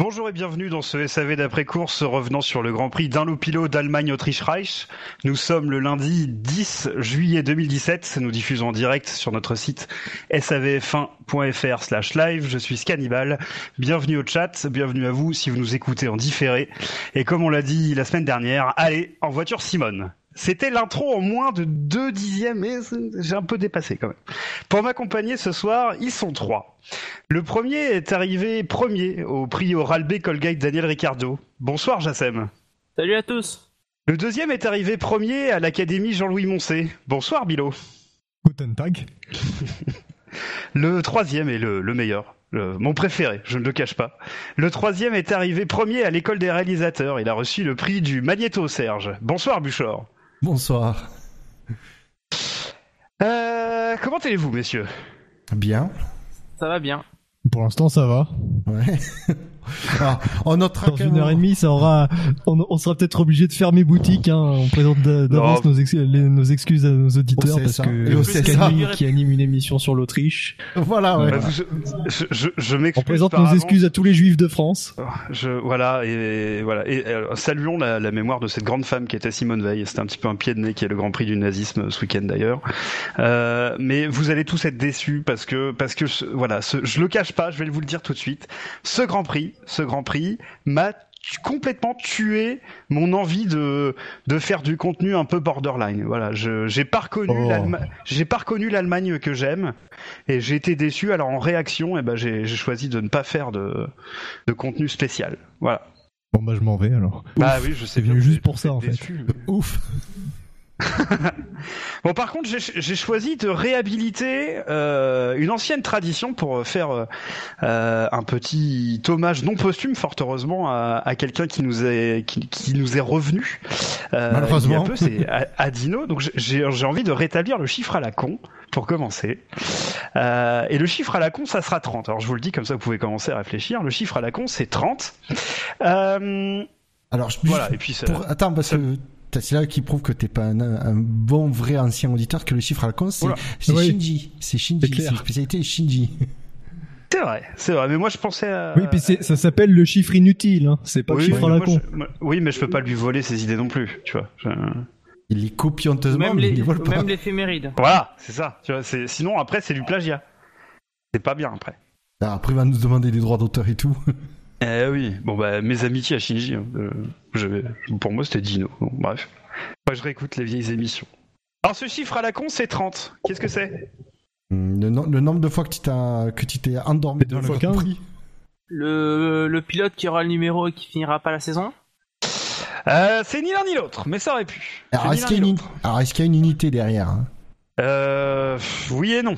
Bonjour et bienvenue dans ce SAV d'après-course revenant sur le Grand Prix d'un Loupilo d'Allemagne-Autriche-Reich. Nous sommes le lundi 10 juillet 2017. Nous diffusons en direct sur notre site savf1.fr slash live. Je suis Scannibal. Bienvenue au chat. Bienvenue à vous si vous nous écoutez en différé. Et comme on l'a dit la semaine dernière, allez, en voiture Simone. C'était l'intro en moins de deux dixièmes, mais j'ai un peu dépassé quand même. Pour m'accompagner ce soir, ils sont trois. Le premier est arrivé premier au prix Oral B Colgate Daniel Ricardo. Bonsoir Jassem. Salut à tous. Le deuxième est arrivé premier à l'Académie Jean-Louis Moncé. Bonsoir Bilo. Guten Tag. Le troisième est le, le meilleur. Le- mon préféré, je ne le cache pas. Le troisième est arrivé premier à l'école des réalisateurs. Il a reçu le prix du Magnéto Serge. Bonsoir Buchor. Bonsoir. Euh, comment allez-vous, messieurs? Bien. Ça va bien. Pour l'instant, ça va. Ouais. Alors, on notera Dans une heure et demie, ça aura, on, on sera peut-être obligé de fermer boutique. Hein. On présente d'a- d'avance nos, ex- nos excuses à nos auditeurs Au parce que Et au c'est. Camille qui anime une émission sur l'Autriche. Voilà, ouais. Bah, vous- je, je, je On présente nos avance. excuses à tous les juifs de France. Je, voilà, et, voilà. Et, euh, saluons la, la mémoire de cette grande femme qui était Simone Veil. C'était un petit peu un pied de nez qui est le Grand Prix du nazisme ce week-end d'ailleurs. Euh, mais vous allez tous être déçus parce que, parce que, ce- voilà, ce, je le cache pas, je vais vous le dire tout de suite. Ce Grand Prix, ce Grand Prix m'a complètement tué mon envie de de faire du contenu un peu borderline. Voilà, j'ai pas reconnu Oh. j'ai pas reconnu l'Allemagne que j'aime et j'ai été déçu. Alors en réaction, eh ben j'ai choisi de ne pas faire de de contenu spécial. Voilà. Bon bah je m'en vais alors. Bah oui, je sais bien. venu juste pour ça, en fait. Ouf. Bon, par contre, j'ai choisi de réhabiliter euh, une ancienne tradition pour faire euh, euh, un petit hommage non posthume, fort heureusement, à, à quelqu'un qui nous est qui, qui nous est revenu. Euh, Malheureusement. il y a un peu, c'est à- Adino. Donc j'ai envie de rétablir le chiffre à la con pour commencer. Euh, et le chiffre à la con, ça sera 30. Alors je vous le dis comme ça, vous pouvez commencer à réfléchir. Le chiffre à la con, c'est 30. Euh, Alors, je voilà. Et puis ça- pour... attends, parce ça- que c'est là qui prouve que t'es pas un, un bon vrai ancien auditeur que le chiffre à la con, c'est Oui. Shinji. C'est Shinji. C'est spécialité Shinji. c'est vrai, c'est vrai. Mais moi, je pensais à. Oui, puis ça s'appelle le chiffre inutile. Hein. C'est pas Oui, le chiffre mais à la con. je- moi- oui, mais je peux pas lui voler ses idées non plus, tu vois. Je- Il les copie honteusement, Même mais les- il les vole pas. même l'éphéméride. Voilà, c'est ça. Tu vois, c'est sinon après c'est du plagiat. C'est pas bien après. Ah, Après, il va nous demander des droits d'auteur et tout. Eh oui. Bon bah mes amitiés à Shinji. hein, euh, je vais- pour moi c'était Dino. Bon, bref. Moi je réécoute les vieilles émissions. Alors ce chiffre à la con c'est 30. Qu'est-ce que c'est? Hum, Le, no- le nombre de fois que tu t'as que tu t'es endormi dans le fois Grand 15. Prix. Le, le pilote qui aura le numéro et qui finira pas la saison? Euh, C'est ni l'un ni l'autre, mais ça aurait pu. Alors, C'est est-ce ni qu'il y, a l'un ni une... l'autre. Alors, est-ce qu'il y a une unité derrière hein? Euh, oui et non.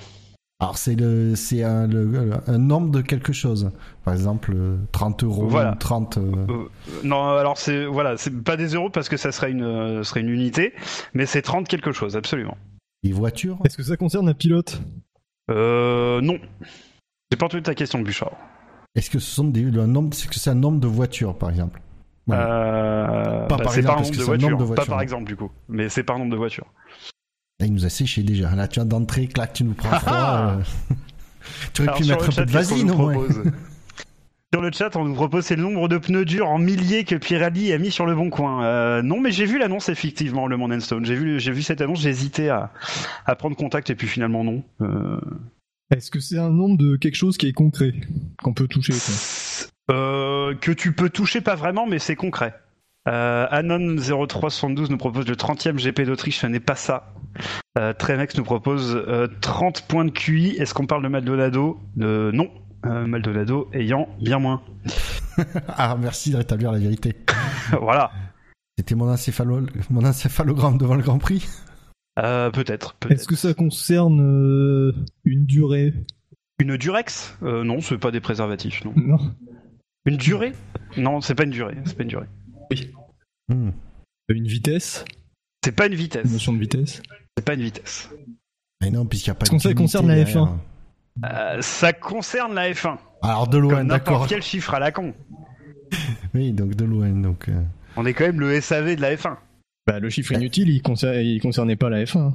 Alors c'est le c'est un, le- un nombre de quelque chose. Par exemple, euh, 30 euros, Voilà. 30. euh, Euh, non, alors c'est voilà, c'est pas des euros parce que ça serait une euh, serait une unité, mais c'est 30 quelque chose, absolument. des voitures. Est-ce que ça concerne un pilote? Euh, non. J'ai pas entendu ta question, Bouchard. Est-ce que ce sont des le nombre c'est que c'est un nombre de voitures par exemple? Euh, Pas bah, par exemple, pas un parce nombre que de c'est un voitures. nombre de Pas par exemple, du coup. Mais c'est par nombre de voitures. Là, il nous a séché déjà. Là, tu viens d'entrer, clac, tu nous prends froid. ah euh. tu aurais Alors, pu mettre le un chat, peu de vaseline propose Sur le chat, on nous propose c'est le nombre de pneus durs en milliers que Pirelli a mis sur le bon coin. Euh, non, mais j'ai vu l'annonce effectivement, le Monde Stone. J'ai vu, j'ai vu cette annonce, j'ai hésité à, à prendre contact et puis finalement non. Euh, Est-ce que c'est un nombre de quelque chose qui est concret qu'on peut toucher quoi? Euh, que tu peux toucher pas vraiment, mais c'est concret. Euh, Anon0372 nous propose le 30e GP d'Autriche, ce n'est pas ça. Euh, Tremex nous propose euh, 30 points de QI. Est-ce qu'on parle de Maldonado? Euh, Non. Euh, Maldonado ayant bien moins. Ah, merci de rétablir la vérité. voilà. C'était mon, encéphalo... mon encéphalogramme devant le Grand Prix. Euh, peut-être. Est-ce que ça concerne euh, une durée? Une Durex? Euh, Non, c'est pas des préservatifs. Non. Non. Une durée? Non, c'est pas une durée. C'est pas une durée. Hmm. Une vitesse C'est pas une Une vitesse. notion de vitesse C'est pas une vitesse. Mais non, puisqu'il n'y a pas de sait- limité concerne la derrière. F1? Euh, ça concerne la F1. Alors de loin, d'accord. n'importe quel chiffre à la con. Oui, donc de loin, donc. euh, On est quand même le SAV de la F1. Bah, le chiffre inutile, il, concer- il concernait pas la F1.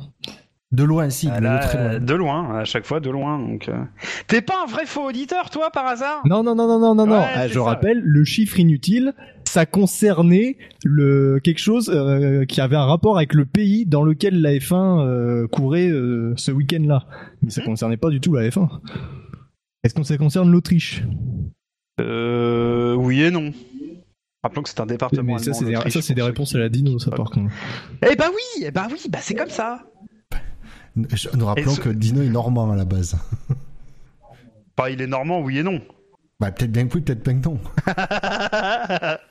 De loin, si, Ah, là, de très loin. euh, de loin, à chaque fois de loin. Donc, euh. T'es pas un vrai faux auditeur, toi, par hasard? Non, non, non, non, non, non, Ah, je ça. rappelle, le chiffre inutile, ça concernait le quelque chose euh, qui avait un rapport avec le pays dans lequel la F1 euh, courait euh, ce week-end-là. Mais ça Mhm. concernait pas du tout la F1. Est-ce que ça concerne l'Autriche? Euh, oui et non. Rappelons que c'est un département. Mais ça, c'est des, ça, c'est réponses à la dino, ça, par contre. Eh bah oui, eh bah oui, bah c'est comme ça. Je- Nous rappelons ce- que Dino est normand à la base. Enfin, il est normand, oui et non. Bah, peut-être bien que oui, peut-être bien que non.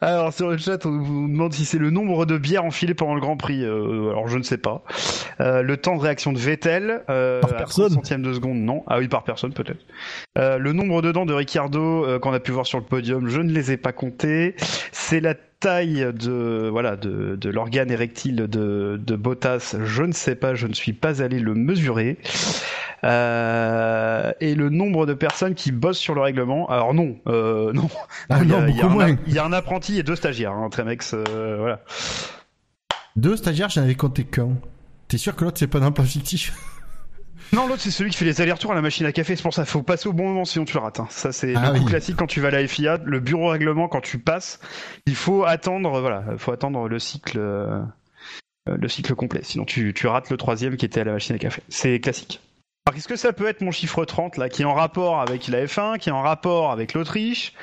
Alors sur le chat, on vous demande si c'est le nombre de bières enfilées pendant le Grand Prix. Euh, alors je ne sais pas. Euh, le temps de réaction de Vettel. Euh, Par personne 30 centièmes de seconde, non. Ah oui, par personne peut-être. Euh, le nombre de dents de Ricciardo euh, qu'on a pu voir sur le podium, je ne les ai pas comptés. C'est la taille de voilà de, de l'organe érectile de, de Bottas. Je ne sais pas, je ne suis pas allé le mesurer. Euh, et le nombre de personnes qui bossent sur le règlement. Alors non, euh, non. Ah il y a- non, il y a un- y a un apprenti et deux stagiaires, hein, Tremex, euh, voilà. Deux stagiaires, j'en avais compté qu'un. T'es sûr que l'autre, c'est pas un emploi fictif? Non, l'autre c'est celui qui fait les allers-retours à la machine à café, c'est pour ça, faut passer au bon moment sinon tu le rates. hein. Ça c'est Ah le coup oui. classique quand tu vas à la FIA, le bureau règlement quand tu passes, il faut attendre, voilà, faut attendre le cycle, euh, le cycle complet, sinon tu, tu rates le troisième qui était à la machine à café. C'est classique. Alors qu'est-ce que ça peut être mon chiffre 30 là, qui est en rapport avec la F1, qui est en rapport avec l'Autriche,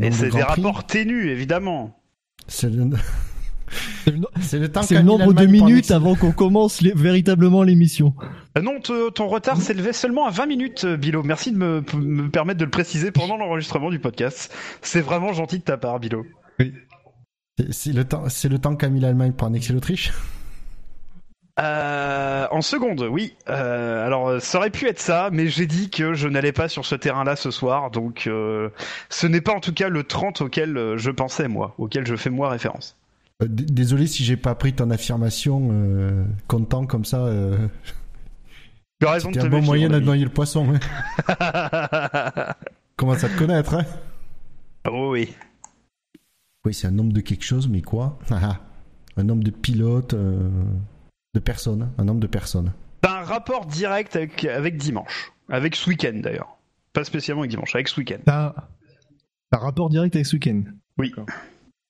et de c'est des rapports ténus évidemment. C'est le... C'est le, no- c'est le temps c'est le qu'a mis nombre de minutes avant qu'on commence les- véritablement l'émission. Euh, Non, te- ton retard s'élevait seulement à 20 minutes, euh, Bilo. Merci de me, p- me permettre de le préciser pendant l'enregistrement du podcast. C'est vraiment gentil de ta part, Bilo. C'est- C'est le temps, c'est le temps qu'a mis l'Allemagne pour annexer l'Autriche. Euh, en seconde, oui. Euh, alors, ça aurait pu être ça, mais j'ai dit que je n'allais pas sur ce terrain-là ce soir, donc euh, ce n'est pas en tout cas le 30 auquel je pensais, moi, auquel je fais moi référence. Désolé si j'ai pas pris ton affirmation content comme ça. Tu as raison de te un bon moyen mon de ami. noyer le poisson. Hein. Commence à te connaître. Hein? oh oui. Oui, c'est un nombre de quelque chose, mais quoi? Ah, ah. Un nombre de pilotes, euh, de personnes. Un nombre de personnes. T'as un rapport direct avec, avec dimanche. Avec ce week-end, d'ailleurs. Pas spécialement avec dimanche, avec ce week-end. T'as un rapport direct avec ce week-end. Oui.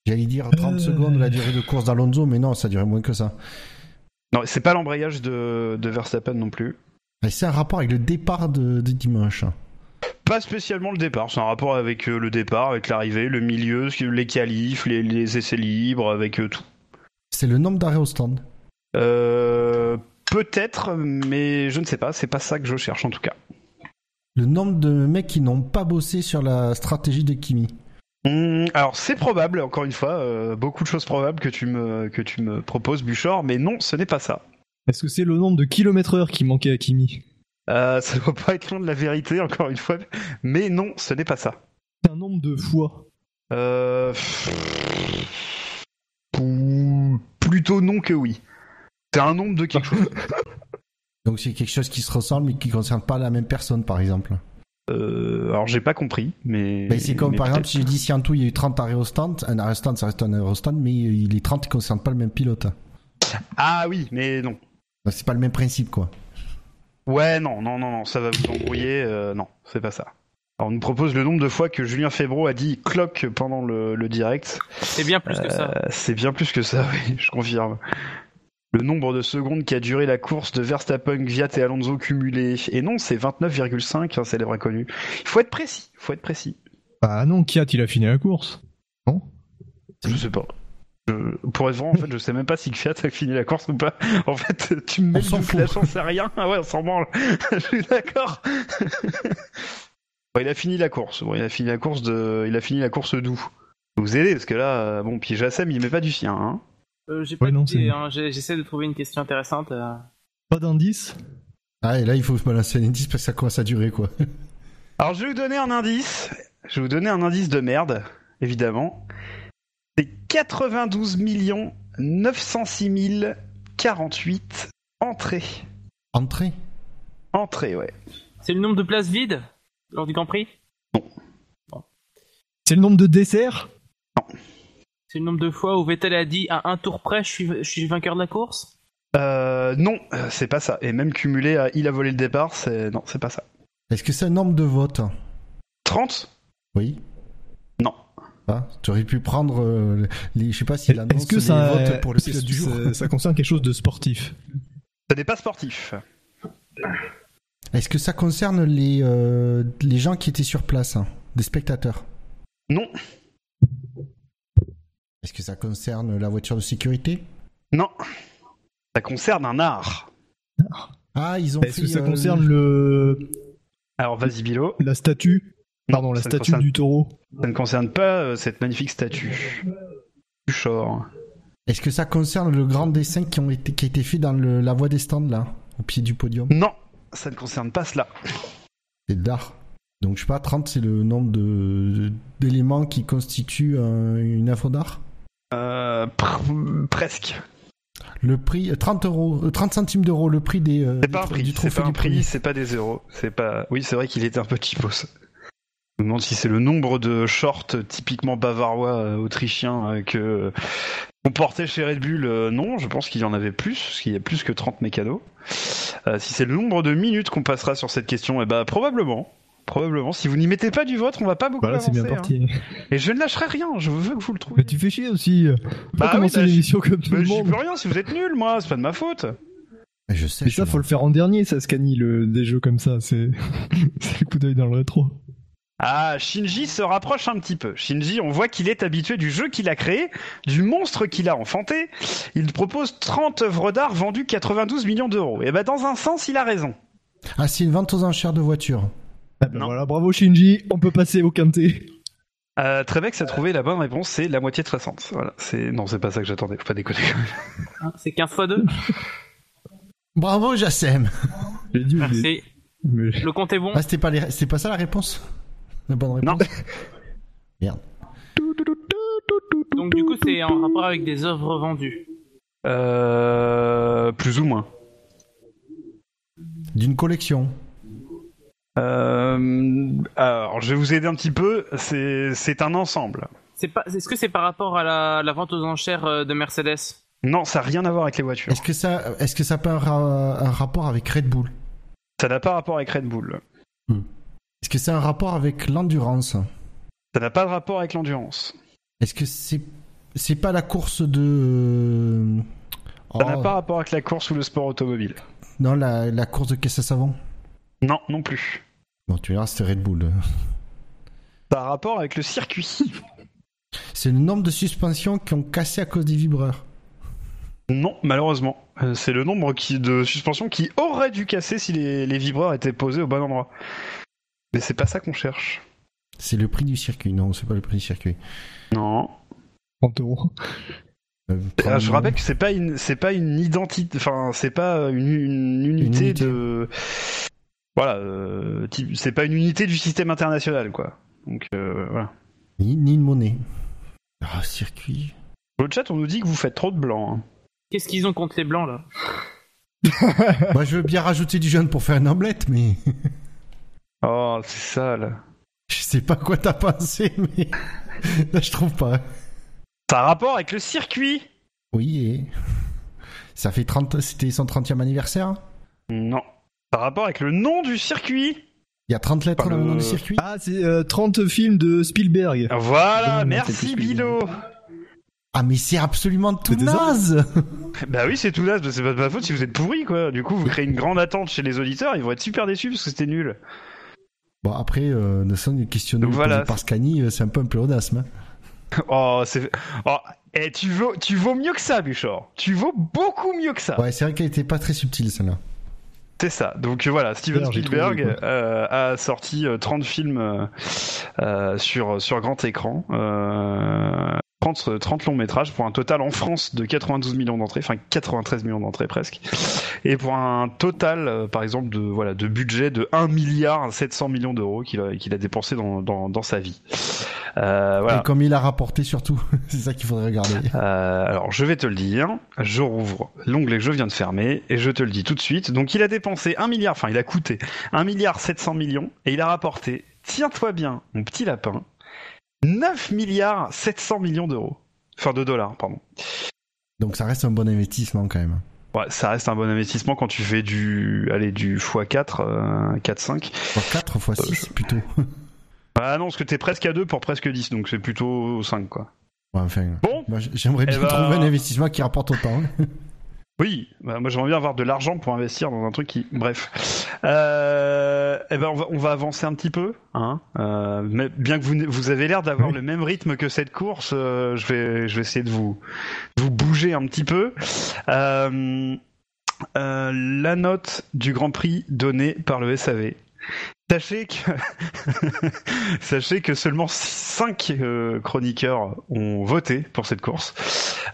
J'allais dire 30 Euh. secondes la durée de course d'Alonso, mais non, ça durait moins que ça. Non, c'est pas l'embrayage de, de Verstappen non plus. C'est un rapport avec le départ de, de dimanche. Pas spécialement le départ, c'est un rapport avec euh, le départ, avec l'arrivée, le milieu, les qualifs, les, les essais libres, avec euh, tout. C'est le nombre d'arrêts au stand. Euh, Peut-être, mais je ne sais pas, c'est pas ça que je cherche en tout cas. Le nombre de mecs qui n'ont pas bossé sur la stratégie de Kimi. Hum, alors c'est probable, encore une fois, euh, beaucoup de choses probables que tu me, que tu me proposes, Buchor, mais non, ce n'est pas ça. Est-ce que c'est le nombre de kilomètres heure qui manquait à Kimi? Euh, ça doit pas être loin de la vérité, encore une fois, mais non, ce n'est pas ça. C'est un nombre de fois. Euh... pou- Plutôt non que oui. C'est un nombre de quelque chose. Donc c'est quelque chose qui se ressemble mais qui ne concerne pas la même personne, par exemple. Euh, alors j'ai pas compris, mais. Ben, c'est comme mais par exemple si je dis si en tout il y a eu 30 arrêts au stand, un arrêt au stand ça reste un arrêt au stand, mais euh, les 30 ne concernent pas le même pilote. Ah oui, mais non. Donc, C'est pas le même principe quoi. Ouais, non, non, non, non, ça va vous embrouiller. euh, non, c'est pas ça. Alors, on nous propose le nombre de fois que Julien Febro a dit clock pendant le, le direct. C'est bien plus que ça. C'est bien plus que ça, oui, je confirme. Le nombre de secondes qui a duré la course de Verstappen, Gviat et Alonso cumulés. Et non, c'est 29,5, hein, c'est l'œuvre inconnue. Il faut être précis, il faut être précis. Bah non, Kiat, il a fini la course. Non? Je sais pas. Je- pour être vrai, en fait, je sais même pas si Fiat a fini la course ou pas. En fait, tu me mets flash, j'en sais rien. Ah ouais, on s'en branle. je suis d'accord. Bon, il a fini la course. Bon, il a fini la course de, il a fini la course d'où? Vous aider parce que là, euh, bon, puis Jassem, il met pas du sien. Hein. Euh, j'ai pas Ouais, non, d'idée, hein, j'ai- J'essaie de trouver une question intéressante. euh. Pas d'indice Ah et là il faut se balancer un indice parce que ça commence à durer quoi. Alors, je vais vous donner un indice. Je vais vous donner un indice de merde, évidemment. C'est 92 906 048 entrées Entrée Entrée, ouais. C'est le nombre de places vides lors du Grand Prix? C'est le nombre de desserts? C'est le nombre de fois où Vettel a dit à un tour près, je suis, je suis vainqueur de la course? Euh, non, euh, c'est pas ça. Et même cumulé à il a volé le départ, c'est non, c'est pas ça. Est-ce que c'est un nombre de votes? 30 Oui. Non. Ah, tu aurais pu prendre euh, les, je sais pas si l'annonce Est-ce que les ça, votes pour le pilote du jour. ça, ça concerne quelque chose de sportif? Ça n'est pas sportif. Est-ce que ça concerne les, euh, les gens qui étaient sur place, hein, des spectateurs? Non, Est-ce que ça concerne la voiture de sécurité? Non. Ça concerne un art. Ah, ils ont Est-ce fait. que ça euh, concerne le Alors vas-y Bilo. la statue? Pardon, la statue concerne- du taureau. Ça ne concerne pas euh, cette magnifique statue. Du short. Est-ce que ça concerne le grand dessin qui, ont été, qui a été fait dans le- la voie des stands là, au pied du podium? Non, ça ne concerne pas cela. C'est d'art. Donc je sais pas, 30 c'est le nombre de d'éléments qui constituent un- une œuvre d'art? Euh, pr- presque. Le prix, euh, 30 euros, euh, 30 centimes d'euros, le prix des, euh, C'est du pas un prix. du C'est pas un du prix. premier. C'est pas des zéros. C'est pas. Oui, c'est vrai qu'il était un peu cheapos. Je me demande si c'est le nombre de shorts typiquement bavarois euh, autrichiens euh, que on portait chez Red Bull. euh, non, je pense qu'il y en avait plus, parce qu'il y a plus que 30 mécanos. Euh, si c'est le nombre de minutes qu'on passera sur cette question, eh ben probablement. Probablement. Si vous n'y mettez pas du vôtre, on va pas beaucoup Voilà, c'est avancer. bien hein. Et je ne lâcherai rien. Je veux que vous le Mais trouviez. tu fais chier aussi. Bah pas oui, commencer bah, l'émission comme tout Mais le monde. peux rien si vous êtes nuls, moi. C'est pas de ma faute. Je sais. Mais je ça, faut le faire en dernier, ça, Scani, le, des jeux comme ça. C'est le coup d'œil dans le rétro. Ah, Shinji se rapproche un petit peu. Shinji, on voit qu'il est habitué du jeu qu'il a créé, du monstre qu'il a enfanté. Il propose 30 œuvres d'art vendues 92 millions d'euros. Et ben dans un sens, il a raison. Ah, c'est une vente aux enchères de voitures. Ah ben voilà, bravo Shinji, on peut passer au quintet. Euh, Trebex a trouvé la bonne réponse, c'est la moitié de 60. Voilà, c'est non, c'est pas ça que j'attendais. Faut pas déconner. Hein, C'est 15 fois 2 Bravo, Jassem. Dit, Merci. mais- Le compte est bon Ah, c'était pas, les- c'était pas ça la réponse? La bonne réponse? Non. Merde. Donc du coup, c'est en rapport avec des œuvres vendues. Euh, plus ou moins. D'une collection. Euh, alors, je vais vous aider un petit peu. C'est un ensemble. C'est pas. Est-ce que c'est par rapport à la, la vente aux enchères euh, de Mercedes? Non, ça n'a rien à voir avec les voitures. Est-ce que ça, est-ce que ça peut avoir un, un rapport avec Red Bull? Ça n'a pas rapport avec Red Bull. Est-ce que c'est un rapport avec l'endurance? Ça n'a pas de rapport avec l'endurance. Est-ce que c'est, c'est pas la course de euh, Ça n'a oh, pas rapport avec la course ou le sport automobile. Non, la, la course de caisse à savon. Non, non plus. Bon, tu verras, c'était Red Bull. Ça a rapport avec le circuit. C'est le nombre de suspensions qui ont cassé à cause des vibreurs. Non, malheureusement. Euh, C'est le nombre qui, de suspensions qui aurait dû casser si les, les vibreurs étaient posés au bon endroit. Mais c'est pas ça qu'on cherche. C'est le prix du circuit. Non, c'est pas le prix du circuit. Non. 30 euros. Euh, Ah, je rappelle que c'est pas une, c'est pas une identité, enfin c'est pas une, une unité, unité. de, voilà, euh, c'est pas une unité du système international quoi. Donc euh, voilà. Ni, ni une monnaie. Ah, circuit. Dans le chat, on nous dit que vous faites trop de blanc. hein. Qu'est-ce qu'ils ont contre les blancs là Moi, je veux bien rajouter du jaune pour faire une omelette, mais Oh, c'est ça là. je sais pas quoi t'as pensé, mais là, je trouve pas. Ça a rapport avec le circuit Oui, et ça fait 30, c'était son 30e anniversaire? Non. A rapport avec le nom du circuit Il y a 30 lettres dans le nom du circuit. Ah, c'est euh, 30 films de Spielberg. Voilà, merci Bilo. Ah, mais c'est absolument tout naze. Bah oui, c'est tout naze, mais c'est pas de ma faute si vous êtes pourris quoi. Du coup, vous créez une grande attente chez les auditeurs, ils vont être super déçus parce que c'était nul. Bon, après, euh, de son questionnaire Donc voilà, posé par Scani, euh, c'est un peu un pléonasme. hein. Oh, c'est. Oh, et tu vaux, tu vaux mieux que ça, Buchor. Tu vaux beaucoup mieux que ça. Ouais, c'est vrai qu'elle était pas très subtile, celle-là. C'est ça. Donc euh, voilà, Steven Spielberg euh, a sorti euh, 30 films euh, euh, sur, sur grand écran. Euh, 30, 30 longs métrages pour un total en France de 92 millions d'entrées, enfin 93 millions d'entrées presque, et pour un total, euh, par exemple, de voilà de budget de 1 milliard 700 millions d'euros qu'il a, qu'il a dépensé dans, dans, dans sa vie. Euh, voilà. Et comme il a rapporté surtout, c'est ça qu'il faudrait regarder. Euh, alors, je vais te le dire. Je rouvre l'onglet que je viens de fermer et je te le dis tout de suite. Donc, il a dépensé 1 milliard, enfin, il a coûté 1 milliard 700 millions et il a rapporté, tiens-toi bien, mon petit lapin, 9 milliards 700 millions d'euros. Enfin, de dollars, pardon. Donc ça reste un bon investissement quand même. Ouais, ça reste un bon investissement quand tu fais du, allez, du x4, euh, 4-5. Fois 4 fois 6 plutôt. Ah non, parce que t'es presque à 2 pour presque 10, donc c'est plutôt 5, quoi. Ouais, enfin, Bon, j'aimerais Eh bien ben- trouver un investissement qui rapporte autant. Oui, bah, moi j'aimerais bien avoir de l'argent pour investir dans un truc qui. Bref. Euh, eh ben on va, on va avancer un petit peu. Hein euh, mais bien que vous, avez l'air d'avoir Oui. le même rythme que cette course, euh, je, vais, je vais essayer de vous, de vous bouger un petit peu. La note du Grand Prix donnée par le SAV. Sachez que, sachez que seulement 5 chroniqueurs ont voté pour cette course.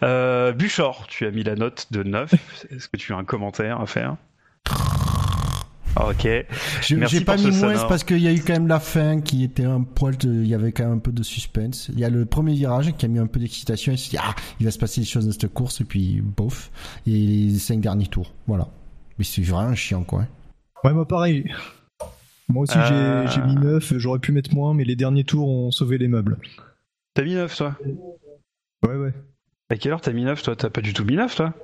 Euh, Buchor, tu as mis la note de 9. Est-ce que tu as un commentaire à faire? Ok. J'ai pas mis moins parce qu'il y a eu quand même la fin qui était un poil, de- il y avait quand même un peu de suspense. Il y a le premier virage qui a mis un peu d'excitation. Il s'est dit, ah, il va se passer des choses dans cette course et puis, bof. Et les cinq derniers tours. Voilà. Mais c'est vraiment chiant, quoi. hein. Ouais, moi pareil. Moi aussi Euh. j'ai j'ai mis 9, j'aurais pu mettre moins, mais les derniers tours ont sauvé les meubles. T'as mis 9 toi? Ouais, ouais. À quelle heure t'as mis 9 toi? T'as pas du tout mis 9 toi?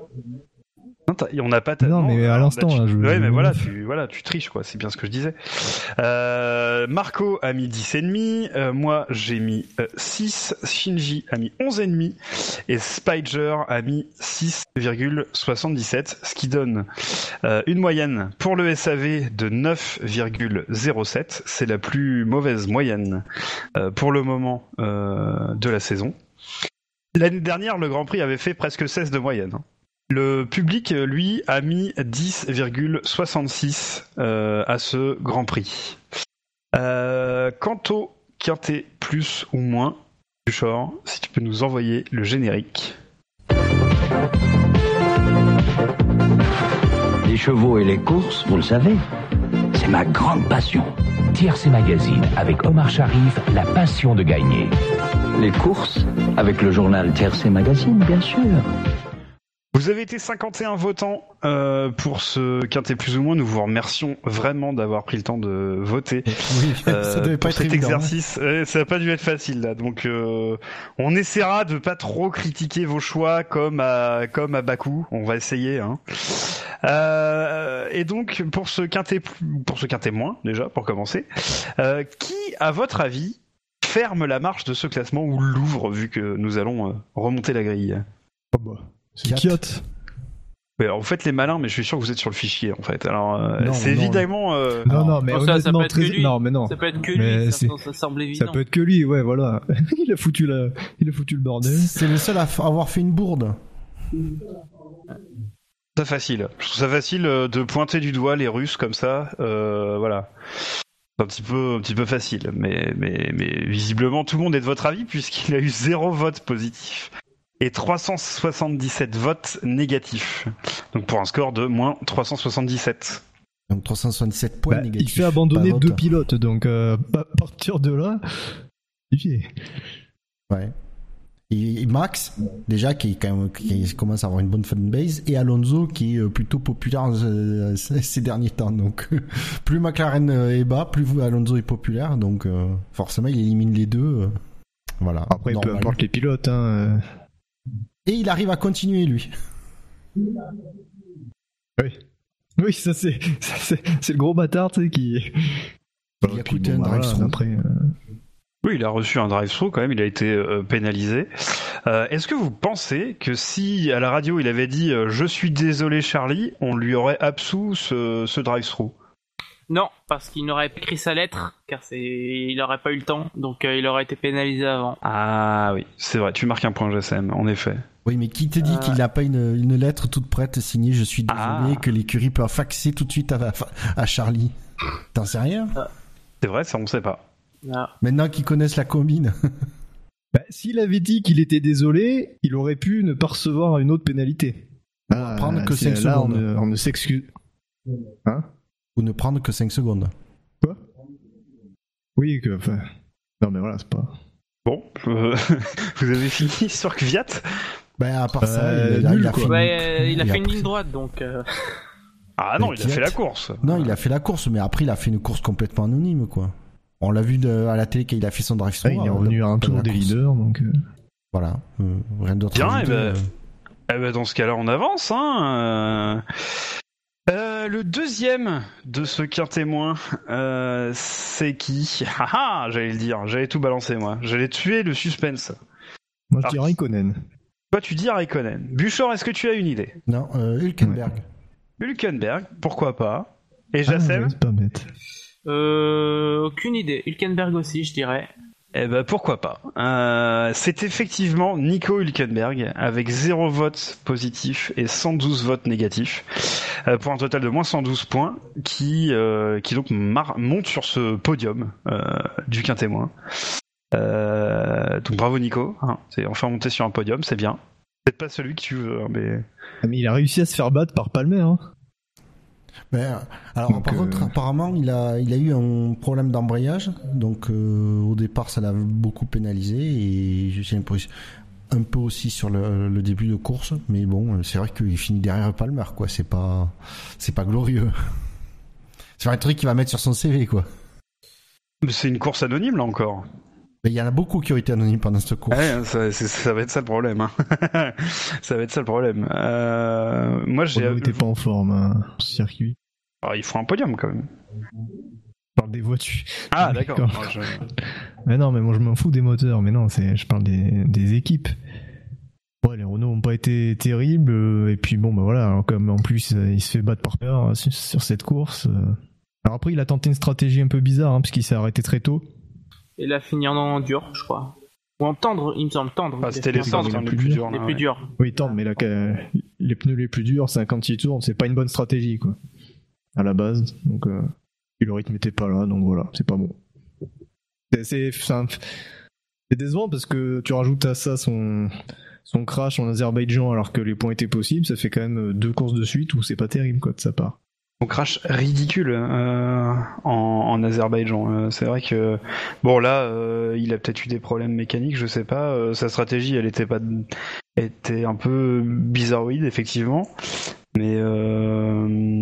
On n'a pas Non, mais à alors, l'instant, tu- là, je- Ouais, mais voilà, tu, voilà, tu triches, quoi. C'est bien ce que je disais. Euh, Marco a mis 10,5. Euh, moi, j'ai mis euh, 6. Shinji a mis 11,5. Et Spider a mis 6,77. Ce qui donne euh, une moyenne pour le SAV de 9,07. C'est la plus mauvaise moyenne euh, pour le moment euh, de la saison. L'année dernière, le Grand Prix avait fait presque 16 de moyenne. hein. Le public, lui, a mis 10,66 euh, à ce Grand Prix. Euh, quant au quintet plus ou moins, Buchor, si tu peux nous envoyer le générique. Les chevaux et les courses, vous le savez, c'est ma grande passion. TRC Magazine avec Omar Sharif, la passion de gagner. Les courses, avec le journal TRC Magazine, bien sûr. Vous avez été 51 votants euh, pour ce quintet plus ou moins. Nous vous remercions vraiment d'avoir pris le temps de voter. Oui, Euh, ça devait pas pour être cet évident. hein. exercice. Ça n'a pas dû être facile là, donc euh, on essaiera de pas trop critiquer vos choix comme à comme à Bakou. On va essayer. Hein. Euh, et donc pour ce quintet pour ce quintet moins déjà pour commencer, euh, qui à votre avis ferme la marche de ce classement ou l'ouvre vu que nous allons remonter la grille? Oh bah, Kiot. Ouais, alors vous faites les malins, mais je suis sûr que vous êtes sur le fichier en fait. Alors euh, c'est évidemment. euh, Non, non, mais ça- ça peut être très... que lui. non, mais non. Ça peut être que Mais lui, c'est- ça, ça semble évident. Ça peut être que lui, ouais, voilà. il a foutu la, il a foutu le bordel. C'est le seul à f- avoir fait une bourde. ça facile. Je trouve ça facile euh, de pointer du doigt les Russes comme ça. euh, voilà. C'est un petit peu, un petit peu facile, mais, mais, mais visiblement tout le monde est de votre avis puisqu'il a eu zéro vote positif et 377 votes négatifs. Donc pour un score de moins 377. Donc 377 points Bah, il négatifs. fait abandonner deux pilotes, donc euh, à partir de là, il Ouais. Et, Max, déjà, qui, est quand même, qui commence à avoir une bonne fanbase, et Alonso, qui est euh, plutôt populaire euh, ces derniers temps. Donc, plus McLaren est bas, plus Alonso est populaire. Donc, euh, forcément, il élimine les deux. voilà. Après, peu normal. importe les pilotes, hein. Et il arrive à continuer, lui. Oui, ça c'est, ça, c'est, c'est le gros bâtard, tu sais, qui. Il a coûté un bah, voilà. Après, euh, Oui, il a reçu un drive-through quand même, il a été euh, pénalisé. Euh, Est-ce que vous pensez que si à la radio il avait dit euh, je suis désolé Charlie, on lui aurait absous ce, ce drive-through Non, parce qu'il n'aurait pas écrit sa lettre, car c'est, il n'aurait pas eu le temps, donc euh, il aurait été pénalisé avant. Ah oui, c'est vrai, tu marques un point GSM, en effet. Oui, mais qui te dit Euh. qu'il n'a pas une, une lettre toute prête signée Je suis désolé Ah. que l'écurie peut faxer tout de suite à, à Charlie? T'en sais rien? C'est vrai, ça on sait pas. Ah. Maintenant qu'ils connaissent la combine. bah, s'il avait dit qu'il était désolé, il aurait pu ne pas recevoir une autre pénalité. Ah, prendre que c'est- cinq là, secondes. On ne, on ne s'excuse. Hein? Ou ne prendre que 5 secondes. Oui, que. Enfin. Non, mais voilà, c'est pas. Bon, euh, vous avez fini sur Kvyat? Ben, à part ça, Euh, il, a- il nul, a quoi. fini- Ouais, il a il fait a une ligne droite, donc. euh, Ah non, Mais il a fait la course. Non, il a fait la course, mais après, il a fait une course complètement anonyme, quoi. On l'a vu de- à la télé quand il a fait son drive Ouais, il est revenu à un tour des leaders, donc. euh, Voilà, euh, rien d'autre. Bien, ben, euh. Eh ben, dans ce cas-là, on avance. Hein. euh. Euh, le deuxième de ce quintémoin, euh, c'est qui? Haha, j'allais le dire, j'allais tout balancer moi. J'allais tuer le suspense. Moi, je Ah. dirais Raikkonen. Toi, tu dis Raikkonen. Bouchard, est-ce que tu as une idée? Non, euh, Hülkenberg. Hülkenberg, pourquoi pas? Et Ah, c'est pas bête. euh, aucune idée. Hülkenberg aussi, je dirais. Eh ben pourquoi pas? Euh, c'est effectivement Nico Hülkenberg avec 0 vote positif et 112 votes négatifs euh, pour un total de moins 112 points qui euh, qui donc mar- monte sur ce podium euh, du quintémoin. Euh, donc bravo Nico, hein, c'est enfin monté sur un podium, c'est bien. Peut-être pas celui que tu veux, hein, mais Ah, Mais il a réussi à se faire battre par Palmer. Hein. Ben, alors, Donc, par euh, contre, apparemment, il a, il a eu un problème d'embrayage. Donc, euh, au départ, ça l'a beaucoup pénalisé. Et j'ai l'impression un peu aussi sur le, le début de course. Mais bon, euh, c'est vrai qu'il finit derrière Palmer, quoi. C'est pas, c'est pas glorieux. C'est un truc qu'il va mettre sur son CV, quoi. c'est une course anonyme là encore. Mais il y en a beaucoup qui ont été anonymes pendant cette course. Ouais, ça, va être ça le problème. hein. ça va être ça le problème. Euh, moi j'ai. N'était pas en forme, hein, ce circuit. Ah, il faut un podium quand même. Je parle des voitures. Ah D'accord. je- Mais non, mais moi je m'en fous des moteurs. Mais non, je parle des, des équipes. Ouais, les Renault ont pas été terribles. euh, et puis bon, bah voilà, comme en plus euh, il se fait battre par peur sur, cette course. Alors après, il a tenté une stratégie un peu bizarre, hein, parce qu'il s'est arrêté très tôt. Il a fini en dur, je crois. Ou en tendre, il me semble tendre. Ah, c'était les tendre, les plus durs. les là, plus ouais. durs. Oui, tente, mais là, les pneus les plus durs, 56 tours, c'est pas une bonne stratégie, quoi. À la base. Donc, euh, le rythme était pas là, donc voilà, c'est pas bon. C'est décevant parce que tu rajoutes à ça son, son crash en Azerbaïdjan alors que les points étaient possibles, ça fait quand même deux courses de suite où c'est pas terrible, quoi, de sa part. Son crash ridicule euh, en, en Azerbaïdjan. Euh, c'est vrai que bon là, euh, il a peut-être eu des problèmes mécaniques, je sais pas. Euh, sa stratégie, elle était pas, était un peu bizarroïde effectivement. Mais euh,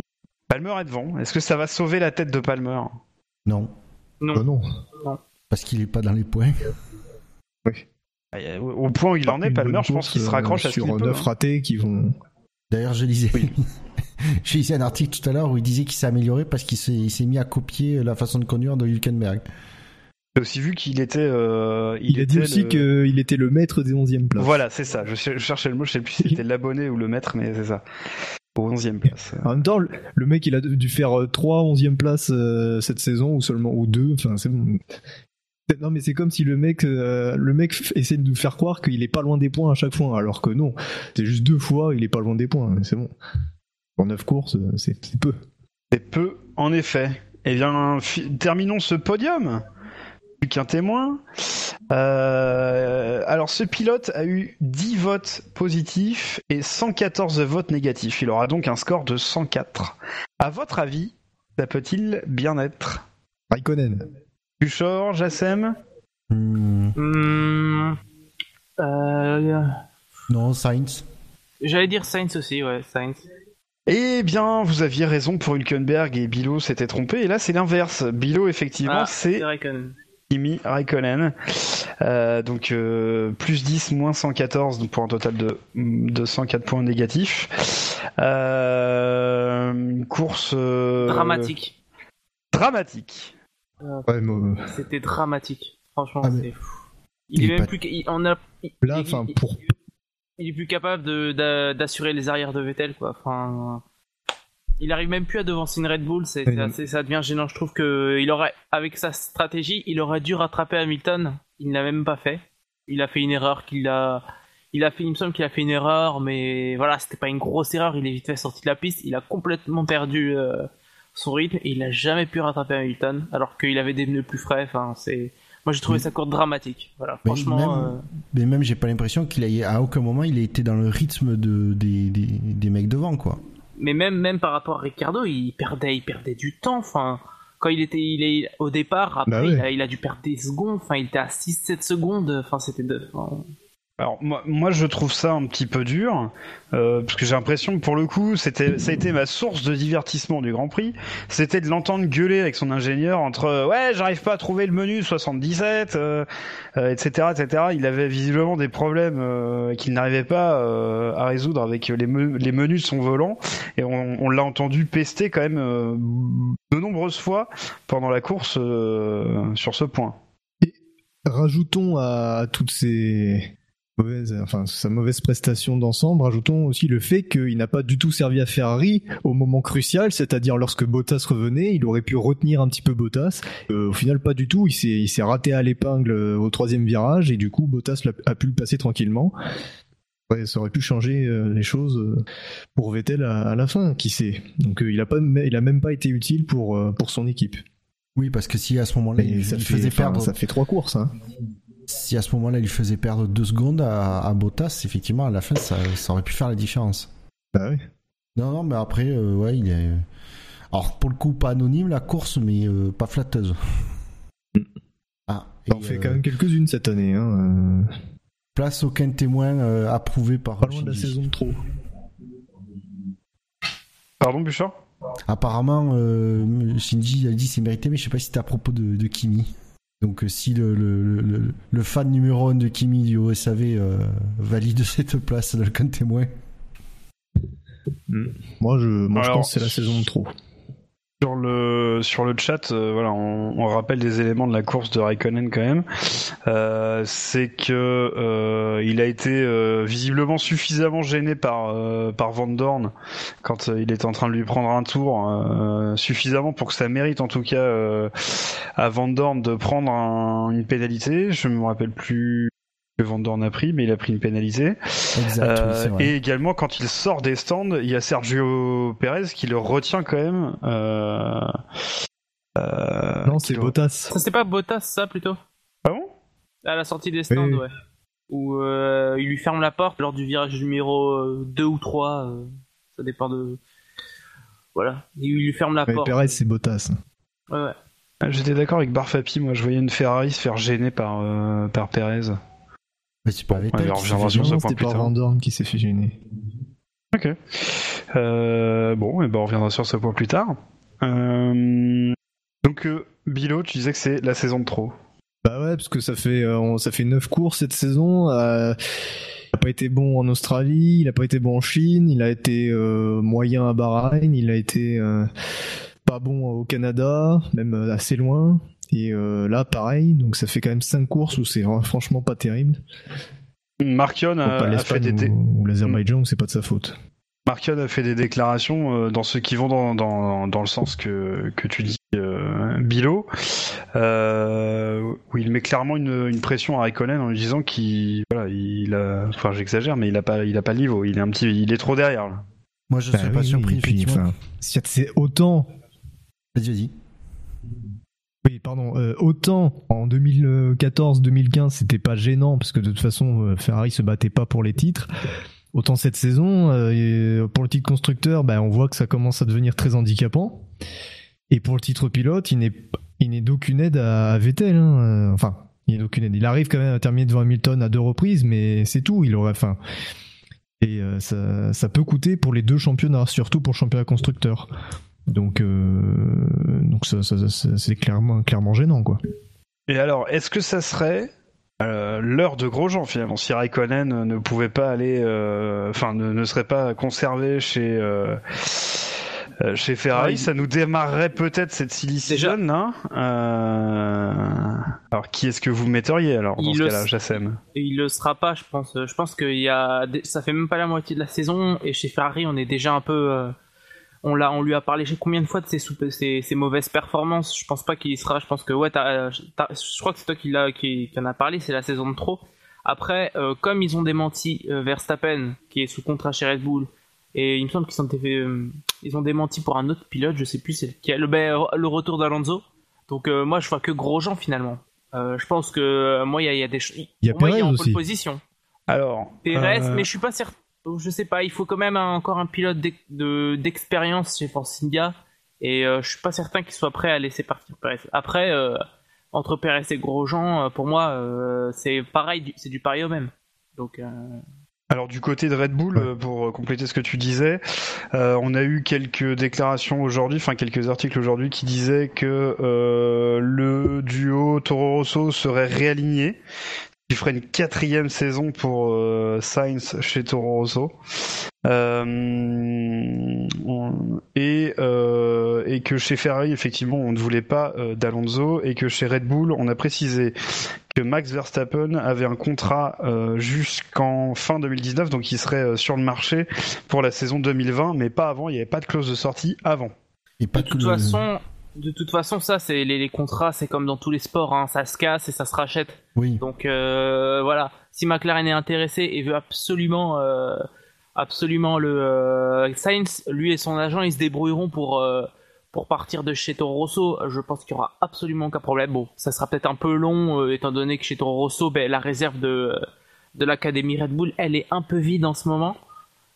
Palmer est devant. Est-ce que ça va sauver la tête de Palmer? Non, Non. Bah non. parce qu'il est pas dans les points. A- Au point où il en est, Palmer, je pense qu'il se raccroche à ce sur qu'il peut. 9 hein. ratés qui vont. D'ailleurs, je lisais. J'ai lisé un article tout à l'heure où il disait qu'il s'est amélioré parce qu'il s'est, il s'est mis à copier la façon de conduire de Hülkenberg. J'ai aussi vu qu'il était. euh, Il, a dit était aussi le- qu'il était le maître des 11e places. Voilà, c'est ça. Je, cher- je cherchais le mot, je sais plus si c'était l'abonné ou le maître, mais c'est ça. Au 11e place. En même temps, le- mec, il a dû faire 3 11e places euh, cette saison, ou seulement, ou 2, enfin, c'est bon. Non, mais c'est comme si le mec, euh, le mec essaie de nous faire croire qu'il est pas loin des points à chaque fois, alors que non. C'est juste deux fois, il est pas loin des points, c'est bon. Pour 9 courses, euh, c'est peu. C'est peu, en effet. Eh bien, terminons ce podium. Plus qu'un témoin. Euh, alors, ce pilote a eu 10 votes positifs et 114 votes négatifs. Il aura donc un score de 104. À votre avis, ça peut-il bien être? Raikkonen. Buchor, Jassem? Hmm, Hum, euh, non, Sainz. J'allais dire Sainz aussi, ouais, Sainz. Eh bien, vous aviez raison pour Hülkenberg et Bilo s'était trompé. Et là, c'est l'inverse. Bilo, effectivement, Ah, c'est Raikkonen. Kimi Raikkonen. Euh, donc euh, plus 10, moins 114, donc pour un total de, de 104 points négatifs. Euh, une course euh, Dramatique. Dramatique. Ouais, euh, C'était dramatique. Franchement, Ah, c'est fou. Il, il est même pas- plus. il- on a, là, enfin, pour. Il est plus capable de- d'assurer les arrières de Vettel, quoi. Enfin, il arrive même plus à devancer une Red Bull. C'est, assez- ça devient gênant. Je trouve que il aurait, avec sa stratégie, il aurait dû rattraper Hamilton. Il ne l'a même pas fait. Il a fait une erreur qu'il a. Il a fait, il me semble qu'il a fait une erreur, mais voilà, c'était pas une grosse erreur. Il est vite fait sorti de la piste. Il a complètement perdu euh, son rythme et il a jamais pu rattraper Hamilton, alors qu'il avait des pneus plus frais. Enfin, c'est. Moi, j'ai trouvé Mm. sa course dramatique. Voilà, Mais franchement. même- euh, Mais même, j'ai pas l'impression qu'il ait, à aucun moment, il a été dans le rythme de, des, des, des mecs devant, quoi. mais même même par rapport à Ricardo, il perdait il perdait du temps. Enfin, quand il était il est au départ, après Bah ouais. il, a, il a dû perdre des secondes. Enfin, il était à 6-7 secondes. Enfin, c'était de. enfin, Alors moi, moi je trouve ça un petit peu dur euh, parce que j'ai l'impression que pour le coup c'était ça a été ma source de divertissement du Grand Prix, c'était de l'entendre gueuler avec son ingénieur entre euh, ouais j'arrive pas à trouver le menu 77 euh, euh, etc etc. Il avait visiblement des problèmes euh, qu'il n'arrivait pas à résoudre avec les, me- les menus de son volant et on, on l'a entendu pester quand même de nombreuses fois pendant la course sur ce point. Rajoutons à toutes ces mauvaises, enfin sa mauvaise prestation d'ensemble, rajoutons aussi le fait qu'il n'a pas du tout servi à Ferrari au moment crucial, c'est-à-dire lorsque Bottas revenait, il aurait pu retenir un petit peu Bottas. Euh, au final, pas du tout. Il s'est, il s'est raté à l'épingle euh, au troisième virage et du coup Bottas a pu le passer tranquillement. Ouais, ça aurait pu changer euh, les choses pour Vettel à, à la fin, qui sait. Donc euh, il a pas, il a même pas été utile pour pour son équipe. Oui, parce que si à ce moment-là, il, ça il faisait enfin, perdre, ça fait trois courses. Hein. Si à ce moment-là, il faisait perdre deux secondes à, à Bottas, effectivement, à la fin, ça, ça aurait pu faire la différence. Bah oui. Non, non, mais après, euh, ouais, il est. Alors, pour le coup, pas anonyme la course, mais euh, pas flatteuse. Ah, et, On en fait euh, quand même quelques-unes cette année. Hein. euh, place aucun témoin euh, approuvé par Pas loin de la saison de trop. Pardon Bouchard? Apparemment, euh, Shinji a dit c'est mérité, mais je sais pas si c'était à propos de, de Kimi. Donc, euh, si le, le, le, le fan numéro 1 de Kimi du OSAV euh, valide cette place dans le camp témoin. Moi, je, moi, je pense que c'est la saison de trop. Sur le sur le chat, euh, voilà, on, rappelle des éléments de la course de Raikkonen quand même. Euh, c'est que euh, il a été visiblement suffisamment gêné par par Van Dorn quand il était en train de lui prendre un tour, suffisamment pour que ça mérite en tout cas à Van Dorn de prendre un- une pénalité. Je me rappelle plus que Van Dorn a pris, mais il a pris une. Exact, oui, Euh, et également, quand il sort des stands, il y a Sergio Perez qui le retient quand même. Euh, euh, non, c'est Bottas. Ça, c'est pas Bottas, ça plutôt? Ah bon? À la sortie des stands, Oui. ouais. Où euh, il lui ferme la porte lors du virage numéro 2 ou 3. ça dépend de. Voilà. Il lui ferme la Mais porte. Perez, c'est Bottas. Ouais, ouais. Ah, J'étais d'accord avec Barfapi, moi je voyais une Ferrari se faire gêner par, euh, par Perez. Mais c'est pas Bon, point c'était plus pas tard. Van Dorn qui s'est fait gêner. Ok. Euh, bon, et ben on reviendra sur ce point plus tard. Euh, donc, euh, Bilo, tu disais que c'est la saison de trop. Bah ouais, parce que ça fait euh, on- ça fait neuf courses cette saison. euh, il a pas été bon en Australie, il a pas été bon en Chine, il a été euh, moyen à Bahreïn, il a été euh, pas bon au Canada, même assez loin. Et euh, là, pareil, donc ça fait quand même cinq courses où c'est franchement pas terrible. Markion Donc, a, pas a fait des, ou, ou l'Azerbaïdjan, où c'est pas de sa faute. Markion a fait des déclarations euh, dans ceux qui vont dans, dans, dans le sens que, que tu dis, euh, Bilo, euh, où il met clairement une, une pression à Raikkonen en lui disant qu'il, voilà, il a, enfin j'exagère, mais il a pas, il a pas le niveau, il est un petit, il est trop derrière. Là. Moi, je Bah serais pas surpris, puis, effectivement. enfin, si c'est autant Vas-y, vas-y. Pardon. euh, autant en 2014-2015, c'était pas gênant parce que de toute façon, euh, Ferrari se battait pas pour les titres. Autant cette saison, euh, pour le titre constructeur, ben, on voit que ça commence à devenir très handicapant. Et pour le titre pilote, il n'est il n'est d'aucune aide à, Vettel. hein, Enfin, il n'est d'aucune aide. Il arrive quand même à terminer devant Hamilton à deux reprises, mais c'est tout. Il aurait, enfin, et ça, ça peut coûter pour les deux championnats, surtout pour le championnat constructeur. Donc, euh, donc ça, ça- ça- c'est clairement, clairement gênant, quoi. Et alors, est-ce que ça serait euh, l'heure de Grosjean finalement si Raikkonen ne pouvait pas aller, euh, enfin ne, ne serait pas conservé chez euh, euh, chez Ferrari, Ouais, il- ça nous démarrerait peut-être cette silly season, hein Euh, Alors, qui est-ce que vous metteriez alors dans Il ce le cas-là, Jassem? Il le sera pas, je pense. Je pense qu'il y a, ça fait même pas la moitié de la saison et chez Ferrari, on est déjà un peu, euh, on l'a, on lui a parlé je sais combien de fois de ses, sou- ses, ses mauvaises performances. Je pense pas qu'il y sera. Je pense que ouais, t'as- je crois que c'est toi qui l'a, qui, qui en a parlé. C'est la saison de trop. Après, euh, comme ils ont démenti euh, Verstappen, qui est sous contrat chez Red Bull, et il me semble qu'ils ont, euh, ils ont démenti pour un autre pilote, je sais plus, c'est le, ben, le retour d'Alonso. Donc euh, moi, je vois que Grosjean finalement. Euh, je pense que euh, moi, il y a, y a des, Il y a pour moi, en aussi. pole position. Alors, Pérez, euh, mais je suis pas certain. Je sais pas, il faut quand même un- encore un pilote d'ex- de- d'expérience chez Force India Et euh, je suis pas certain qu'il soit prêt à laisser partir Perez. Après, euh, entre Perez et Grosjean, euh, pour moi, euh, c'est pareil, c'est du pari au même. Donc, Alors du côté de Red Bull, pour compléter ce que tu disais, euh, on a eu quelques déclarations aujourd'hui, enfin quelques articles aujourd'hui qui disaient que euh, le duo Toro Rosso serait réaligné, qui ferait une quatrième saison pour euh, Sainz chez Toro Rosso, Euh, et euh, et que chez Ferrari effectivement on ne voulait pas euh, d'Alonso et que chez Red Bull on a précisé que Max Verstappen avait un contrat euh, jusqu'en fin 2019, donc il serait euh, sur le marché pour la saison 2020, mais pas avant, il n'y avait pas de clause de sortie avant. Et pas de toute façon, de toute façon, ça, c'est les, les contrats, c'est comme dans tous les sports, hein, ça se casse et ça se rachète. Oui. Donc euh, voilà, si McLaren est intéressé et veut absolument, euh, absolument le euh, Sainz, lui et son agent, ils se débrouilleront pour pour partir de chez Toro Rosso. Je pense qu'il y aura absolument aucun problème. Bon, ça sera peut-être un peu long, étant donné que chez Toro Rosso, ben, la réserve de de l'académie Red Bull, elle est un peu vide en ce moment.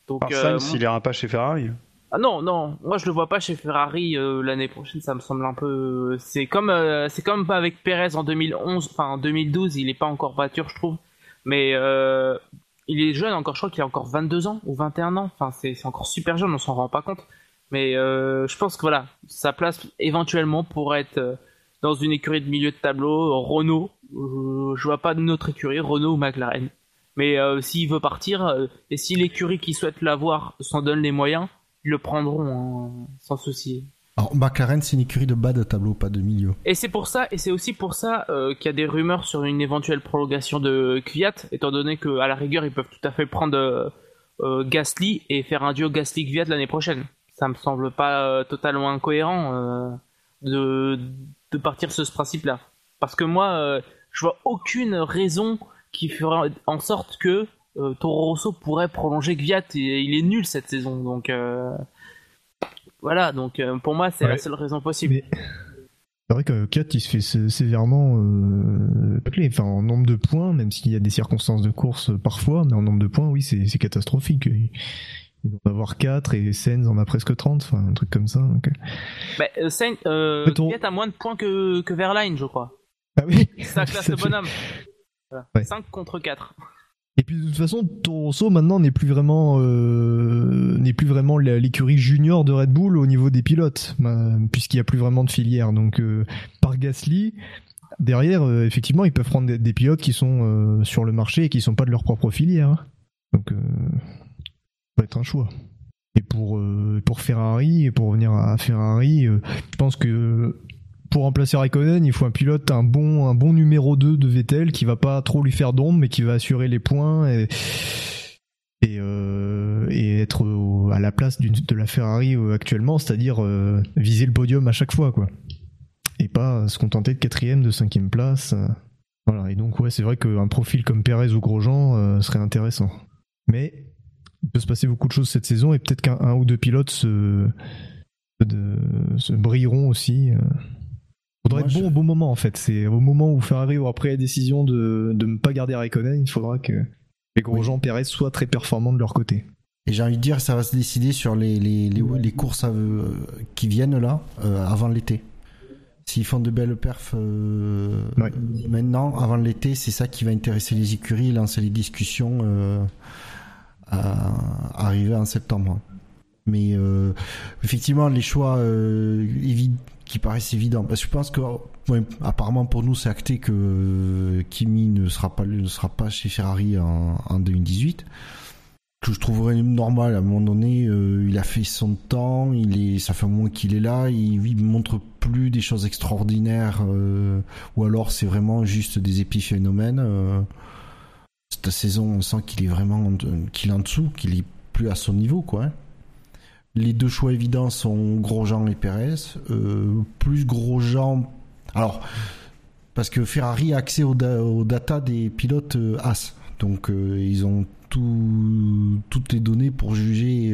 Donc Par Sainz, il ira pas chez Ferrari. Ah non, non, moi je le vois pas chez Ferrari euh, l'année prochaine, ça me semble un peu. C'est comme, euh, c'est comme avec Perez en 2011, enfin en 2012, il est pas encore mature, je trouve, mais euh, il est jeune encore, je crois qu'il a encore 22 ans ou 21 ans, enfin c'est encore super jeune, on s'en rend pas compte, mais je pense que voilà, sa place éventuellement pourrait être dans une écurie de milieu de tableau, Renault, je vois pas autre écurie, Renault ou McLaren. Mais s'il veut partir, et si l'écurie qui souhaite l'avoir s'en donne les moyens, ils le prendront hein, sans souci. Alors, McLaren, c'est une écurie de bas de tableau, pas de milieu. Et c'est pour ça, et c'est aussi pour ça euh, qu'il y a des rumeurs sur une éventuelle prolongation de Kvyat, étant donné que à la rigueur ils peuvent tout à fait prendre euh, euh, Gasly et faire un duo Gasly-Kvyat l'année prochaine. Ça me semble pas euh, totalement incohérent de, de partir sur ce principe-là. Parce que moi, je vois aucune raison qui fera en sorte que euh, Toro Rosso pourrait prolonger Kvyat. Et il est nul cette saison, donc euh, voilà. Donc euh, pour moi, c'est la seule raison possible. Mais c'est vrai que 4 il se fait sé- sévèrement euh, enfin en nombre de points, même s'il y a des circonstances de course parfois, mais en nombre de points, oui, c'est catastrophique. Ils vont avoir 4 et Sens en a presque 30, enfin un truc comme ça. donc. Bah, Sainz, euh, a moins de points que, que Verline, je crois. Ah oui Ça classe Ça le bonhomme. Voilà. Ouais. 5 contre 4. Et puis de toute façon, Toro maintenant n'est plus vraiment euh, n'est plus vraiment l'écurie junior de Red Bull au niveau des pilotes, puisqu'il y a plus vraiment de filière. Donc euh, par Gasly, derrière, euh, effectivement, ils peuvent prendre des, pilotes qui sont sur le marché et qui sont pas de leur propre filière. hein. Donc ça va être un choix. Et pour pour Ferrari, et pour revenir à Ferrari, je pense que pour remplacer Raikkonen, il faut un pilote, un bon, un bon numéro 2 de Vettel qui va pas trop lui faire d'ombre, mais qui va assurer les points et, et, euh, être à la place de la Ferrari euh, actuellement, c'est-à-dire euh, viser le podium à chaque fois, quoi. Et pas se contenter de quatrième, de cinquième place. Voilà. Et donc, ouais, c'est vrai qu'un profil comme Perez ou Grosjean serait intéressant. Mais il peut se passer beaucoup de choses cette saison et peut-être qu'un un ou deux pilotes se, se brilleront aussi. Euh. Faudra Moi, être bon je- au bon moment en fait. C'est au moment où Ferrari aura pris la décision de de ne pas garder Raikkonen, il faudra que les Grosjean Perez soient très performants de leur côté. Et j'ai envie de dire, ça va se décider sur les, les, les, les courses euh, qui viennent là, euh, avant l'été. S'ils font de belles perfs euh, Ouais. maintenant, avant l'été, c'est ça qui va intéresser les écuries et lancer les discussions à arriver en septembre. Mais effectivement, les choix euh, évi- qui paraissent évidents. Parce que je pense que, apparemment pour nous, c'est acté que Kimi ne sera pas ne sera pas chez Ferrari en, en 2018 que je trouverais normal à un moment donné euh, il a fait son temps il est ça fait un moment qu'il est là il, il montre plus des choses extraordinaires euh, ou alors c'est vraiment juste des épiphénomènes euh, cette saison on sent qu'il est vraiment en- qu'il est en dessous qu'il est plus à son niveau quoi hein. Les deux choix évidents sont Grosjean et Perez euh, plus Grosjean alors parce que Ferrari a accès aux, da- data des pilotes euh, As donc euh, ils ont tout- toutes les données pour juger,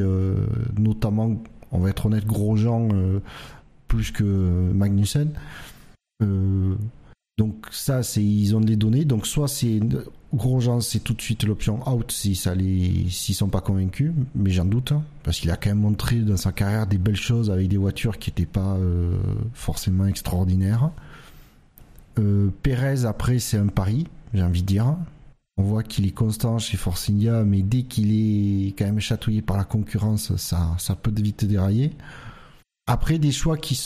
notamment, on va être honnête, Grosjean plus que Magnussen. Donc ça, ils ont des données. Donc soit c'est Grosjean, c'est tout de suite l'option out si ça les, sont pas convaincus, mais j'en doute, hein, parce qu'il a quand même montré dans sa carrière des belles choses avec des voitures qui n'étaient pas euh, forcément extraordinaires. Euh, Pérez, après, c'est un pari, j'ai envie de dire. On voit qu'il est constant chez Force India, mais dès qu'il est quand même chatouillé par la concurrence, ça, peut vite dérailler. Après, des choix qui,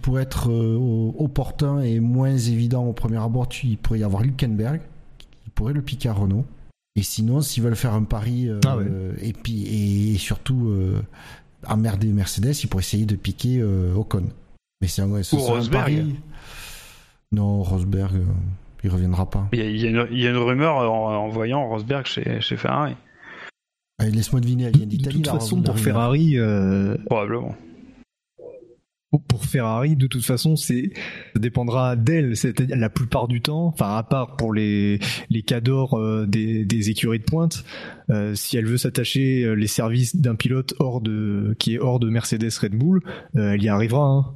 pourraient être euh, opportuns et moins évidents au premier abord, il pourrait y avoir Hülkenberg, qui pourrait le piquer à Renault. Et sinon, s'ils veulent faire un pari, euh, Ah ouais. et, puis, et, surtout euh, emmerder Mercedes, ils pourraient essayer de piquer euh, Ocon. Mais c'est un, ouais, ce un Rosberg. pari. Non, Rosberg, euh, il reviendra pas. Il y a, il y a une, il y a une rumeur en, en voyant Rosberg chez, chez Ferrari, Laisse-moi deviner, elle vient De d'Italie. toute la- façon, pour. Ferrari, euh, probablement. Pour- Ferrari, de toute façon, c'est ça dépendra d'elle. C'est-à-dire la plupart du temps, enfin à part pour les les cadors euh, des, des écuries de pointe, euh, si elle veut s'attacher euh, les services d'un pilote hors de qui est hors de Mercedes Red Bull, euh, elle y arrivera. hein.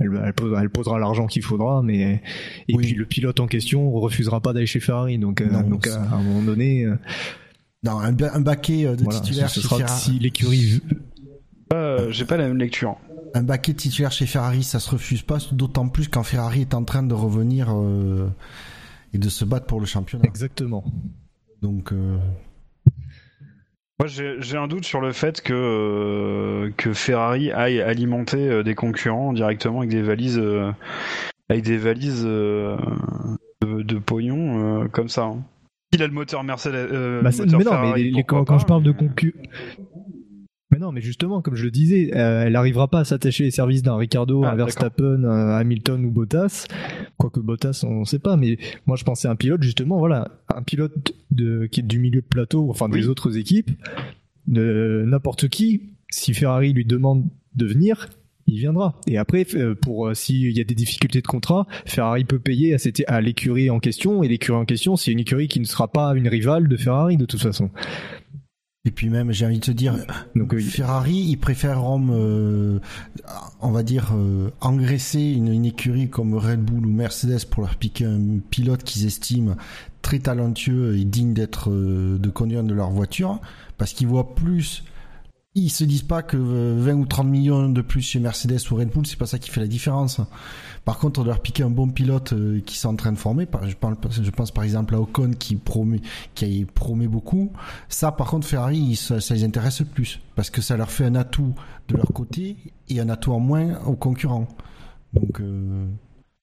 Elle, elle, posera, elle posera l'argent qu'il faudra, mais et Oui. puis le pilote en question refusera pas d'aller chez Ferrari. Donc, euh, Non, donc c'est- à un moment donné, euh, Non, un, ba- un baquet de voilà, titulaire ce sera si l'écurie Euh, J'ai pas la même lecture. Un baquet titulaire chez Ferrari, ça se refuse pas, d'autant plus quand Ferrari est en train de revenir euh, et de se battre pour le championnat. exactement. Donc, euh, Moi, j'ai un doute sur le fait que, euh, que Ferrari aille alimenter euh, des concurrents directement avec des valises, euh, avec des valises euh, de, de pognon euh, comme ça. hein. Il a le moteur Mercedes. euh, Bah, le c'est- moteur mais non, Ferrari, mais les- les- pourquoi quand, je parle de mais- concu... Mais non, mais justement, comme je le disais, euh, elle n'arrivera pas à s'attacher les services d'un Ricardo, Ah, un. Verstappen, un Hamilton ou Bottas. Quoique Bottas, on ne sait pas, mais moi je pensais à un pilote, justement, voilà, un pilote de, qui est du milieu de plateau, enfin des autres équipes, de n'importe qui, si Ferrari lui demande de venir, il viendra. Et après, euh, pour euh, s'il y a des difficultés de contrat, Ferrari peut payer à, cette- à l'écurie en question, et l'écurie en question, c'est une écurie qui ne sera pas une rivale de Ferrari de toute façon. Et puis même, j'ai envie de te dire, Donc Ferrari, ils préféreront, euh, on va dire, euh, engraisser une, une écurie comme Red Bull ou Mercedes pour leur piquer un pilote qu'ils estiment très talentueux et digne d'être euh, de conduire de leur voiture, parce qu'ils voient plus. Ils se disent pas que euh, 20 ou 30 millions de plus chez Mercedes ou Red Bull, c'est pas ça qui fait la différence. Par contre, de leur piquer un bon pilote euh, qui sont en train de former, je, parle, je pense par exemple à Ocon qui promet, qui promet beaucoup. Ça, par contre, Ferrari, ça, les intéresse plus parce que ça leur fait un atout de leur côté et un atout en moins aux concurrents. Donc, euh,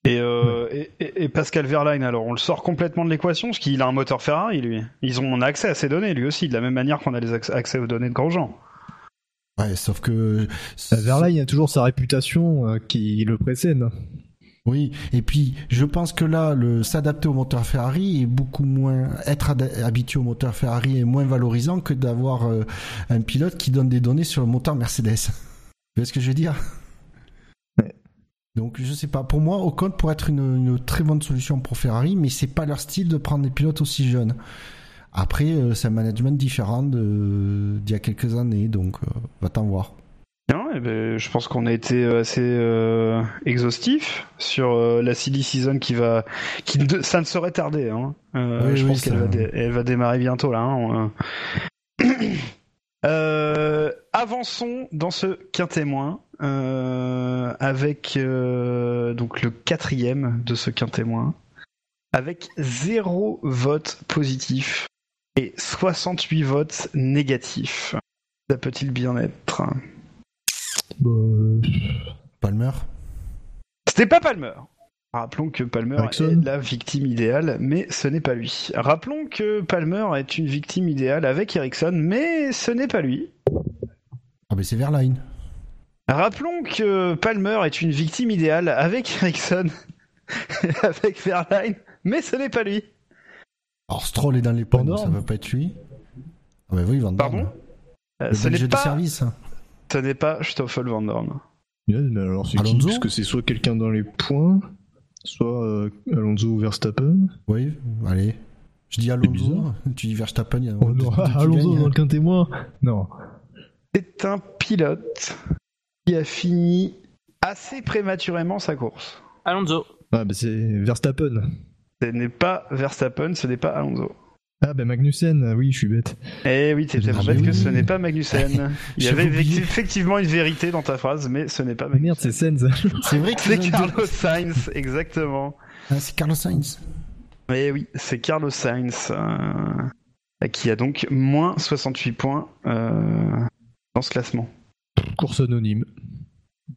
Et, euh, Pascal Verlaine, alors on le sort complètement de l'équation parce qu'il a un moteur Ferrari, lui. Ils ont accès à ces données, lui aussi, de la même manière qu'on a les acc- accès aux données de Grosjean. Ouais, sauf que Verlaine a toujours sa réputation euh, qui le précède. Oui, et puis je pense que là, le s'adapter au moteur Ferrari est beaucoup moins être habitué au moteur Ferrari est moins valorisant que d'avoir euh, un pilote qui donne des données sur le moteur Mercedes. Tu vois ce que je veux dire? Donc je sais pas. Pour moi, Ocon pourrait être une, une très bonne solution pour Ferrari, mais c'est pas leur style de prendre des pilotes aussi jeunes. Après, euh, c'est un management différent d'il y a quelques années, donc euh, va t'en voir. Bien, eh ben, je pense qu'on a été euh, assez euh, exhaustif sur euh, la silly season qui va, qui ne- ça ne saurait tarder. Hein. Euh, Oui, je oui, pense qu'elle va, dé- elle va démarrer bientôt là. hein. Avançons dans ce quintémoin euh, avec donc le quatrième de ce quintémoin avec zéro vote positif et 68 votes négatifs. Ça peut-il bien être? Bah, euh, Palmer C'était pas Palmer. Rappelons que Palmer est la victime idéale, mais ce n'est pas lui. Rappelons que Palmer est une victime idéale avec Ericsson, mais ce n'est pas lui. Ah ben c'est Verlaine. Rappelons que Palmer est une victime idéale avec Ericsson, avec Verlaine, mais ce n'est pas lui. Alors Stroll est dans les pommes, Van ça va pas être lui. Ah ben oui, Van Dorn. Pardon? Euh, Le Ce belge n'est de pas, service. ce n'est pas Stoffel Van Dorn. yeah, mais alors c'est qui Parce que c'est soit quelqu'un dans les points, soit euh, Alonso ou Verstappen. Oui, allez. Je dis Alonso, tu dis Verstappen, il y a un Oh non, de- de- Alonso dans hein. le quintémoin Non. C'est un pilote qui a fini assez prématurément sa course. Alonso. Ah bah c'est Verstappen. Ce n'est pas Verstappen, ce n'est pas Alonso. Ah ben Magnussen, euh, oui, je suis bête. Eh oui, t'es Ah tellement bête oui. que ce n'est pas Magnussen. Il y J'avais avait oublié. effectivement une vérité dans ta phrase, mais ce n'est pas Ah, merde, Magnussen. c'est Sens. C'est vrai que C'est Carlos Sainz, exactement. Ah, c'est Carlos Sainz. Eh oui, c'est Carlos Sainz euh, qui a donc moins 68 points euh, dans ce classement. Course anonyme.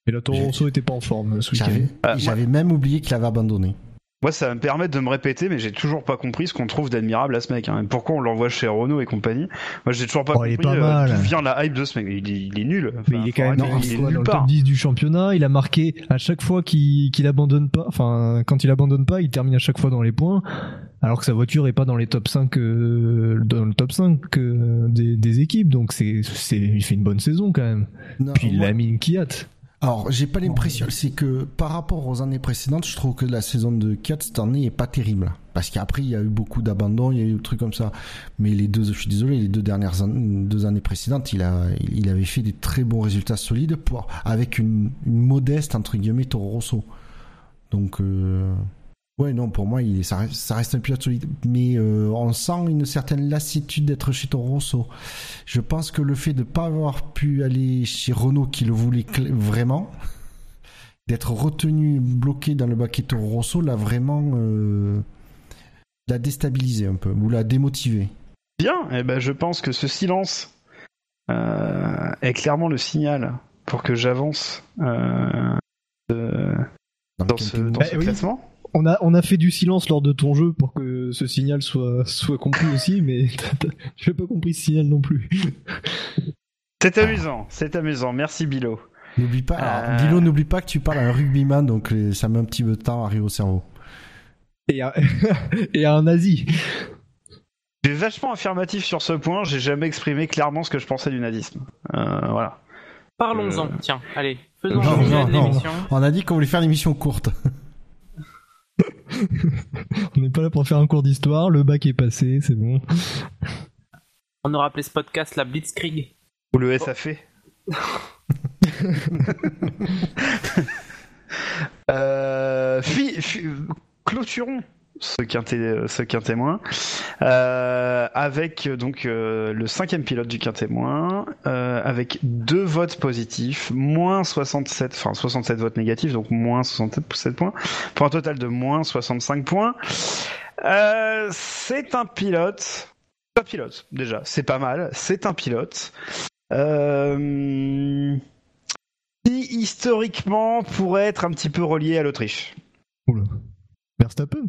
Et la Toro Rosso était pas en forme ce week-end. J'avais Ah, j'avais même oublié qu'il avait abandonné. Moi, ça va me permettre de me répéter, mais j'ai toujours pas compris ce qu'on trouve d'admirable à ce mec. Hein. Pourquoi on l'envoie chez Renault et compagnie Moi, j'ai toujours pas Oh, il est compris pas d'où vient la hype de ce mec. Il est, il est nul. Enfin, il est quand même il il est est dans le top 10 du championnat. Il a marqué à chaque fois qu'il abandonne pas. Enfin, quand il abandonne pas, il termine à chaque fois dans les points. Alors que sa voiture est pas dans les top 5 euh, dans le top 5 euh, des, des équipes. Donc c'est il fait une bonne saison quand même. Non, Puis il a mis une Kiat. Alors, j'ai pas l'impression, c'est que par rapport aux années précédentes, je trouve que la saison de Kiat cette année est pas terrible. Parce qu'après, il y a eu beaucoup d'abandon, il y a eu des trucs comme ça. Mais les deux, je suis désolé, les deux dernières deux années précédentes, il a, il avait fait des très bons résultats solides avec une, une modeste, entre guillemets, Toro Rosso. Donc, euh, ouais, non, pour moi, il ça, reste, ça reste un pilote solide. Mais euh, on sent une certaine lassitude d'être chez Toro Rosso. Je pense que le fait de ne pas avoir pu aller chez Renault qui le voulait vraiment, d'être retenu, bloqué dans le baquet Toro Rosso, l'a vraiment euh, l'a déstabilisé un peu, ou l'a démotivé. Bien, eh ben, je pense que ce silence euh, est clairement le signal pour que j'avance Dans, ce, dans Bah ce oui. classement. On a, on a fait du silence lors de ton jeu pour que ce signal soit, soit compris aussi, mais je n'ai pas compris ce signal non plus. C'est amusant, c'est amusant. Merci Bilo. N'oublie pas, alors, Euh. Bilo, n'oublie pas que tu parles à un rugbyman, donc euh, ça met un petit peu de temps à arriver au cerveau. Et à, et à un nazi. J'ai vachement affirmatif sur ce point. J'ai jamais exprimé clairement ce que je pensais du nazisme. Euh, voilà. Parlons-en, Euh. tiens, allez, faisons Non, non, de non. l'émission. On a dit qu'on voulait faire l'émission courte. On n'est pas là pour faire un cours d'histoire, le bac est passé, c'est bon. On aura appelé ce podcast la Blitzkrieg. Ou le SAF. euh, fi- fi- clôturons ce quintet, ce moins euh, avec donc euh, le cinquième pilote du quintet moins euh, avec deux votes positifs, moins 67, enfin 67 votes négatifs, donc moins 67 points, pour un total de moins 65 points. C'est un pilote, un pilote déjà, c'est pas mal, c'est un pilote. Qui historiquement pourrait être un petit peu relié à l'Autriche. Oula. Verstappen?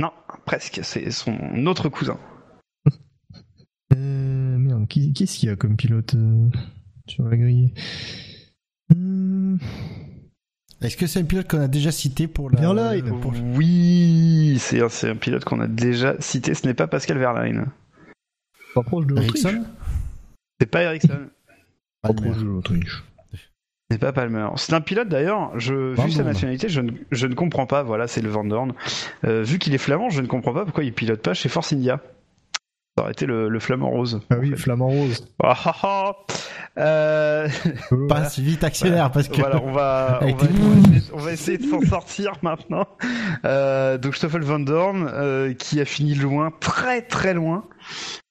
Non, presque, c'est son autre cousin. euh, Merde, qui, qu'est-ce qu'il y a comme pilote euh, sur la grille? Hmm, Est-ce que c'est un pilote qu'on a déjà cité pour la... Verlaine. pour- Oui, c'est un, c'est un pilote qu'on a déjà cité, ce n'est pas Pascal Verlaine. Pas proche de l'Autriche. Ericsson? C'est pas Ericsson, Pas proche de l'Autriche. C'est pas Palmer. C'est un pilote d'ailleurs, je, vu sa nationalité, je ne, je ne comprends pas, voilà, c'est le Van Dorn. Euh, vu qu'il est flamand, je ne comprends pas pourquoi il pilote pas chez Force India. Ça aurait été le, le flamand rose. Ah oui, Flamand Rose. Ah, ah, ah. Euh, Passe vite, accélère, parce que... Voilà, on va, on Avec va, tes- on va essayer, on va essayer de s'en sortir maintenant. Euh, donc Stoffel Van Dorn, euh, qui a fini loin, très très loin,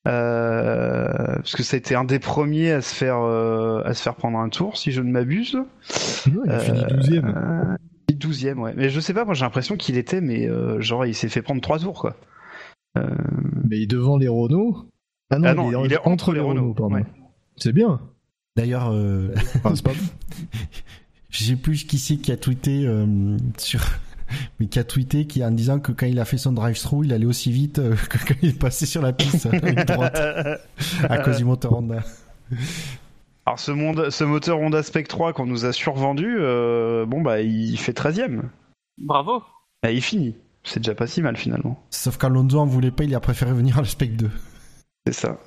euh, parce que ça a été un des premiers à se faire euh, à se faire prendre un tour, si je ne m'abuse. Non, il a fini 12 e Euh, 12e, ouais. Mais je sais pas, moi j'ai l'impression qu'il était, mais euh, genre il s'est fait prendre trois tours, quoi. Euh, Mais il est devant les Renault. Ah non, Ah non, il, est entre, les Renault, pardon. ouais. C'est bien. D'ailleurs, euh, pas je sais plus qui c'est qui a tweeté euh, sur... Mais qui a tweeté qui en disant que quand il a fait son drive-through, il allait aussi vite euh, que quand il est passé sur la piste à ligne droite à cause du moteur Honda. Alors ce, monde, ce moteur Honda Spec 3 qu'on nous a survendu, euh, bon bah il fait 13ème. Bravo. Bah, il finit. C'est déjà pas si mal finalement. Sauf qu'Alonso en voulait pas, il a préféré venir à le Spec 2. C'est ça.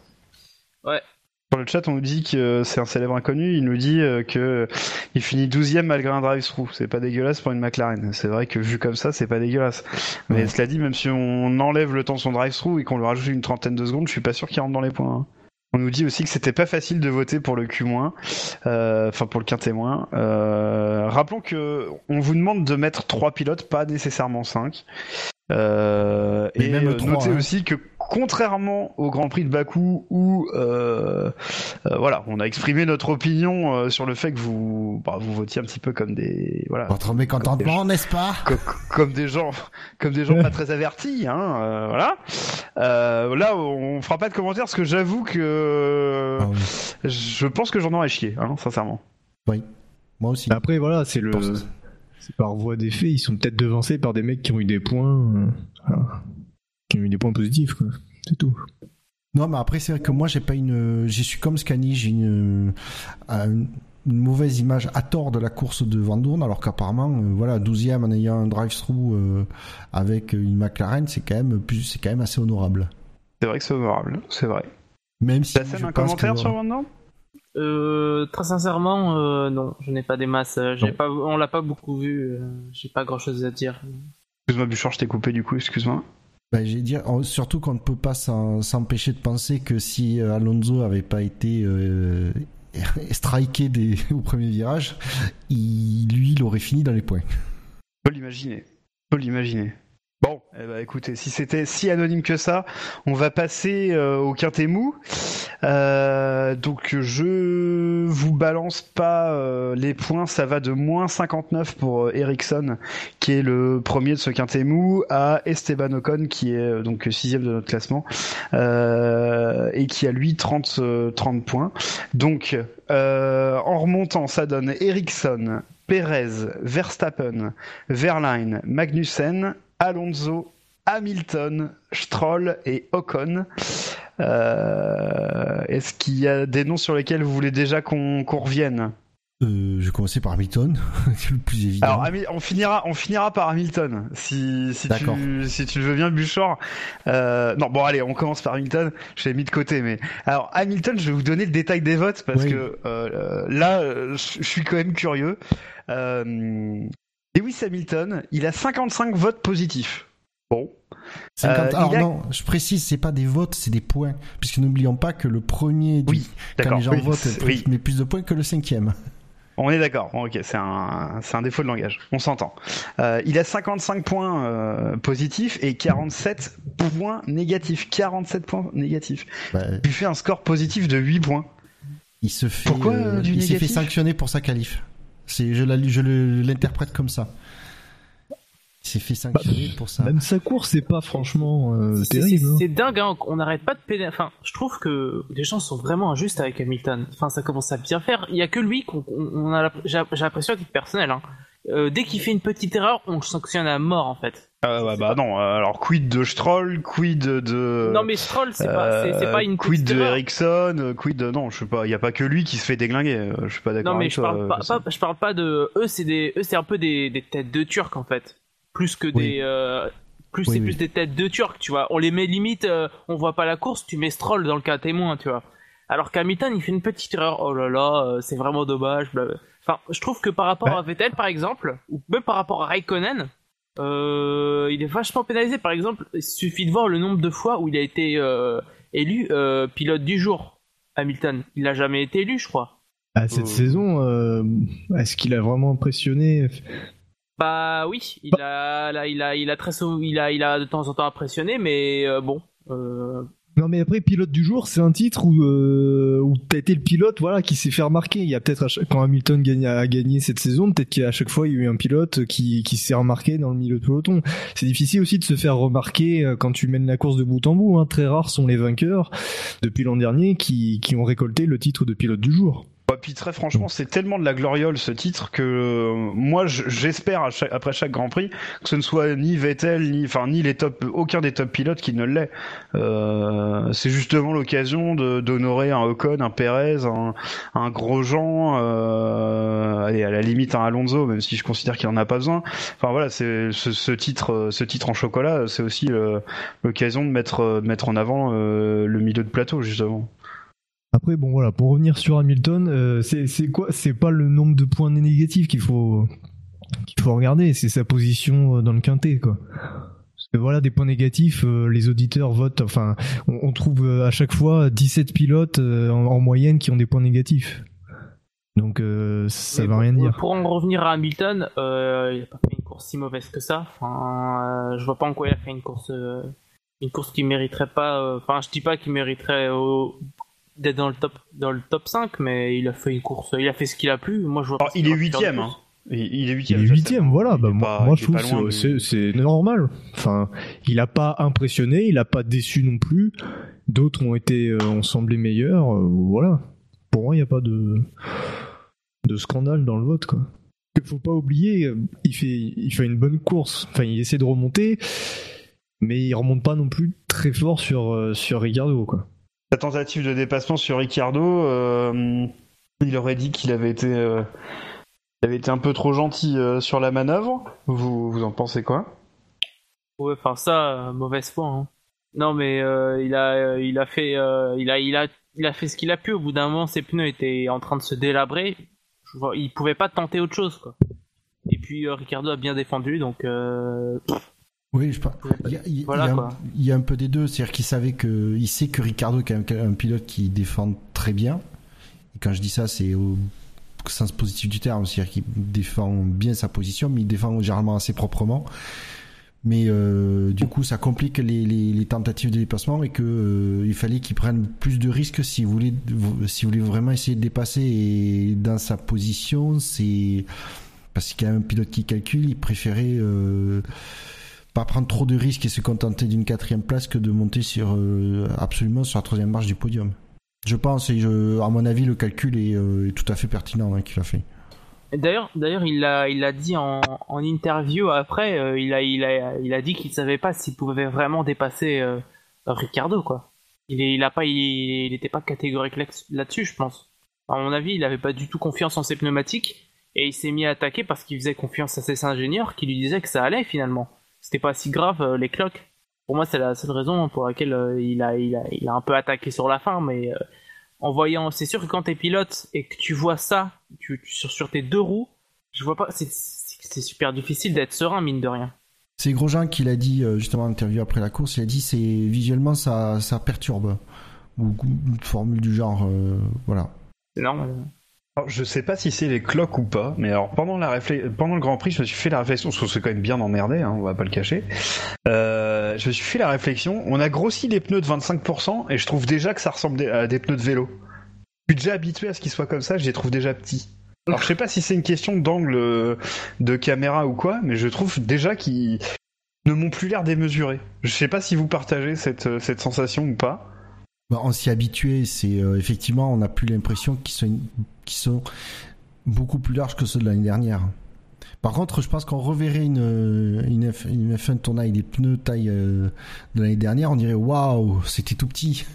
Ouais. Sur le chat, on nous dit que c'est un célèbre inconnu. Il nous dit euh, que il finit 12ème malgré un drive-through. C'est pas dégueulasse pour une McLaren. C'est vrai que vu comme ça, c'est pas dégueulasse. Mais Ouais. cela dit, même si on enlève le temps de son drive-through et qu'on lui rajoute une trentaine de secondes, je suis pas sûr qu'il rentre dans les points. hein. On nous dit aussi que c'était pas facile de voter pour le Q-, euh, enfin pour le quintet moins. Euh, rappelons que on vous demande de mettre trois pilotes, pas nécessairement cinq. Euh, et même notez hein. aussi que contrairement au Grand Prix de Bakou où euh, euh, voilà, on a exprimé notre opinion euh, sur le fait que vous bah, vous votiez un petit peu comme des voilà Votre mécontentement, n'est-ce pas? co- co- comme des gens comme des gens pas très avertis hein euh, voilà Euh, là on fera pas de commentaires parce que j'avoue que Ah oui. je pense que j'en aurais chié hein, sincèrement Oui, moi aussi. Après, voilà, c'est le. Par voie des faits, ils sont peut-être devancés par des mecs qui ont eu des points. euh, voilà. Qui ont eu des points positifs, quoi. C'est tout. Non, mais après, c'est vrai que moi, j'ai pas une. J'y suis comme Scani, j'ai une, euh, une mauvaise image à tort de la course de Vandoorne, alors qu'apparemment, euh, voilà, 12e en ayant un drive-through euh, avec une McLaren, c'est quand même plus, c'est quand même assez honorable. c'est vrai que c'est honorable c'est vrai Même si. la scène je un commentaire que- sur Van Dorn Euh, très sincèrement, euh, non, je n'ai pas des masses. J'ai pas, on l'a pas beaucoup vu. euh, J'ai pas grand chose à dire. excuse-moi Bouchard je t'ai coupé du coup excuse-moi Ben, j'ai dire, on- surtout qu'on ne peut pas s'empêcher de penser que si euh, Alonso avait pas été euh, au premier virage, il, lui, il aurait fini dans les points. peut l'imaginer. peut l'imaginer. Bon, eh ben, écoutez, si c'était si anonyme que ça, on va passer euh, au quintet mou. Euh, donc je vous balance pas euh, les points, ça va de moins 59 pour Ericsson, qui est le premier de ce quintet mou, à Esteban Ocon, qui est donc sixième de notre classement, et qui a lui 30, euh, 30 points. Donc en remontant, ça donne Ericsson, Perez, Verstappen, Verline, Magnussen, Alonso, Hamilton, Stroll et Ocon. Euh, Est-ce qu'il y a des noms sur lesquels vous voulez déjà qu'on qu'on revienne? Euh, je vais commencer par Hamilton, c'est le plus évident. Alors, on finira, on finira par Hamilton, si, si, tu, si tu le veux bien, Buchor. Euh, non, bon, allez, on commence par Hamilton. Je l'ai mis de côté, mais alors Hamilton, je vais vous donner le détail des votes parce Oui. que euh, là, je je suis quand même curieux. Euh, Lewis Hamilton, il a 55 votes positifs. Bon, 50 euh, Alors a- non, je précise, c'est pas des votes, c'est des points. Puisque n'oublions pas que le premier, du- Oui, quand les gens oui, votent, oui. met plus de points que le cinquième. On est d'accord. Bon, ok, c'est un, un défaut de langage. On s'entend. Euh, il a 55 points euh, positifs et 47 points négatifs. 47 points négatifs. Bah, Il fait un score positif de 8 points. il se fait, Pourquoi, euh, il s'est fait sanctionner pour sa qualif. C'est, je, la- je le- l'interprète comme ça. Il s'est fait sanctionner pour ça. Même sa course, c'est pas franchement euh, C'est- terrible. C'est hein. c'est dingue, hein, on n'arrête pas de péder. Enfin, je trouve que les gens sont vraiment injustes avec Hamilton. Enfin, ça commence à bien faire. Il y a que lui qu'on on- on a. la- J'ai l'impression à titre personnel. Hein. Euh, dès qu'il fait une petite erreur, on le sanctionne à mort en fait. Euh, ouais, bah non. Alors quid de Stroll, quid de. non mais Stroll, c'est pas, c'est- c'est pas une Euh, quid petite de erreur. Ericsson, quid de non, je sais pas. Il y a pas que lui qui se fait déglinguer. euh, Je suis pas d'accord. Non mais avec je toi, parle pas, je parle pas de eux. C'est des, eux c'est un peu des, des têtes de Turcs en fait. Plus que Oui. des, euh, plus Oui, c'est oui. plus des têtes de Turcs, tu vois. On les met limite, euh, on voit pas la course, tu mets Stroll dans le cas témoin, tu vois. Alors qu'Hamilton il fait une petite erreur. Oh là là, euh, c'est vraiment dommage. blablabla. Enfin, je trouve que par rapport Bah. à Vettel par exemple, ou même par rapport à Raikkonen. Euh, il est vachement pénalisé. Par exemple, il suffit de voir le nombre de fois où il a été euh, élu euh, pilote du jour. Hamilton, il a jamais été élu, je crois. Ah, cette Euh. saison, euh, est-ce qu'il a vraiment impressionné? Bah oui, il a, là, il a, il a très, il a, il a de temps en temps impressionné, mais euh, bon. Non, mais après, pilote du jour, c'est un titre où, euh, où t'as été le pilote voilà, qui s'est fait remarquer. Il y a peut-être, quand Hamilton a gagné cette saison, peut-être qu'à chaque fois, il y a eu un pilote qui, qui s'est remarqué dans le milieu de peloton. C'est difficile aussi de se faire remarquer euh, quand tu mènes la course de bout en bout. Hein. Très rares sont les vainqueurs, depuis l'an dernier, qui, qui ont récolté le titre de pilote du jour. Puis très franchement, c'est tellement de la gloriole ce titre que euh, moi je- j'espère après chaque Grand Prix que ce ne soit ni Vettel ni enfin ni les top aucun des top pilotes qui ne l'est. Euh, c'est justement l'occasion d'honorer un Ocon, un Perez, un, un Grosjean, euh, allez à la limite un Alonso, même si je considère qu'il en a pas besoin. Enfin voilà, c'est ce, ce titre ce titre en chocolat, c'est aussi l'occasion de mettre de mettre en avant euh, le milieu de plateau justement. Après, bon voilà, pour revenir sur Hamilton, euh, c'est quoi C'est pas le nombre de points négatifs qu'il faut qu'il faut regarder, c'est sa position euh, dans le quintet, quoi. Parce que voilà, des points négatifs, euh, les auditeurs votent. Enfin, on, on trouve euh, à chaque fois 17 pilotes euh, en, en moyenne qui ont des points négatifs. Donc ça mais va pour- rien dire. Pour en revenir à Hamilton, il a pas fait une course si mauvaise que ça. Enfin, je vois pas en quoi il a fait une course. Une course qui mériterait pas. Enfin, je dis pas qu'il mériterait au- d'être dans le top dans le top 5, mais il a fait une course. Il a fait ce qu'il a pu. Moi, je vois. Alors, pas ce il est aurait pu faire de huitième, plus. hein. Il, il est Il huitième. est je sais. huitième, voilà. Il Bah, est moi, pas- moi, il je est trouve que c'est c'est normal. Enfin, il a pas impressionné, il a pas déçu non plus. D'autres ont été, euh, ont semblé meilleurs. euh, voilà. Pour moi, il n'y a pas de de scandale dans le vote, quoi. Il faut pas oublier, euh, il fait, il fait une bonne course. Enfin, il essaie de remonter, mais il remonte pas non plus très fort sur euh, sur Ricardo, quoi. Sa tentative de dépassement sur Ricciardo, euh, il aurait dit qu'il avait été, euh, avait été un peu trop gentil euh, sur la manœuvre. Vous, vous en pensez quoi? Ouais, enfin ça, mauvaise foi. Hein. Non, mais il a, il a fait, il a, il a, il a fait ce qu'il a pu. Au bout d'un moment, ses pneus étaient en train de se délabrer. Il pouvait pas tenter autre chose. Et puis Ricardo a bien défendu, donc Oui, je pense. Il y a, y un, quoi. il y a un peu des deux, c'est-à-dire qu'il savait que, il sait que Ricardo est un pilote qui défend très bien. Et quand je dis ça, c'est au sens positif du terme, c'est-à-dire qu'il défend bien sa position, mais il défend généralement assez proprement. Mais euh, du coup, ça complique les, les, les tentatives de dépassement et que euh, il fallait qu'il prenne plus de risques si vous voulez, si vous voulez vraiment essayer de dépasser. Et dans sa position, c'est parce qu'il y a un pilote qui calcule, il préférait euh, pas prendre trop de risques et se contenter d'une quatrième place que de monter sur euh, absolument sur la troisième marche du podium. Je pense, et à mon avis, le calcul est, euh, tout à fait pertinent hein, qu'il a fait. D'ailleurs, d'ailleurs, il l'a, dit en, interview après. euh, il a, dit qu'il savait pas s'il pouvait vraiment dépasser Ricardo, quoi. Il est, il a pas, pas catégorique là- là-dessus, je pense. À mon avis, il avait pas du tout confiance en ses pneumatiques et il s'est mis à attaquer parce qu'il faisait confiance à ses ingénieurs qui lui disaient que ça allait finalement. C'était pas si grave euh, les cloques. Pour moi, c'est la seule raison pour laquelle euh, il a, il a, il a un peu attaqué sur la fin, mais euh, en voyant, c'est sûr que quand t'es pilote et que tu vois ça, tu, tu- sur, sur tes deux roues, je vois pas, c'est- super difficile d'être serein mine de rien. C'est Grosjean qui l'a dit justement en interview après la course. Il a dit c'est visuellement ça, ça perturbe ou une formule du genre euh, voilà. C'est normal. Alors, je sais pas si c'est les cloques ou pas, mais alors pendant, le Grand Prix, je me suis fait la réflexion, parce que c'est quand même bien emmerdé, hein, on va pas le cacher. Euh, je me suis fait la réflexion, on a grossi les pneus de 25%, et je trouve déjà que ça ressemble à des pneus de vélo. Je suis déjà habitué à ce qu'ils soient comme ça, je les trouve déjà petits. Alors je sais pas si c'est une question d'angle euh, de caméra ou quoi, mais je trouve déjà qu'ils ne m'ont plus l'air démesurés. Je sais pas si vous partagez cette, euh, cette sensation ou pas. Bah, on s'y habitué. C'est euh, effectivement on n'a plus l'impression qu'ils sont beaucoup plus larges que ceux de l'année dernière. Par contre, je pense qu'on reverrait une une, F, une F1 tourner avec des pneus taille euh, de l'année dernière. On dirait waouh, c'était tout petit.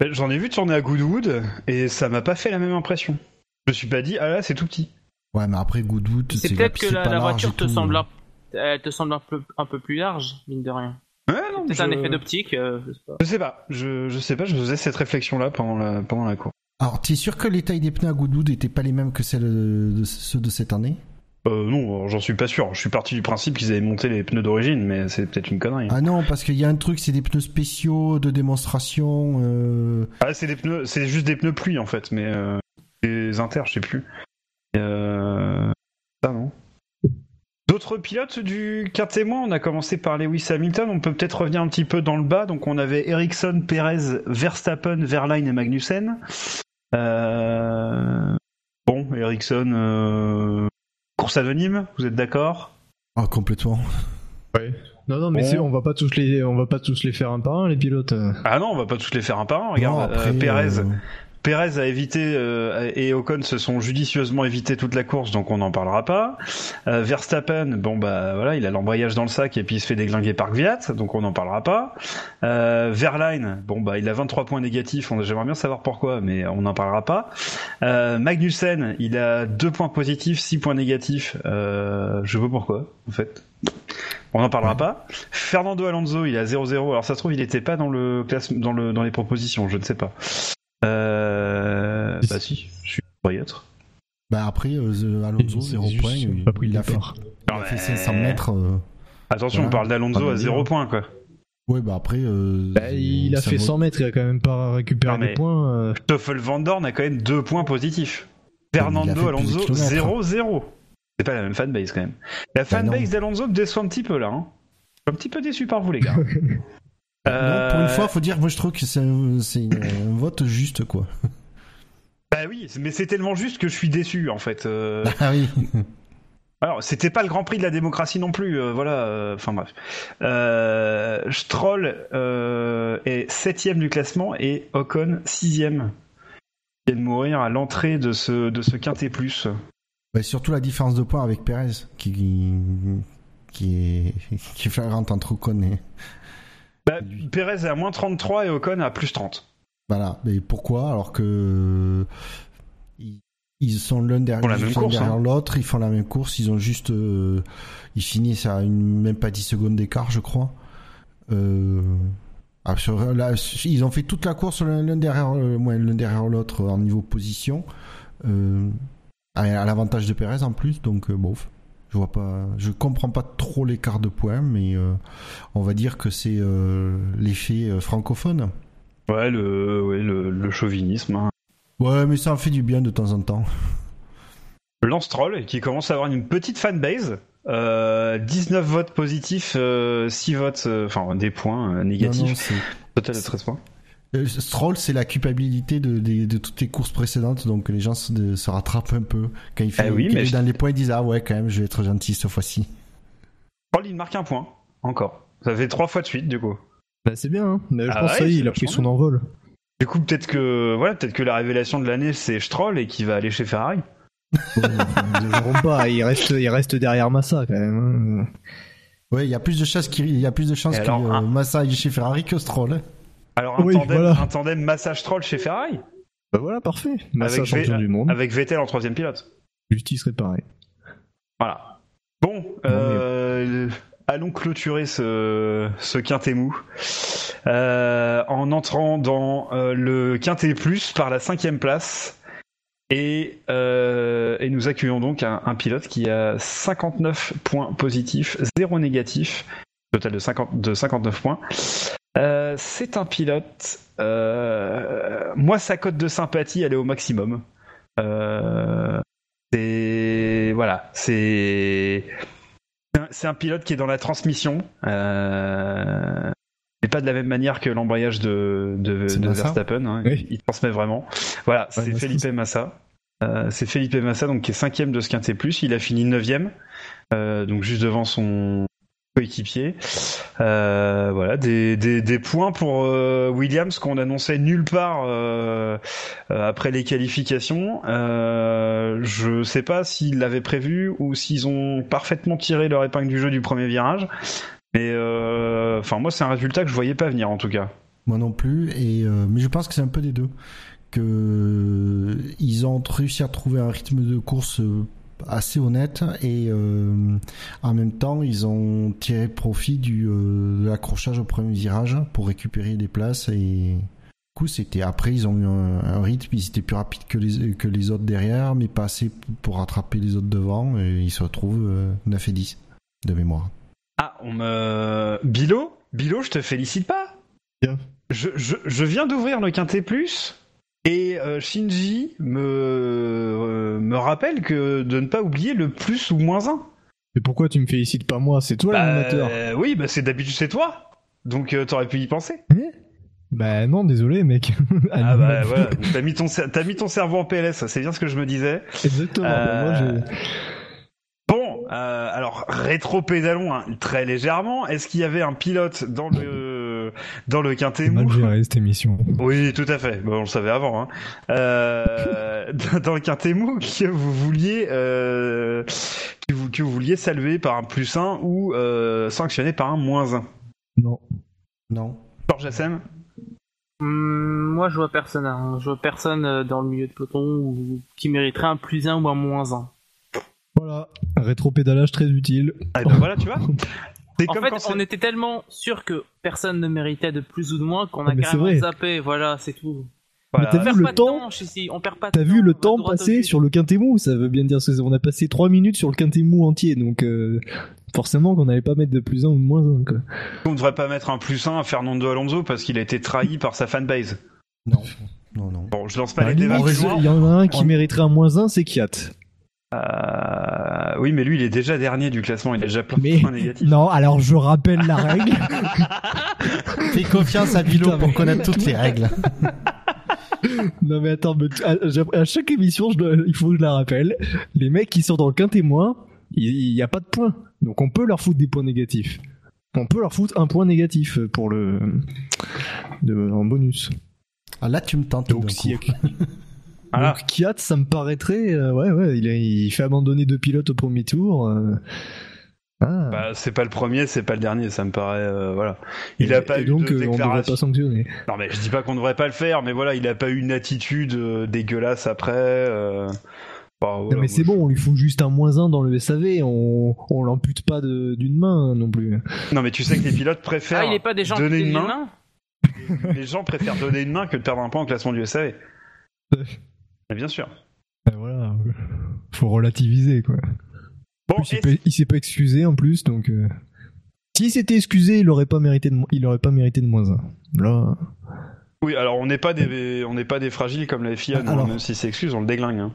Ben, J'en ai vu tourner à Goodwood, et ça m'a pas fait la même impression. Je me suis pas dit, ah là, c'est tout petit. Ouais, mais après Goodwood, C'est peut-être que c'est la, pas la large voiture et te semble, un, elle te semble un peu, un peu plus large, mine de rien. Ouais, Peut-être je... un effet d'optique, euh, je sais pas. Je sais pas, je, je sais pas, je faisais cette réflexion-là pendant la, pendant la course. Alors, tu es sûr que les tailles des pneus à Goodwood n'étaient pas les mêmes que celles de, de ceux de cette année? Euh, non, j'en suis pas sûr. Je suis parti du principe qu'ils avaient monté les pneus d'origine, mais c'est peut-être une connerie. Ah non, parce qu'il y a un truc, c'est des pneus spéciaux de démonstration. euh, Ah, c'est des pneus, c'est juste des pneus pluie en fait, mais euh, des inter, je sais plus. Euh, ça non? D'autres pilotes du quart témoin, on a commencé par Lewis Hamilton, on peut peut-être revenir un petit peu dans le bas. Donc on avait Ericsson, Perez, Verstappen, Verline et Magnussen. Euh, Bon, Ericsson, euh, course anonyme, vous êtes d'accord? Ah, complètement. Non, non, mais Bon. on va pas tous les, on va pas tous les faire un par un, les pilotes. euh. Ah non, on va pas tous les faire un par un. Regarde, Non, après, euh, Perez, Perez a évité euh, et Ocon se sont judicieusement évité toute la course, donc on n'en parlera pas. Euh, Verstappen, bon bah voilà, il a l'embrayage dans le sac et puis il se fait déglinguer par Gviat, donc on n'en parlera pas. Euh, Verline, bon bah il a 23 points négatifs, j'aimerais bien savoir pourquoi, mais on n'en parlera pas. Euh, Magnussen, il a 2 points positifs, 6 points négatifs, je pas pourquoi en fait. On n'en parlera pas. Fernando Alonso, il a 0-0. Alors ça se trouve, il n'était pas dans le dans les propositions, je ne sais pas. Euh... Bah si, je suis pourrais y être. Bah après, euh, Alonso, C'est 0 juste point. pas pris Il le a fait, il a fait 500 mètres. euh, Attention, Voilà. on parle d'Alonso à de 0 dire. points, quoi. Ouais, bah après. euh, Bah, il a fait vaut- 100 mètres, il a quand même pas récupéré des points. euh. Stoffel Van Dorn a quand même 2 points positifs. Il Fernando Alonso, kilomètres. 0-0. C'est pas la même fanbase, quand même. La Bah, fanbase d'Alonso me déçoit un petit peu, là. Hein. Je suis un petit peu déçu par vous, les gars. Non, pour une Euh, fois, faut dire, moi je trouve que c'est un, vote juste, quoi. Bah oui, mais c'est tellement juste que je suis déçu en fait. Euh, Ah oui. Alors, c'était pas le Grand Prix de la démocratie non plus, euh, voilà. Enfin bref. Stroll est septième du classement et Ocon sixième. Il vient de mourir à l'entrée de ce de ce quintet plus. Bah, surtout la différence de points avec Perez, qui, qui est, qui est flagrante entre Ocon et, Bah, Perez est à moins 33 et Ocon à plus 30. Voilà, mais pourquoi Alors que ils, sont l'un derrière, hein. l'autre, ils font la même course, ils ont juste euh, ils finissent à une, même pas 10 secondes d'écart, je crois. Euh, ah, sur- là, ils ont fait toute la course l'un derrière euh, ouais, l'un derrière l'autre en niveau position. Euh, à, à l'avantage de Perez en plus, donc bof. Je vois pas, je comprends pas trop l'écart de points, mais euh, on va dire que c'est euh, l'effet euh, francophone. Ouais, le ouais, le, le chauvinisme. hein. Ouais, mais ça en fait du bien de temps en temps. Lance Troll qui commence à avoir une petite fanbase. Euh, 19 votes positifs, euh, 6 votes, enfin des points négatifs. Non, non, Total de 13 points. Euh, Stroll, c'est la culpabilité de, de- de toutes les courses précédentes, donc les gens se, de- se rattrapent un peu. Quand il fait oui, quand mais il est je- dans les points, ils disent Ah ouais, quand même, je vais être gentil cette fois-ci. Troll, il marque un point, encore. Ça fait 3 fois de suite, du coup. Bah, c'est bien, hein. Mais je Ah pense ouais, que ça y il a pris son envol. Du coup, peut-être que voilà, peut-être que la révélation de l'année c'est Stroll et qu'il va aller chez Ferrari. Bon, ne pas, il reste, il reste derrière Massa quand même. hein. Ouais, il y a plus de chances qu'il il y a plus de chances que alors, euh, un- Massa aille chez Ferrari que Stroll. Alors un Oui, tandem, voilà. un tandem massage Stroll chez Ferrari Bah voilà, parfait. Avec champion V- du monde. avec Vettel en troisième pilote. Justice pareil. Voilà. Bon, euh, allons clôturer ce, ce quintet mou Euh, en entrant dans euh, le quintet plus par la cinquième place. Et, euh, et nous accueillons donc un, un pilote qui a 59 points positifs, 0 négatif, total de, 50, de 59 points. Euh, c'est un pilote. euh, moi, sa cote de sympathie, elle est au maximum. Euh, c'est voilà, c'est c'est un- pilote qui est dans la transmission, mais pas de la même manière que l'embrayage de, de, Verstappen. hein. Oui. Il transmet vraiment. Voilà, c'est Felipe Massa. C'est Felipe Massa donc qui est cinquième de ce quintet plus. Il a fini neuvième, donc juste devant son coéquipier. Euh, voilà, des, points pour euh, Williams qu'on annonçait nulle part euh, après les qualifications. Je sais pas s'ils l'avaient prévu ou s'ils ont parfaitement tiré leur épingle du jeu du premier virage. Mais enfin, moi, c'est un résultat que je voyais pas venir en tout cas. Moi non plus, et mais je pense que c'est un peu des deux. Que ils ont réussi à trouver un rythme de course assez honnête et euh, en même temps ils ont tiré profit du euh, de l'accrochage au premier virage pour récupérer des places et du coup c'était après ils ont eu un, un rythme ils étaient plus rapides que les que les autres derrière mais pas assez pour rattraper les autres devant et ils se retrouvent euh, 9 et 10 de mémoire. Ah, on me. Bilo Bilo, je te félicite pas Bien. Je, je, je viens d'ouvrir le Quintet Plus et euh, Shinji me, euh, me rappelle que de ne pas oublier le plus ou moins 1. Mais pourquoi tu me félicites pas moi? C'est toi l'animateur. oui, bah c'est d'habitude c'est toi. Donc euh, t'aurais pu y penser. Bah non, désolé mec. Ah bah voilà, t'as mis, ton mis ton cerveau en PLS, c'est bien ce que je me disais. Exactement. bah, moi, Euh, je... Bon, euh, alors rétro-pédalons hein, très légèrement. Est-ce qu'il y avait un pilote dans le dans le quintet J'ai mal mou géré cette émission. Oui, tout à fait. Bon, on le savait avant. Hein. Euh, dans le quintet mou que vous vouliez euh, que, vous, que vous vouliez saluer par un plus 1 ou euh, sanctionner par un moins 1. Non. Non. Georges Assem Hum, moi, je vois personne. hein. Je vois personne euh, dans le milieu de peloton ou... qui mériterait un plus 1 ou un moins 1. Voilà. Rétro-pédalage très utile. Ah ben voilà, tu vois. C'est En comme fait, on était tellement sûr que personne ne méritait de plus ou de moins qu'on Ah, a carrément zappé. Voilà, c'est tout. Voilà. Mais On t'as perd vu le temps. On perd pas T'as vu le temps but. sur le quintet mou Ça veut bien dire que on a passé 3 minutes sur le quintet mou entier, donc euh, forcément qu'on n'allait pas mettre de plus 1 ou de moins 1. Quoi. On ne devrait pas mettre un plus 1 à Fernando Alonso parce qu'il a été trahi par sa fanbase. Non. Non, non. Bon, je lance pas la les débats. Il y en a un qui on- mériterait un moins 1, c'est Kiat. Euh, oui, mais lui, il est déjà dernier du classement. Il a déjà plein Mais de points négatifs. non, alors je rappelle la règle. Fais confiance à Bilo Putain, pour mais- connaître toutes les règles. non mais attends, mais tu- à, à chaque émission, je dois- il faut que je la rappelle. Les mecs qui sont dans le quin témoin, il n'y a pas de points. Donc on peut leur foutre des points négatifs. On peut leur foutre un point négatif pour le de, en bonus. Ah, là, tu me tentes. Donc. Voilà. Donc Kiat, ça me paraîtrait, euh, ouais ouais, il, a- il fait abandonner deux pilotes au premier tour. euh. Ah. Bah, c'est pas le premier, c'est pas le dernier, ça me paraît. euh, voilà. Il Et- a pas et eu donc de euh, on devrait déclaration. pas sanctionner. Non, mais je dis pas qu'on devrait pas le faire, mais voilà, il a pas eu une attitude euh, dégueulasse après. euh, bah, Non, mais c'est bon, on lui faut juste un moins un dans le SAV, on, on l'ampute pas d'une main hein, non plus. Non, mais tu sais que les pilotes préfèrent. Ah, il est pas des gens donner une main. Les gens préfèrent donner une main que de perdre un point au classement du SAV. Mais bien sûr. Ben voilà, faut relativiser quoi. Bon, plus, il, s'est pas excusé en plus, donc. euh, S'il s'était excusé, il aurait pas mérité de, il aurait pas mérité de moins un. Là, oui, alors on n'est pas des, on n'est pas des fragiles comme la FIA, nous, Alors- même si c'est excuse, on le déglingue. Hein.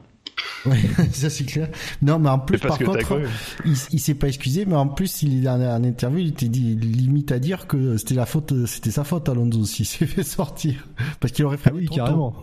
Ouais, ça c'est clair. Non, mais en plus, par contre, il, il s'est pas excusé, mais en plus, il est en, en interview, il était dit, limite à dire que c'était la faute, c'était sa faute, Alonso, s'il s'est fait sortir. Parce qu'il aurait ah freiné oui, tôt.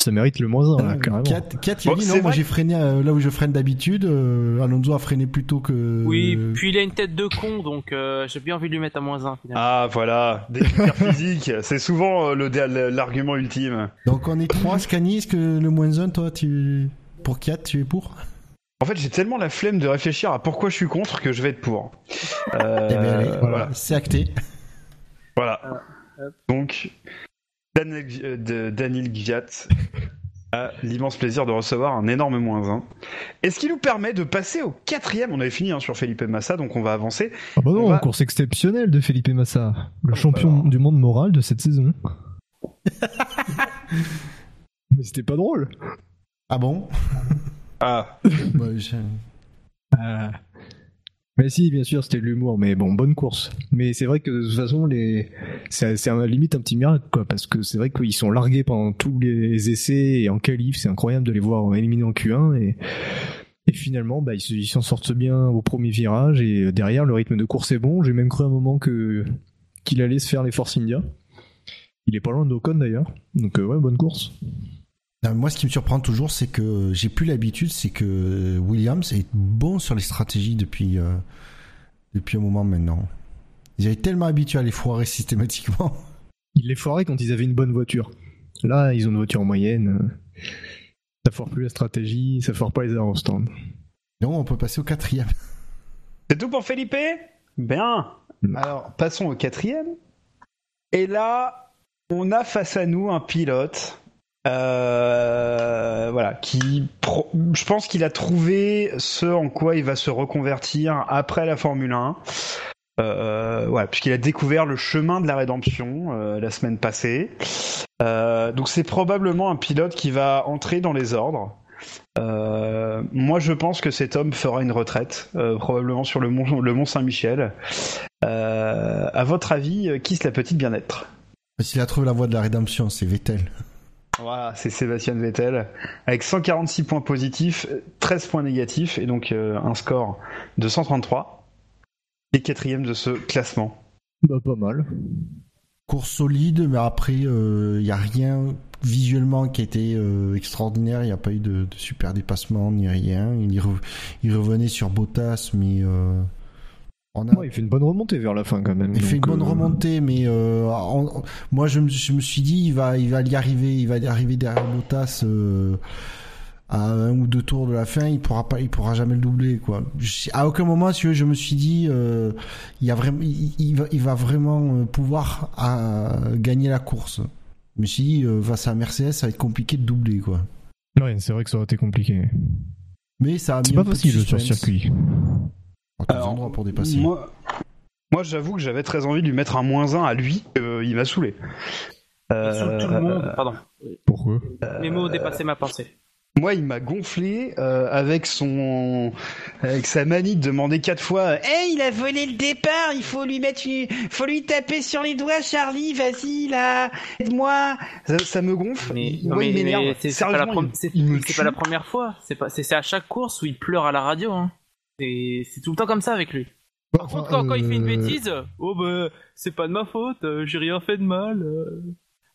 Carrément. Ça mérite le moins un, là, Euh, carrément. A Bon, dit c'est non, moi j'ai freiné euh, là où je freine d'habitude. euh, Alonso a freiné plus tôt que. Oui, puis il a une tête de con, donc euh, j'ai bien envie de lui mettre à moins 1 finalement. Ah, voilà, des critères physiques, c'est souvent euh, le, l'argument ultime. Donc on est trois, Scani, est-ce que le moins un, toi, tu pour Kiat, tu es pour? En fait, j'ai tellement la flemme de réfléchir à pourquoi je suis contre que je vais être pour. Euh, Eh bien, allez, voilà. c'est acté. Voilà. Donc, Daniel, euh, de- Daniel Gviat a l'immense plaisir de recevoir un énorme moins 1. Et ce qui nous permet de passer au quatrième? On avait fini hein, sur Felipe Massa, donc on va avancer. Ah bah non, on va- course exceptionnelle de Felipe Massa, le Oh, champion alors. du monde moral de cette saison. Mais c'était pas drôle. Ah bon? Ah, Bah, je- Ah. Mais si, bien sûr, c'était de l'humour, mais bon, bonne course. Mais c'est vrai que de toute façon, les... c'est un- limite un petit miracle, quoi, parce que c'est vrai qu'ils sont largués pendant tous les essais et en qualif, c'est incroyable de les voir éliminés en Q1 et, finalement, bah, ils se- ils s'en sortent bien au premier virage et derrière, le rythme de course est bon. J'ai même cru un moment qu'il allait se faire les Force India. Il est pas loin d'Ocon d'ailleurs, donc euh, ouais, bonne course. Non, moi, ce qui me surprend toujours, c'est que j'ai plus l'habitude, c'est que Williams est bon sur les stratégies depuis, euh, depuis un moment maintenant. Ils avaient tellement habitué à les foirer systématiquement. Ils les foiraient quand ils avaient une bonne voiture. Là, ils ont une voiture moyenne. euh, Ça foire plus la stratégie, ça foire pas les arrêts au stand. Donc, on peut passer au quatrième. c'est tout pour Felipe? Bien. Mm. Alors, passons au quatrième. Et là, on a face à nous un pilote. Euh, voilà, qui, je pense qu'il a trouvé ce en quoi il va se reconvertir après la Formule 1. Euh, voilà, puisqu'il a découvert le chemin de la rédemption euh, la semaine passée. Euh, donc c'est probablement un pilote qui va entrer dans les ordres. Euh, moi, je pense que cet homme fera une retraite, euh, probablement sur le mont, Saint-Michel. Euh, à votre avis, euh, qui la petite bien être S'il a trouvé la voie de la rédemption, c'est Vettel. Voilà, c'est Sébastien Vettel, avec 146 points positifs, 13 points négatifs, et donc euh, un score de 133. Et quatrième de ce classement. Bah, pas mal. Course solide, mais après, il n'y a rien visuellement qui a été euh, extraordinaire. Il n'y a pas eu de, de super dépassement ni rien. Il, re- il revenait sur Bottas, mais euh, on a, Ouais, il fait une bonne remontée vers la fin quand même. il fait une bonne euh, remontée, mais euh, moi je me, je me suis dit il va, il va y arriver, il va y arriver derrière Bottas euh, à un ou deux tours de la fin, il pourra pas, il pourra jamais le doubler quoi. Je- à aucun moment, si je me suis dit euh, il y a vraiment, il, il va, il va vraiment pouvoir gagner la course. Je me suis dit face à Mercedes, ça va être compliqué de doubler quoi. Ouais, c'est vrai que ça aurait été compliqué. Mais ça a C'est mis pas un peu de facile sur circuit. On a tous endroits pour dépasser. Moi, moi j'avoue que j'avais très envie de lui mettre un moins 1 à lui, euh, il m'a saoulé. Il saoule tout le monde, pardon. Pourquoi? Mes mots ont dépassé ma pensée. Moi, il m'a gonflé euh, avec son, avec sa manie de demander quatre fois. Eh, il a volé le départ. Il faut lui mettre, une... faut lui taper sur les doigts, Charlie. Vas-y là, aide-moi. Ça, ça me gonfle. Mais, Moi, mais- il m'énerve. c'est pas, la il- il me pas la première fois. C'est pas, c'est c'est à chaque course où il pleure à la radio. Hein. C'est tout le temps comme ça avec lui. Par Enfin, contre, quand, quand il fait une euh, bêtise, oh bah, c'est pas de ma faute, euh, j'ai rien fait de mal. euh.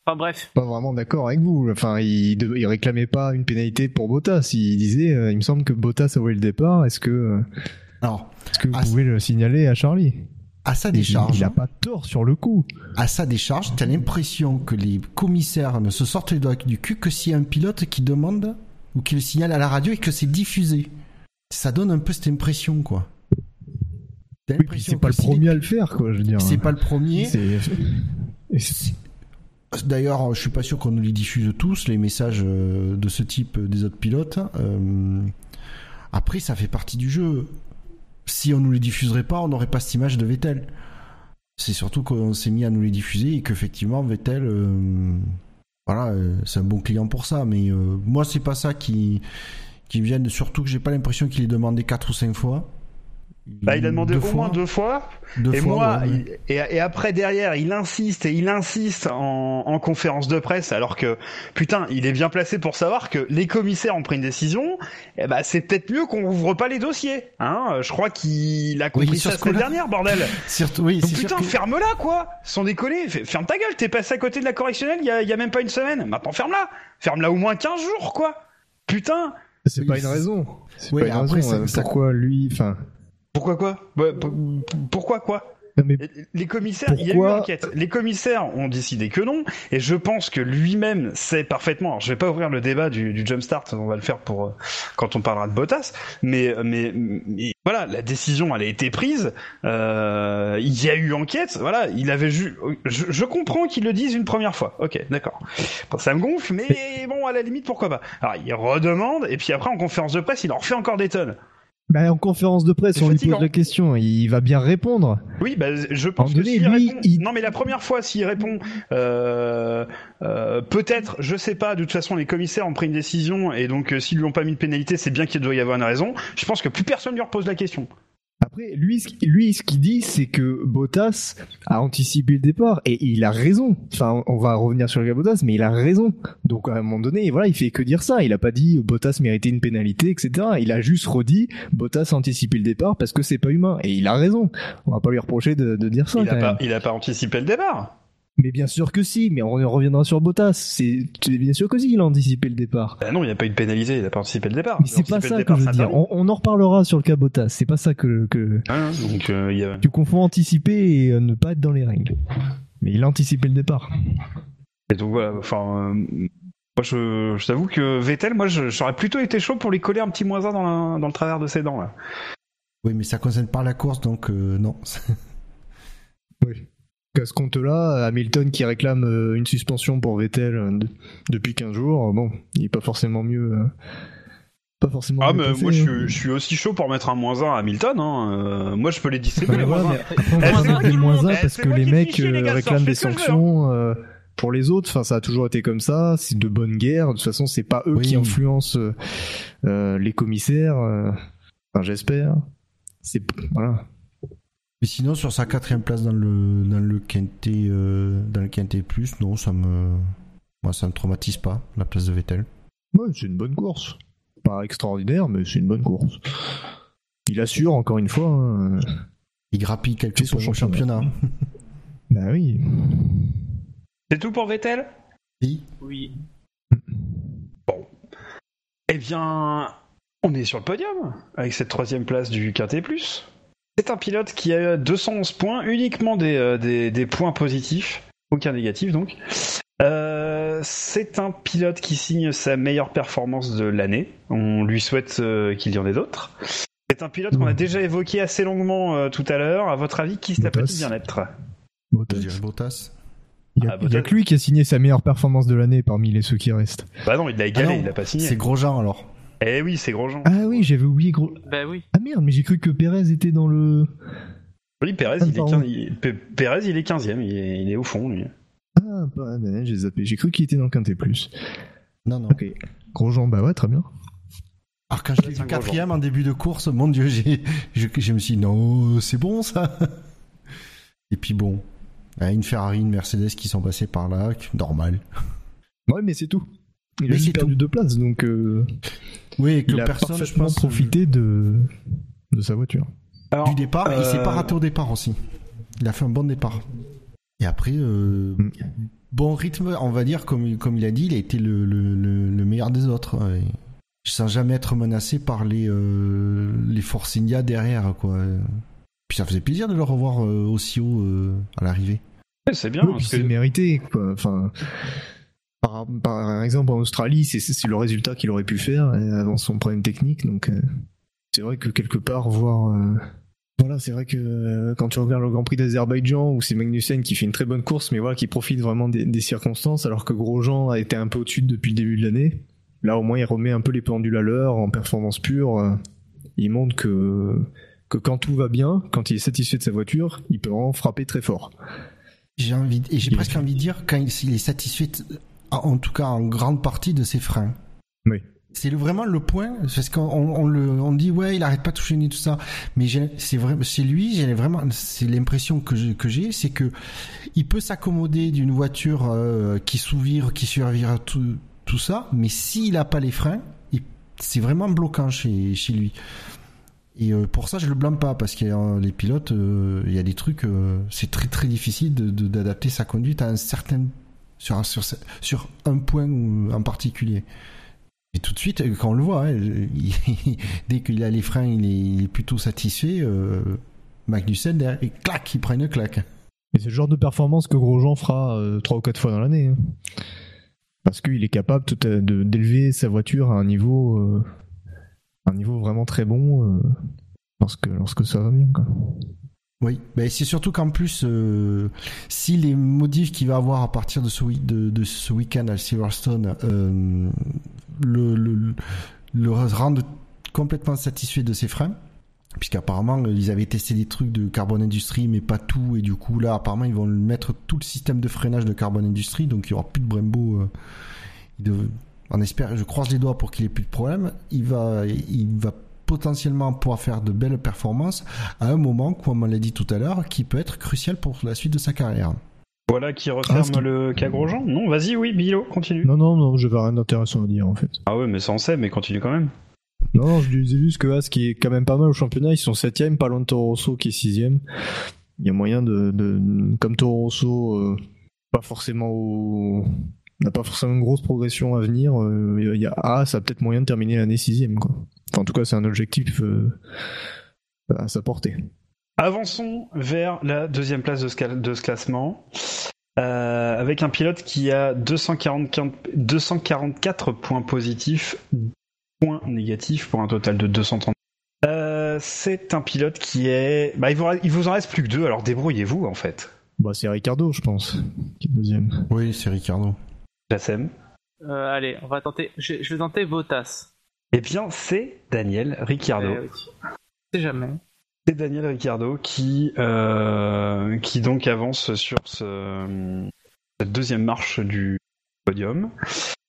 Enfin bref. Pas vraiment d'accord avec vous. Enfin, il, il réclamait pas une pénalité pour Bottas. Il disait, euh, il me semble que Bottas a volé le départ. Est-ce que, euh, Alors, est-ce que vous Ah, pouvez le signaler à Charlie? à sa il, décharge, il a pas tort sur le coup. à sa décharge, t'as l'impression que les commissaires ne se sortent les doigts du cul que s'il y a un pilote qui demande ou qui le signale à la radio et que c'est diffusé. Ça donne un peu cette impression, quoi. Oui, puis c'est pas le premier à le faire, quoi. Je veux dire. C'est pas le premier. D'ailleurs, je suis pas sûr qu'on nous les diffuse tous, les messages euh, de ce type euh, des autres pilotes. Euh, Après, ça fait partie du jeu. Si on nous les diffuserait pas, on n'aurait pas cette image de Vettel. C'est surtout qu'on s'est mis à nous les diffuser et qu'effectivement, Vettel, euh, voilà, c'est un bon client pour ça. Mais euh, moi, c'est pas ça qui, qui gêne. Surtout que j'ai pas l'impression qu'il ait demandé quatre ou cinq fois. Bah, il a demandé Deux au fois. moins deux fois. Deux et fois, moi, ouais, ouais. il- et, et après derrière, il insiste et il insiste en, en conférence de presse, alors que putain, il est bien placé pour savoir que les commissaires ont pris une décision. Et bah, c'est peut-être mieux qu'on ouvre pas les dossiers. Hein je crois qu'il a compris Oui, ça la dernière, bordel. Surtout, oui, Donc putain, que- ferme-la quoi Sans déconner, ferme ta gueule, t'es passé à côté de la correctionnelle il y a, y a même pas une semaine. Maintenant ferme-la Ferme-la au moins 15 jours quoi Putain C'est Oui, pas une raison. C'est Oui, pas une après, raison. ça- euh, ça- Pourquoi lui, enfin. Pourquoi quoi? Bah, Pourquoi quoi? mais Les commissaires, il y a eu enquête. Les commissaires ont décidé que non, et je pense que lui-même sait parfaitement. Alors, je vais pas ouvrir le débat du, du jumpstart, on va le faire pour euh, quand on parlera de Bottas. Mais, mais, mais voilà, la décision, elle a été prise. Euh, il y a eu enquête. Voilà, il avait ju... je, je comprends qu'ils le disent une première fois. Ok, d'accord. Bon, ça me gonfle, mais bon, à la limite, pourquoi pas. Alors, il redemande, et puis après, en conférence de presse, il en refait encore des tonnes. Bah, en conférence de presse, on lui pose la question. Il va bien répondre. Oui, bah, je pense En que donné, lui, répond... il- Non, mais la première fois, s'il répond, euh, euh, peut-être, je sais pas, de toute façon, les commissaires ont pris une décision, et donc euh, s'ils lui ont pas mis de pénalité, c'est bien qu'il doit y avoir une raison. Je pense que plus personne lui repose la question. Après, lui, lui, ce qu'il dit, c'est que Bottas a anticipé le départ et il a raison. Enfin, on va revenir sur le cas Bottas, mais il a raison. Donc, à un moment donné, voilà, il fait que dire ça. Il a pas dit Bottas méritait une pénalité, etc. Il a juste redit Bottas a anticipé le départ parce que c'est pas humain. Et il a raison. On va pas lui reprocher de, de dire ça. Il quand a, pas, même. il a pas anticipé le départ. Mais bien sûr que si. Mais on reviendra sur Bottas. C'est bien sûr que si. Il a anticipé le départ. Bah non, il n'y a pas eu de pénalité, il a pas anticipé le départ. Mais c'est pas ça le que départ, je veux dire. On, on en reparlera sur le cas Bottas. C'est pas ça que, que Hein, donc, euh, il y a... tu confonds anticiper et euh, ne pas être dans les règles. Mais il a anticipé le départ. Et donc voilà, enfin... euh, Moi, je, je t'avoue que Vettel, moi, j'aurais plutôt été chaud pour lui coller un petit moins un dans, la- dans le travers de ses dents, là. Oui, mais ça concerne pas la course, donc euh, non. À ce compte-là, Hamilton qui réclame euh, une suspension pour Vettel euh, de- depuis 15 jours, euh, bon, il est pas forcément mieux. pas forcément Ah, mais moi, je hein. suis, je suis aussi chaud pour mettre un moins 1 à Hamilton. Hein. euh, moi, je peux les distribuer, Bah, moins mais 1. après, Eh, on moi des moins monte, un eh, parce c'est que les mecs les gars, réclament des hein. sanctions euh, pour les autres. Enfin, ça a toujours été comme ça. C'est de bonne guerre. De toute façon, c'est pas eux Oui. qui influencent euh, les commissaires. Enfin, j'espère. C'est voilà. Mais sinon, sur sa quatrième place dans le dans le quintet euh, dans le quintet plus, non, ça me moi ça me traumatise pas la place de Vettel. Ouais, c'est une bonne course. Pas extraordinaire, mais c'est une bonne course. Il assure encore une fois. hein. Il grappille quelques C'est son au championnat. Bah oui. C'est tout pour Vettel? Si. Oui. Eh bien, on est sur le podium avec cette troisième place du Quintet Plus. C'est un pilote qui a 211 points, uniquement des, euh, des, des points positifs, aucun négatif donc. Euh, c'est un pilote qui signe sa meilleure performance de l'année. On lui souhaite euh, qu'il y en ait d'autres. C'est un pilote qu'on a déjà évoqué assez longuement euh, tout à l'heure. À votre avis, qui cela Bottas. peut-il bien être? Bottas. Il y a, Ah, il y a Bottas. que lui qui a signé sa meilleure performance de l'année parmi les ceux qui restent. Bah non, il l'a égalé, Ah non, il l'a pas C'est signé. Grosjean alors. Eh oui, c'est Grosjean. Ah oui, j'avais oublié gros. Bah oui. Ah merde, mais j'ai cru que Pérez était dans le. Oui, Pérez, Ah, il est, pardon. 15 il- P- Pérez, il est 15ème, il est, il est au fond, lui. Ah, bah, bah, j'ai zappé. J'ai cru qu'il était dans le Quintet Plus. Non non. Ok. Grosjean, bah ouais, très bien. Alors quand je l'ai vu un quatrième en début de course, mon dieu, j'ai je, je me suis dit non, c'est bon ça. Et puis bon, hein, une Ferrari, une Mercedes qui sont passés par là, normal. Ouais, mais c'est tout. Il a Mais c'est perdu deux places, donc euh, Oui, et que il a personne, je pense, profité de de sa voiture. Alors, du départ. Il s'est pas euh, raté au départ aussi. Il a fait un bon départ. Et après, euh, Mm. bon rythme, on va dire, comme, comme il a dit, il a été le, le, le, le meilleur des autres. sans jamais être menacé par les, euh, les Force India derrière. Quoi. Puis ça faisait plaisir de le revoir euh, aussi haut euh, à l'arrivée. c'est bien. Oui, parce puis que- c'est mérité, quoi. Enfin, par, par exemple, en Australie, c'est- le résultat qu'il aurait pu faire euh, avant son problème technique. Donc, euh, c'est vrai que quelque part, voir. euh, voilà, c'est vrai que quand tu regardes le Grand Prix d'Azerbaïdjan, où c'est Magnussen qui fait une très bonne course, mais voilà, qui profite vraiment des, des circonstances, alors que Grosjean a été un peu au-dessus depuis le début de l'année. Là, au moins, il remet un peu les pendules à l'heure en performance pure. il montre que, que quand tout va bien, quand il est satisfait de sa voiture, il peut vraiment frapper très fort. J'ai envie, et j'ai presque envie de dire quand il, est satisfait, en tout cas en grande partie de ses freins. Oui. C'est vraiment le point, parce qu'on on on dit ouais, il arrête pas de toucher tout ça, mais c'est vrai, chez lui, j'ai vraiment, c'est l'impression que j'ai, que c'est que il peut s'accommoder d'une voiture euh, qui s'ouvre, qui survivra tout, tout ça, mais s'il a pas les freins, c'est vraiment bloquant chez, chez lui. Et euh, pour ça, je le blâme pas parce euh, les pilotes, euh, il y a des trucs, euh, c'est très très difficile de- de- d'adapter sa conduite à un certain sur un, sur, un point en particulier. Et tout de suite, euh, quand on le voit, hein, dès qu'il a les freins, il est, plutôt satisfait. Euh, Magnussen, derrière, clac, il prend une claque. Et c'est le genre de performance que Grosjean fera euh, trois ou quatre fois dans l'année. hein. Parce qu'il est capable d'élever sa voiture à un niveau, euh, un niveau vraiment très bon euh, lorsque, lorsque ça va bien. Oui, ben c'est surtout qu'en plus, euh, si les modifs qu'il va avoir à partir de ce, de, ce week-end à Silverstone euh, le, rendent complètement satisfait de ses freins, puisqu'apparemment euh, ils avaient testé des trucs de Carbon Industry, mais pas tout, et du coup là apparemment ils vont mettre tout le système de freinage de Carbon Industry, donc il y aura plus de Brembo. on espère, je croise les doigts pour qu'il ait plus de problème. Il va, il va potentiellement pouvoir faire de belles performances à un moment, comme on l'a dit tout à l'heure, qui peut être crucial pour la suite de sa carrière. Voilà qui referme Ah, qui- le cas Grosjean. Non, vas-y, oui, Bilo, continue. Non, non, non, j'avais rien d'intéressant à dire en fait. Ah ouais, mais ça on sait, mais continue quand même. Non, non, je disais juste que As qui est quand même pas mal au championnat, ils sont septième, pas loin de Toro Rosso qui est sixième. Il y a moyen de, de comme Toro Rosso, euh, pas forcément au, n'a pas forcément une grosse progression à venir. euh, Il y a As a peut-être moyen de terminer l'année sixième quoi. Enfin, en tout cas, c'est un objectif euh, à sa portée. Avançons vers la deuxième place de ce, cal- de ce classement. euh, avec un pilote qui a 244, 244 points positifs, points négatifs pour un total de 230. Euh, c'est un pilote qui est. Bah, il, vous, il vous en reste plus que deux, alors débrouillez-vous en fait. Bah, c'est Ricardo, je pense, qui est deuxième. Oui, c'est Ricardo. Jassem. Euh, allez, on va tenter. Je, je vais tenter Votas. Eh bien, c'est Daniel Ricciardo. Eh oui. C'est jamais. C'est Daniel Ricciardo qui, euh, qui donc avance sur ce, cette deuxième marche du podium.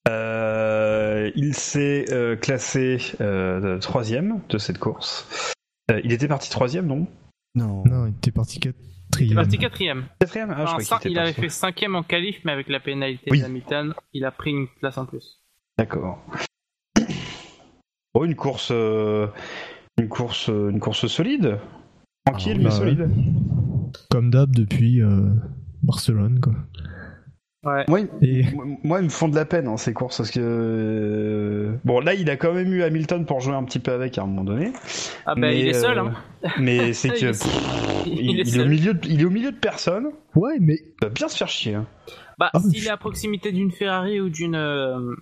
Euh, il s'est euh, classé euh, troisième de cette course. Euh, il était parti troisième, non? Non. Non, il était parti Il quatrième. parti quatrième. Quatrième ah, je Enfin, croyais cin- qu'il était il avait fait cinquième en qualif, mais avec la pénalité Oui. d'Hamilton, il a pris une place en plus. D'accord. Bon, une course, euh, une course, euh, une course solide, tranquille Ah, mais bah, solide. Comme d'hab depuis euh, Barcelone, quoi. Ouais. Moi, Et Moi, moi, ils me font de la peine hein, ces courses parce que bon là il a quand même eu Hamilton pour jouer un petit peu avec à un moment donné. Ah bah Mais, il est seul, hein. Mais c'est Il que Il est au milieu, de, il est au milieu de personne. ouais, mais Il va bien se faire chier. hein. Bah, Ah, s'il je- est à proximité d'une Ferrari ou d'une euh,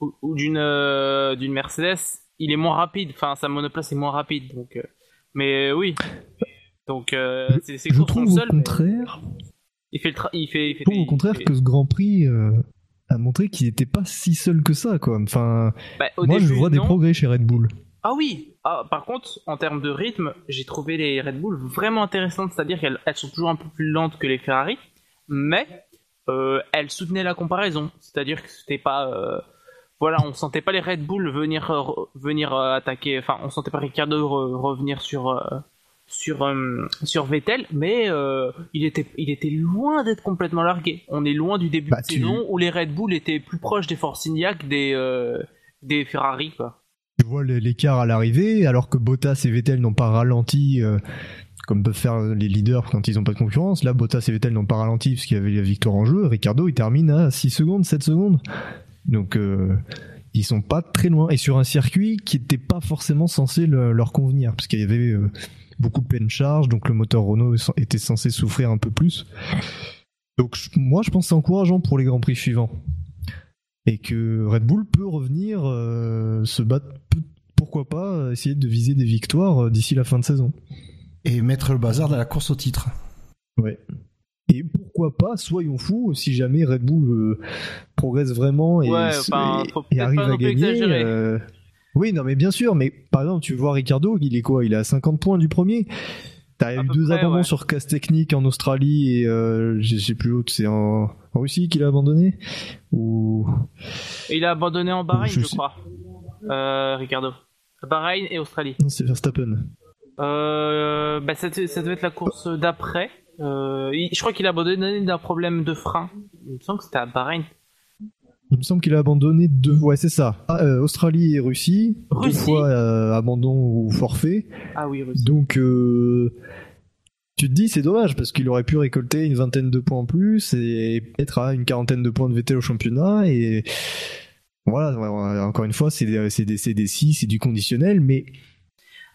ou, ou d'une euh, d'une Mercedes, il est moins rapide. Enfin, sa monoplace est moins rapide. Donc, euh, mais euh, oui. Donc, euh, c'est c'est je trouve au contraire, il fait le tra- il fait, il fait je trouve au contraire fait- que ce Grand Prix euh, a montré qu'il n'était pas si seul que ça, quoi. Enfin, Bah, au moi, je début, vois des non. progrès chez Red Bull. Ah oui. Ah, par contre, en termes de rythme, j'ai trouvé les Red Bull vraiment intéressantes. C'est-à-dire qu'elles elles sont toujours un peu plus lentes que les Ferrari, mais euh, elles soutenaient la comparaison. C'est-à-dire que c'était pas euh, voilà, on sentait pas les Red Bull venir euh, venir euh, attaquer. Enfin, on sentait pas Ricardo re- revenir sur euh, sur sur Vettel, mais il était il était loin d'être complètement largué. On est loin du début Bah, de tu- saison où les Red Bull étaient plus proches des Force India que des des Ferrari quoi. Tu vois l'écart à l'arrivée, alors que Bottas et Vettel n'ont pas ralenti, comme peuvent faire les leaders quand ils n'ont pas de concurrence. Là, Bottas et Vettel n'ont pas ralenti parce qu'il y avait la victoire en jeu. Ricardo, il termine à 6 secondes, 7 secondes. Donc, euh, ils sont pas très loin. Et sur un circuit qui n'était pas forcément censé le- leur convenir, parce qu'il y avait euh, beaucoup de pleine charge, donc le moteur Renault était censé souffrir un peu plus. Donc, moi, je pense que c'est encourageant pour les Grands Prix suivants et que Red Bull peut revenir euh, se battre, pourquoi pas euh, essayer de viser des victoires d'ici la fin de saison. Et mettre le bazar dans la course au titre. Ouais. Et pourquoi pas, soyons fous, si jamais Red Bull euh, progresse vraiment et, Ouais, se- enfin, et- faut et peut-être arrive à gagner. euh, Oui, non, mais bien sûr, mais par exemple, tu vois Ricardo, il est quoi Il est à 50 points du premier? T'as eu deux près, abandons ouais. sur casse technique en Australie et euh, je sais plus l'autre, c'est en... en Russie qu'il a abandonné? Ou Et il a abandonné en Bahreïn, Je crois. Euh, Ricardo. Bahreïn et Australie. non, c'est Verstappen. Euh, bah, ça, ça devait être la course d'après. Euh, je crois qu'il a abandonné d'un problème de frein. Il me semble que c'était à Bahreïn. Il me semble qu'il a abandonné deux. Ouais, c'est ça. Ah, euh, Australie et Russie. Deux Russie. fois euh, abandon ou forfait. Ah oui, oui. Donc, tu te dis, c'est dommage parce qu'il aurait pu récolter une vingtaine de points en plus et être à une quarantaine de points de Vettel au championnat. Et voilà, encore une fois, c'est des, des, c'est des si, c'est du conditionnel, mais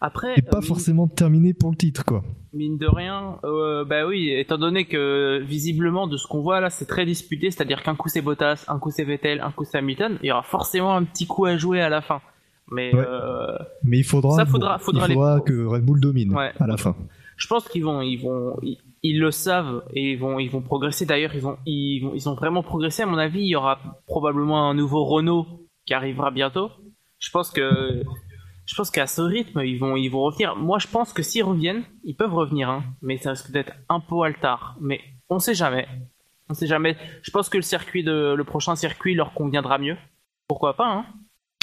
Après, c'est pas euh, mine- forcément terminé pour le titre, quoi. Mine de rien, euh, bah oui, étant donné que visiblement de ce qu'on voit là, c'est très disputé, c'est-à-dire qu'un coup c'est Bottas, un coup c'est Vettel, un coup c'est Hamilton, il y aura forcément un petit coup à jouer à la fin. Mais Ouais. euh, Mais il faudra, Ça, faudra- faudra il faudra les- que Red Bull domine Ouais. à la fin. je pense qu'ils vont, ils vont, ils, ils le savent et ils vont, ils vont progresser. D'ailleurs, ils ils vont, ils ont vraiment progressé. À mon avis, il y aura probablement un nouveau Renault qui arrivera bientôt. Je pense que, je pense qu'à ce rythme, ils vont, ils vont revenir. Moi, je pense que s'ils reviennent, ils peuvent revenir, hein, mais ça risque d'être un peu à le tard. Mais on sait jamais. On sait jamais. Je pense que le circuit de, le prochain circuit leur conviendra mieux. Pourquoi pas, hein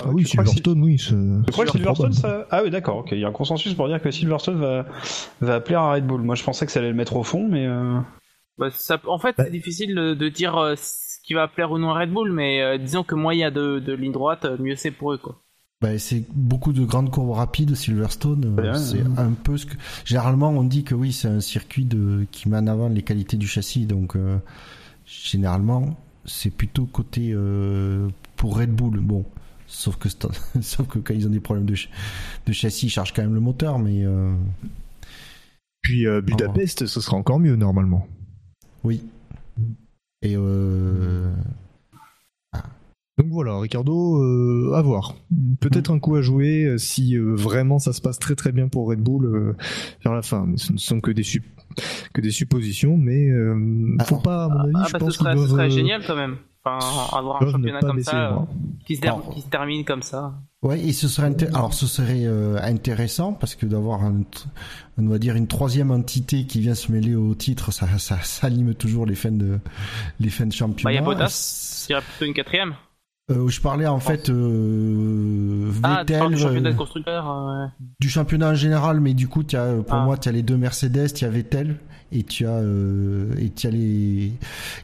Ah oui, je crois que Silverstone, oui. c'est- Je crois que Silverstone, ça... Ah oui, d'accord, ok. Il y a un consensus pour dire que Silverstone va, va plaire à Red Bull. Moi, je pensais que ça allait le mettre au fond, mais... euh, Bah, ça, en fait, c'est difficile de, dire euh, ce qui va plaire ou non à Red Bull, mais euh, disons que moins il y a de, de lignes droites, euh, mieux c'est pour eux, quoi. Bah, c'est beaucoup de grandes courbes rapides, Silverstone. euh, Ouais, c'est ouais. un peu ce que. Généralement, on dit que oui, c'est un circuit de... qui met en avant les qualités du châssis. Donc, euh, généralement, c'est plutôt côté euh, pour Red Bull. Bon, sauf que, sauf que quand ils ont des problèmes de, ch- de châssis, ils chargent quand même le moteur. Mais euh, Puis Budapest, ce sera encore mieux normalement. oui. Et euh, Donc voilà, Ricardo, euh, à voir. Peut-être un coup à jouer euh, si euh, vraiment ça se passe très très bien pour Red Bull euh, vers la fin. Mais ce ne sont que des, sup- que des suppositions, mais euh, faut pas, à mon avis, Ah, je bah, pense ce serait, ce génial quand même. Enfin, avoir un championnat comme ça, euh, qui, se der- Alors- qui se termine comme ça. Ouais, et ce serait inté- alors ce serait euh, intéressant parce que d'avoir on va dire une troisième entité qui vient se mêler au titre, ça ça, ça anime toujours les fans de les fans de Bah, il championnat. y a Bottas, je dirais plutôt une quatrième. Euh, je parlais en fait euh, Ah, Vettel, du championnat euh, de constructeurs. euh, du championnat en général, mais du coup, as, euh, pour Ah. moi, tu as les deux Mercedes, tu as Vettel, et tu as, euh, et tu as les,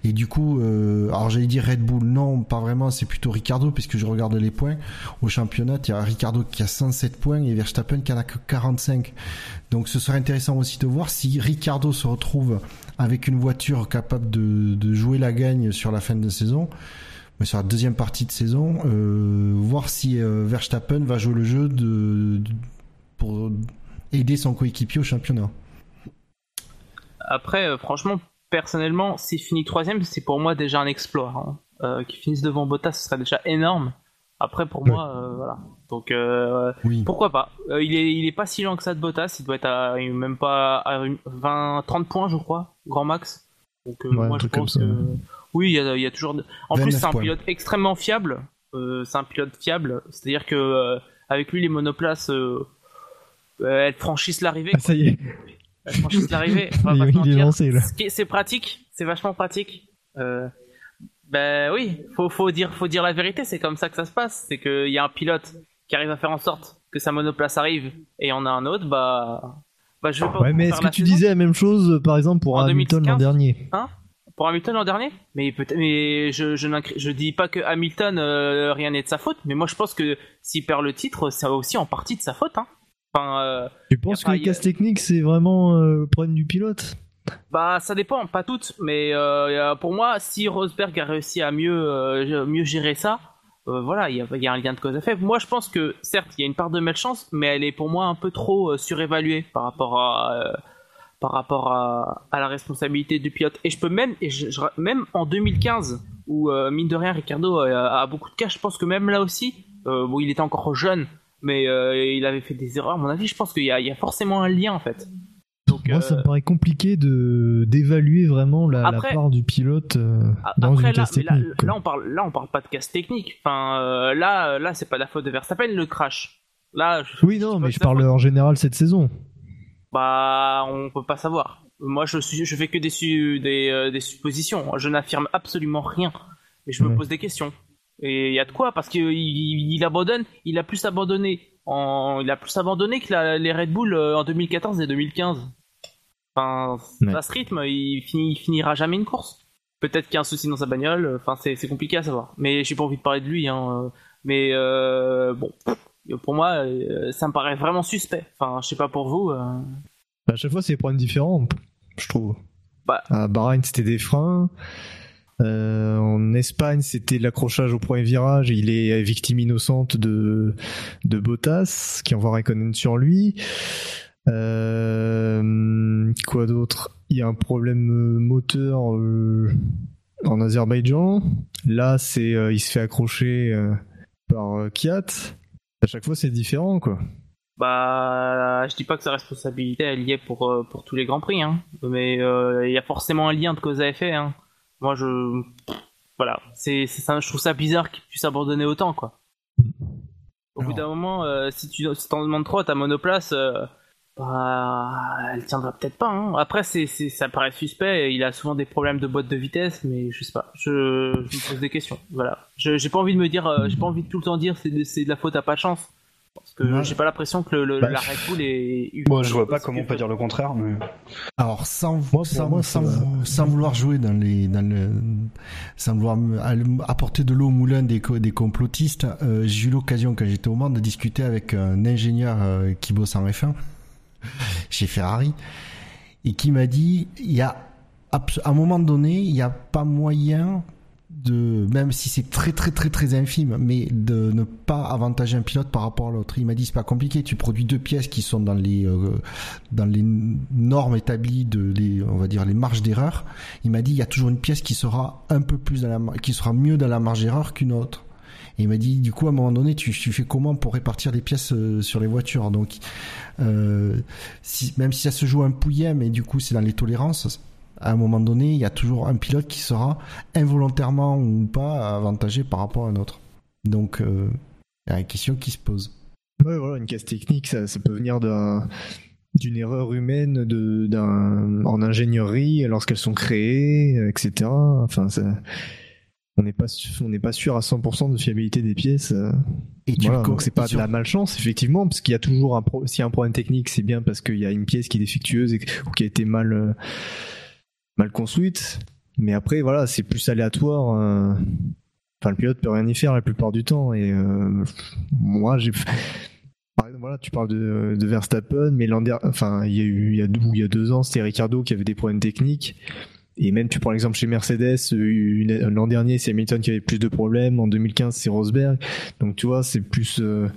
et du coup, euh, alors j'allais dire Red Bull, non, pas vraiment, c'est plutôt Ricardo, puisque je regarde les points. Au championnat, tu as Ricardo qui a 107 points et Verstappen qui en a que 45. Donc ce serait intéressant aussi de voir si Ricardo se retrouve avec une voiture capable de, de jouer la gagne sur la fin de saison mais sur la deuxième partie de saison, euh, voir si euh, Verstappen va jouer le jeu de, de- pour aider son coéquipier au championnat. Après, euh, franchement, personnellement, s'il finit troisième, c'est pour moi déjà un exploit. hein. Euh, Qu'il finisse devant Bottas, ce serait déjà énorme. Après, pour Ouais. moi, euh, voilà. Donc, euh, Oui. pourquoi pas Euh, il, est, il est pas si lent que ça de Bottas, il doit être à même pas à une- 20, 30 points, je crois, grand max. Donc, euh, Ouais, moi, je pense que. Oui, il y a, il y a toujours. En plus, 29 c'est un points. pilote extrêmement fiable. Euh, c'est un pilote fiable, c'est-à-dire que euh, avec lui, les monoplaces, euh, elles franchissent l'arrivée. Ah, ça y est. Elles franchissent l'arrivée. C'est pratique, c'est vachement pratique. Ben oui, faut, faut dire, faut dire la vérité. C'est comme ça que ça se passe. C'est qu'il y a un pilote qui arrive à faire en sorte que sa monoplace arrive et on a un autre, bah, bah je vais pas Ouais, mais est-ce que tu disais la même chose, par exemple, pour En Hamilton l'an 2015? dernier? Hein? Pour Hamilton l'an dernier. Mais peut mais je je, je dis pas que Hamilton euh, rien n'est de sa faute, mais moi je pense que s'il perd le titre, c'est aussi en partie de sa faute. Hein. Enfin, euh, Tu penses que les casse techniques, c'est vraiment euh, le problème du pilote? Bah ça dépend, pas toutes, mais euh, pour moi, si Rosberg a réussi à mieux euh, mieux gérer ça, euh, voilà, il y a, il y a un lien de cause à effet. Moi, je pense que certes, il y a une part de malchance, mais elle est pour moi un peu trop euh, surévaluée par rapport à euh, par rapport à, à la responsabilité du pilote. Et je peux même, et je- je- même en 2015, où euh, mine de rien, Ricardo a, a beaucoup de cas, je pense que même là aussi, euh, bon, il était encore jeune, mais euh, il avait fait des erreurs. À mon avis, je pense qu'il y, a- il y a forcément un lien en fait. Donc, Moi, ça euh, me paraît compliqué de d'évaluer vraiment la, part du pilote euh, dans Après, une là, là, technique. quoi. là, on parle, là, on parle pas de casse technique. Enfin, euh, là, là, c'est pas la faute de Verstappen le crash. Là, je- oui, non, mais je parle en général cette saison. Bah, on peut pas savoir. Moi, je suis, je fais que des su- des, euh, des suppositions. Je n'affirme absolument rien. Mais je me pose des questions. Et il y a de quoi? Parce qu'il il, il abandonne. Il a plus abandonné en, il a plus abandonné que la- les Red Bull euh, en 2014 et 2015. Enfin, Ouais. à ce rythme, il, finit, il finira jamais une course. Peut-être qu'il y a un souci dans sa bagnole. Enfin, c'est c'est compliqué à savoir. Mais j'ai pas envie de parler de lui. Hein. Mais euh, bon, pour moi, euh, ça me paraît vraiment suspect. Enfin, je sais pas pour vous. euh. À chaque fois, c'est des problèmes différents, je trouve. Bah. À Bahreïn, c'était des freins. Euh, en Espagne, c'était l'accrochage au premier virage. Il est victime innocente de, de Bottas, qui envoie Raikkonen sur lui. Euh, quoi d'autre? Il y a un problème moteur euh, en Azerbaïdjan. Là, c'est il se fait accrocher par Kiat. À chaque fois, c'est différent, quoi. Bah, je dis pas que sa responsabilité elle y est pour euh, pour tous les grands prix, hein. Mais euh, il y a forcément un lien de cause à effet, hein. Moi, je voilà, c'est ça, je trouve ça bizarre qu'il puisse abandonner autant, quoi. Au bout d'un moment, euh, si tu si t'en demandes trop à ta monoplace, bah, elle tiendra peut-être pas. Hein. Après, c'est ça paraît suspect. Il a souvent des problèmes de boîte de vitesse, mais je sais pas. Je, je me pose des questions. Voilà. Je- J'ai pas envie de me dire, euh, j'ai pas envie de tout le temps dire c'est de, c'est de la faute à pas de chance. Parce que Ouais. j'ai pas l'impression que le, le- Bah, la Red Bull est. Moi, je vois pas comment on peut dire le contraire, mais Alors sans pour sans, moi, sans, ça va. sans vouloir jouer dans les dans le sans vouloir apporter de l'eau au moulin des complotistes, euh, j'ai eu l'occasion quand j'étais au Mans de discuter avec un ingénieur euh, qui bosse en F1 chez Ferrari et qui m'a dit il y a à un moment donné il n'y a pas moyen de même si c'est très très très très infime mais de ne pas avantager un pilote par rapport à l'autre. Il m'a dit c'est pas compliqué tu produis deux pièces qui sont dans les euh, normes établies de on va dire les marges d'erreur. Il m'a dit il y a toujours une pièce qui sera un peu plus dans la qui sera mieux dans la marge d'erreur qu'une autre il m'a dit du coup à un moment donné tu, fais comment pour répartir les pièces euh, sur les voitures? Donc euh, même si ça se joue un pouillet mais du coup c'est dans les tolérances à un moment donné il y a toujours un pilote qui sera involontairement ou pas avantagé par rapport à un autre. Donc euh, il y a une question qui se pose. Ouais, voilà, une casse technique, ça, peut venir d'un d'une erreur humaine en ingénierie lorsqu'elles sont créées, etc. Enfin, ça, on n'est pas su- on n'est pas sûr à 100% de fiabilité des pièces. euh. et tu Voilà, donc c'est pas de la malchance effectivement, parce qu'il y a toujours un pro- s'il y a un problème technique, c'est bien parce qu'il y a une pièce qui est défectueuse et, ou qui a été mal euh, mal construite. Mais après, voilà, c'est plus aléatoire. euh. Enfin, le pilote peut rien y faire la plupart du temps. Et euh, moi, j'ai par exemple, voilà, tu parles de, de Verstappen, mais l'an dernier, enfin, il y a eu, il y a deux, il y a deux ans, c'était Ricardo qui avait des problèmes techniques. Et même, tu prends l'exemple chez Mercedes, euh, une- l'an dernier, c'est Hamilton qui avait plus de problèmes. En 2015, c'est Rosberg. Donc, tu vois, c'est plus, euh,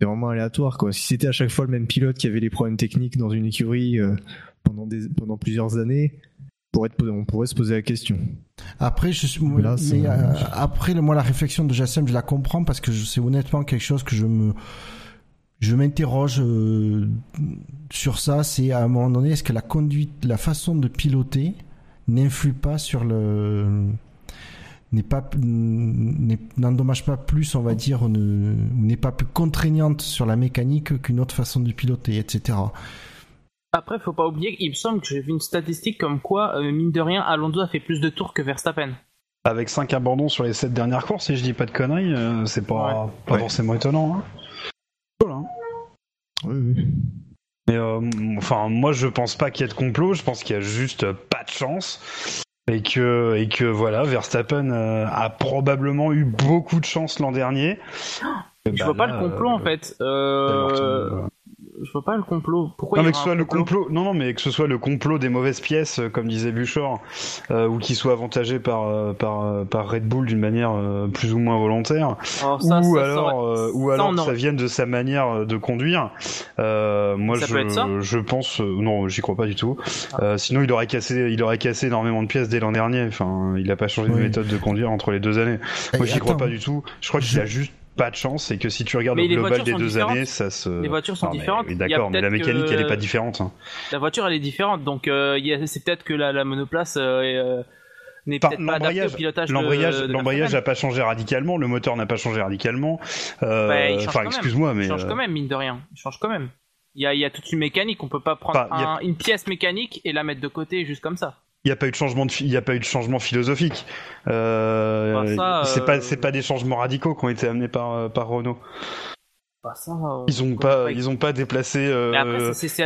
c'est vraiment aléatoire, quoi. Si c'était à chaque fois le même pilote qui avait les problèmes techniques dans une écurie euh, pendant des, pendant plusieurs années, on pourrait, on se poser la question. Après, je suis, Là, mais, c'est- euh, après, moi, la réflexion de Jassem, je la comprends parce que c'est honnêtement quelque chose que je me, je m'interroge euh, sur ça. C'est à un moment donné, est-ce que la conduite, la façon de piloter n'influe pas sur le, n'est pas, n'est- n'endommage pas plus, on va dire, ne- n'est pas plus contraignante sur la mécanique qu'une autre façon de piloter, etc. Après, faut pas oublier qu'il me semble que j'ai vu une statistique comme quoi, euh, mine de rien, Alonso a fait plus de tours que Verstappen. avec 5 abandons sur les 7 dernières courses, si je dis pas de conneries, euh, c'est pas, pas Ouais. forcément étonnant. Hein. Oui, oui. Mais euh, enfin, moi je pense pas qu'il y ait de complot, je pense qu'il y a juste pas de chance. Et que, et que voilà, Verstappen euh, a probablement eu beaucoup de chance l'an dernier. Je Bah vois pas le complot en euh, fait. Euh, Je vois pas le complot. Pourquoi Non il y mais que ce soit le complot, non non mais que ce soit le complot des mauvaises pièces, euh, comme disait Buchor, euh, ou qu'il soit avantagé par euh, par euh, par Red Bull d'une manière euh, plus ou moins volontaire, Alors ça, ou ça, ça alors euh, ou alors que ça vienne de sa manière de conduire. Euh, moi Ça je peut être ça je pense euh, non j'y crois pas du tout. Ah. Euh, sinon il aurait cassé il aurait cassé énormément de pièces dès l'an dernier. Enfin il a pas changé de méthode de conduire entre les deux années. Moi j'y crois pas du tout. Je crois qu'il Je- a juste pas de chance et que si tu regardes Mais le global des deux différentes. années ça se Les voitures sont Non, mais- différentes. oui, D'accord mais la mécanique que- elle est pas différente. hein. La voiture elle est différente, donc euh, il y a- c'est peut-être que la, la monoplace euh, euh, n'est Enfin, peut-être pas adaptée au pilotage. de- L'embrayage, l'embrayage n'a pas changé radicalement, le moteur n'a pas changé radicalement. Euh, Ouais, il change enfin, quand même. excuse-moi, mais Il change quand même, mine de rien. Il change quand même. Il y a, il y a toute une mécanique, on peut pas prendre a- un- une pièce mécanique et la mettre de côté juste comme ça. Il n'y a pas eu de changement de, il y a pas eu de changement philosophique. Euh, Bah, c'est euh, pas, c'est pas des changements radicaux qui ont été amenés par euh, par Renault. Bah, ça, euh, Ils ont on pas, ils ont pas déplacé, euh,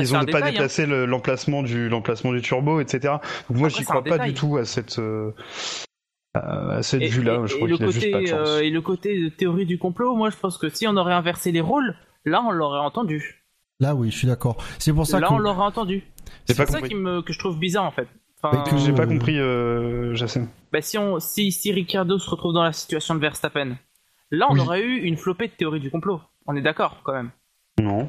ils ont pas détail, hein. déplacé le- l'emplacement du l'emplacement du turbo, etc. Donc moi, j'y crois pas détail. du tout à cette euh, à cette Et, vue-là. et- Je et crois le qu'il a juste côté, pas de chance. euh, et le côté de théorie du complot, moi je pense que si on aurait inversé les rôles, là on l'aurait entendu. Là, oui, je suis d'accord. C'est pour ça Là que on l'aurait entendu. C'est pas ça compris. qui me, que je trouve bizarre en fait. Enfin, Mais que- J'ai pas euh, compris, euh, Jacem. bah, si, on, si, si Ricardo se retrouve dans la situation de Verstappen, là on Oui. aurait eu une flopée de théorie du complot. On est d'accord quand même. Non.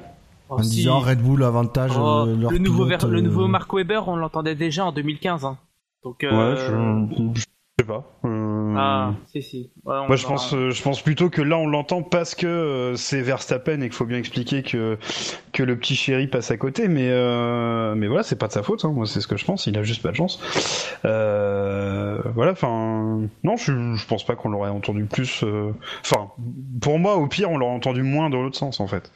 Oh, en si- disant Red Bull avantage Oh, euh, leur le, nouveau pilote, Ver- le nouveau Mark Webber, on l'entendait déjà en 2015. hein. Donc, euh, Ouais, je, je sais pas. Euh, Ah, si, si. Ouais, Moi, je pense, euh, je pense plutôt que là, on l'entend parce que euh, c'est Verstappen et qu'il faut bien expliquer que que le petit chéri passe à côté. Mais euh, mais voilà, c'est pas de sa faute. Hein. Moi, c'est ce que je pense. Il a juste pas de chance. Euh, voilà. Enfin, non, je, je pense pas qu'on l'aurait entendu plus. euh, Enfin, pour moi, au pire, on l'aurait entendu moins dans l'autre sens, en fait.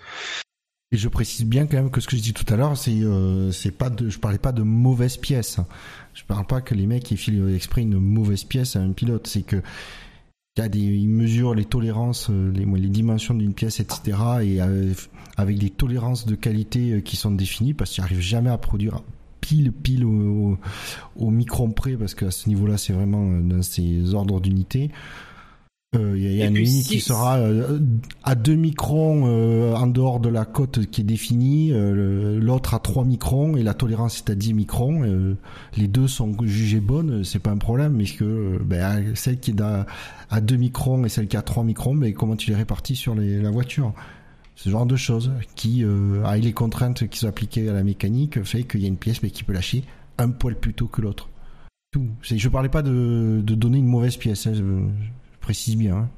Et je précise bien quand même que ce que je dis tout à l'heure, c'est euh, c'est pas je parlais pas de mauvaises pièces. Je parle pas que les mecs ils filent exprès une mauvaise pièce à un pilote. C'est que y a des, ils mesurent les tolérances, euh, les, dimensions d'une pièce, etc. Et euh, avec des tolérances de qualité euh, qui sont définies, parce qu'ils n'arrivent jamais à produire pile pile au, au, au micron près, parce qu'à ce niveau-là, c'est vraiment dans ces ordres d'unité. Euh, Il y a, il y a Et une ligne qui sera euh, à 2 microns euh, en dehors de la cote qui est définie, euh, l'autre à 3 microns et la tolérance est à 10 microns. euh, les deux sont jugées bonnes, c'est pas un problème, mais que euh, ben, celle qui est à, à 2 microns et celle qui est à 3 microns, ben, comment tu les répartis sur les, la voiture? Ce genre de choses qui, euh, avec les contraintes qui sont appliquées à la mécanique, fait qu'il y a une pièce mais qui peut lâcher un poil plus tôt que l'autre. Tout. Je parlais pas de, de donner une mauvaise pièce, hein, précise bien. hein.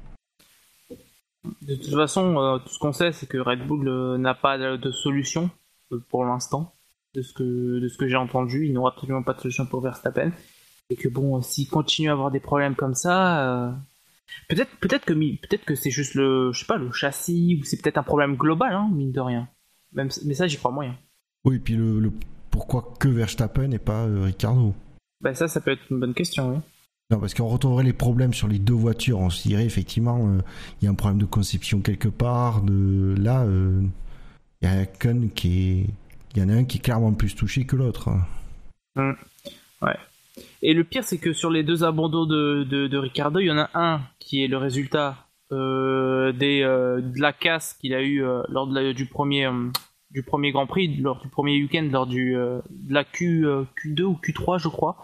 De toute façon, euh, tout ce qu'on sait, c'est que Red Bull euh, n'a pas de, solution euh, pour l'instant. De ce que, de ce que j'ai entendu, ils n'ont absolument pas de solution pour Verstappen. Et que bon, s'ils continuent à avoir des problèmes comme ça, peut-être, peut-être que, mi- peut-être que c'est juste le, je sais pas, le châssis ou c'est peut-être un problème global, hein, mine de rien. Même, mais ça, j'y crois moyen. Oui, et puis le, le- pourquoi que Verstappen et pas Ricardo? Ben ça, ça peut être une bonne question, oui. Non, parce qu'on retrouverait les problèmes sur les deux voitures. On se dirait effectivement, euh, il y a un problème de conception quelque part. De là, euh, il y a qu'un qui est, il y en a un qui est clairement plus touché que l'autre. hein. Et le pire, c'est que sur les deux abandons de, de, Ricardo, il y en a un qui est le résultat euh, des, de la casse qu'il a eu lors de la- du, premier, du premier Grand Prix, lors du premier week-end, lors du, de la Q, euh, Q2 ou Q3, je crois,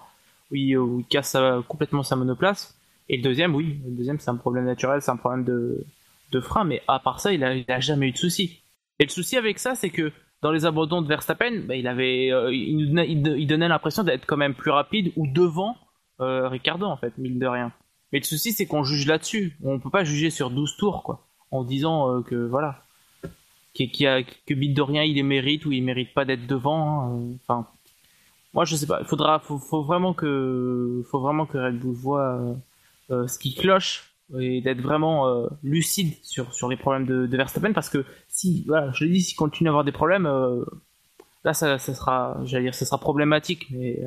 il, où il casse euh, complètement sa monoplace. Et le deuxième, oui, le deuxième, c'est un problème naturel, c'est un problème de, de frein, mais à part ça, il a, il a jamais eu de souci. Et le souci avec ça, c'est que dans les abandons de Verstappen, bah, il avait, euh, il, donnait- il donnait l'impression d'être quand même plus rapide ou devant euh, Ricardo en fait, mine de rien. Mais le souci, c'est qu'on juge là-dessus. On peut pas juger sur 12 tours, quoi, en disant euh, que voilà, que mine de rien, il les mérite ou il mérite pas d'être devant. hein, euh, Enfin, moi, je sais pas. Il faudra, faut, faut vraiment que, faut vraiment que Red Bull voit euh, euh, ce qui cloche et d'être vraiment euh, lucide sur sur les problèmes de, de Verstappen parce que si, voilà, je l'ai dit, s'il continue à avoir des problèmes, euh, là, ça, ça sera, j'allais dire, ça sera problématique, mais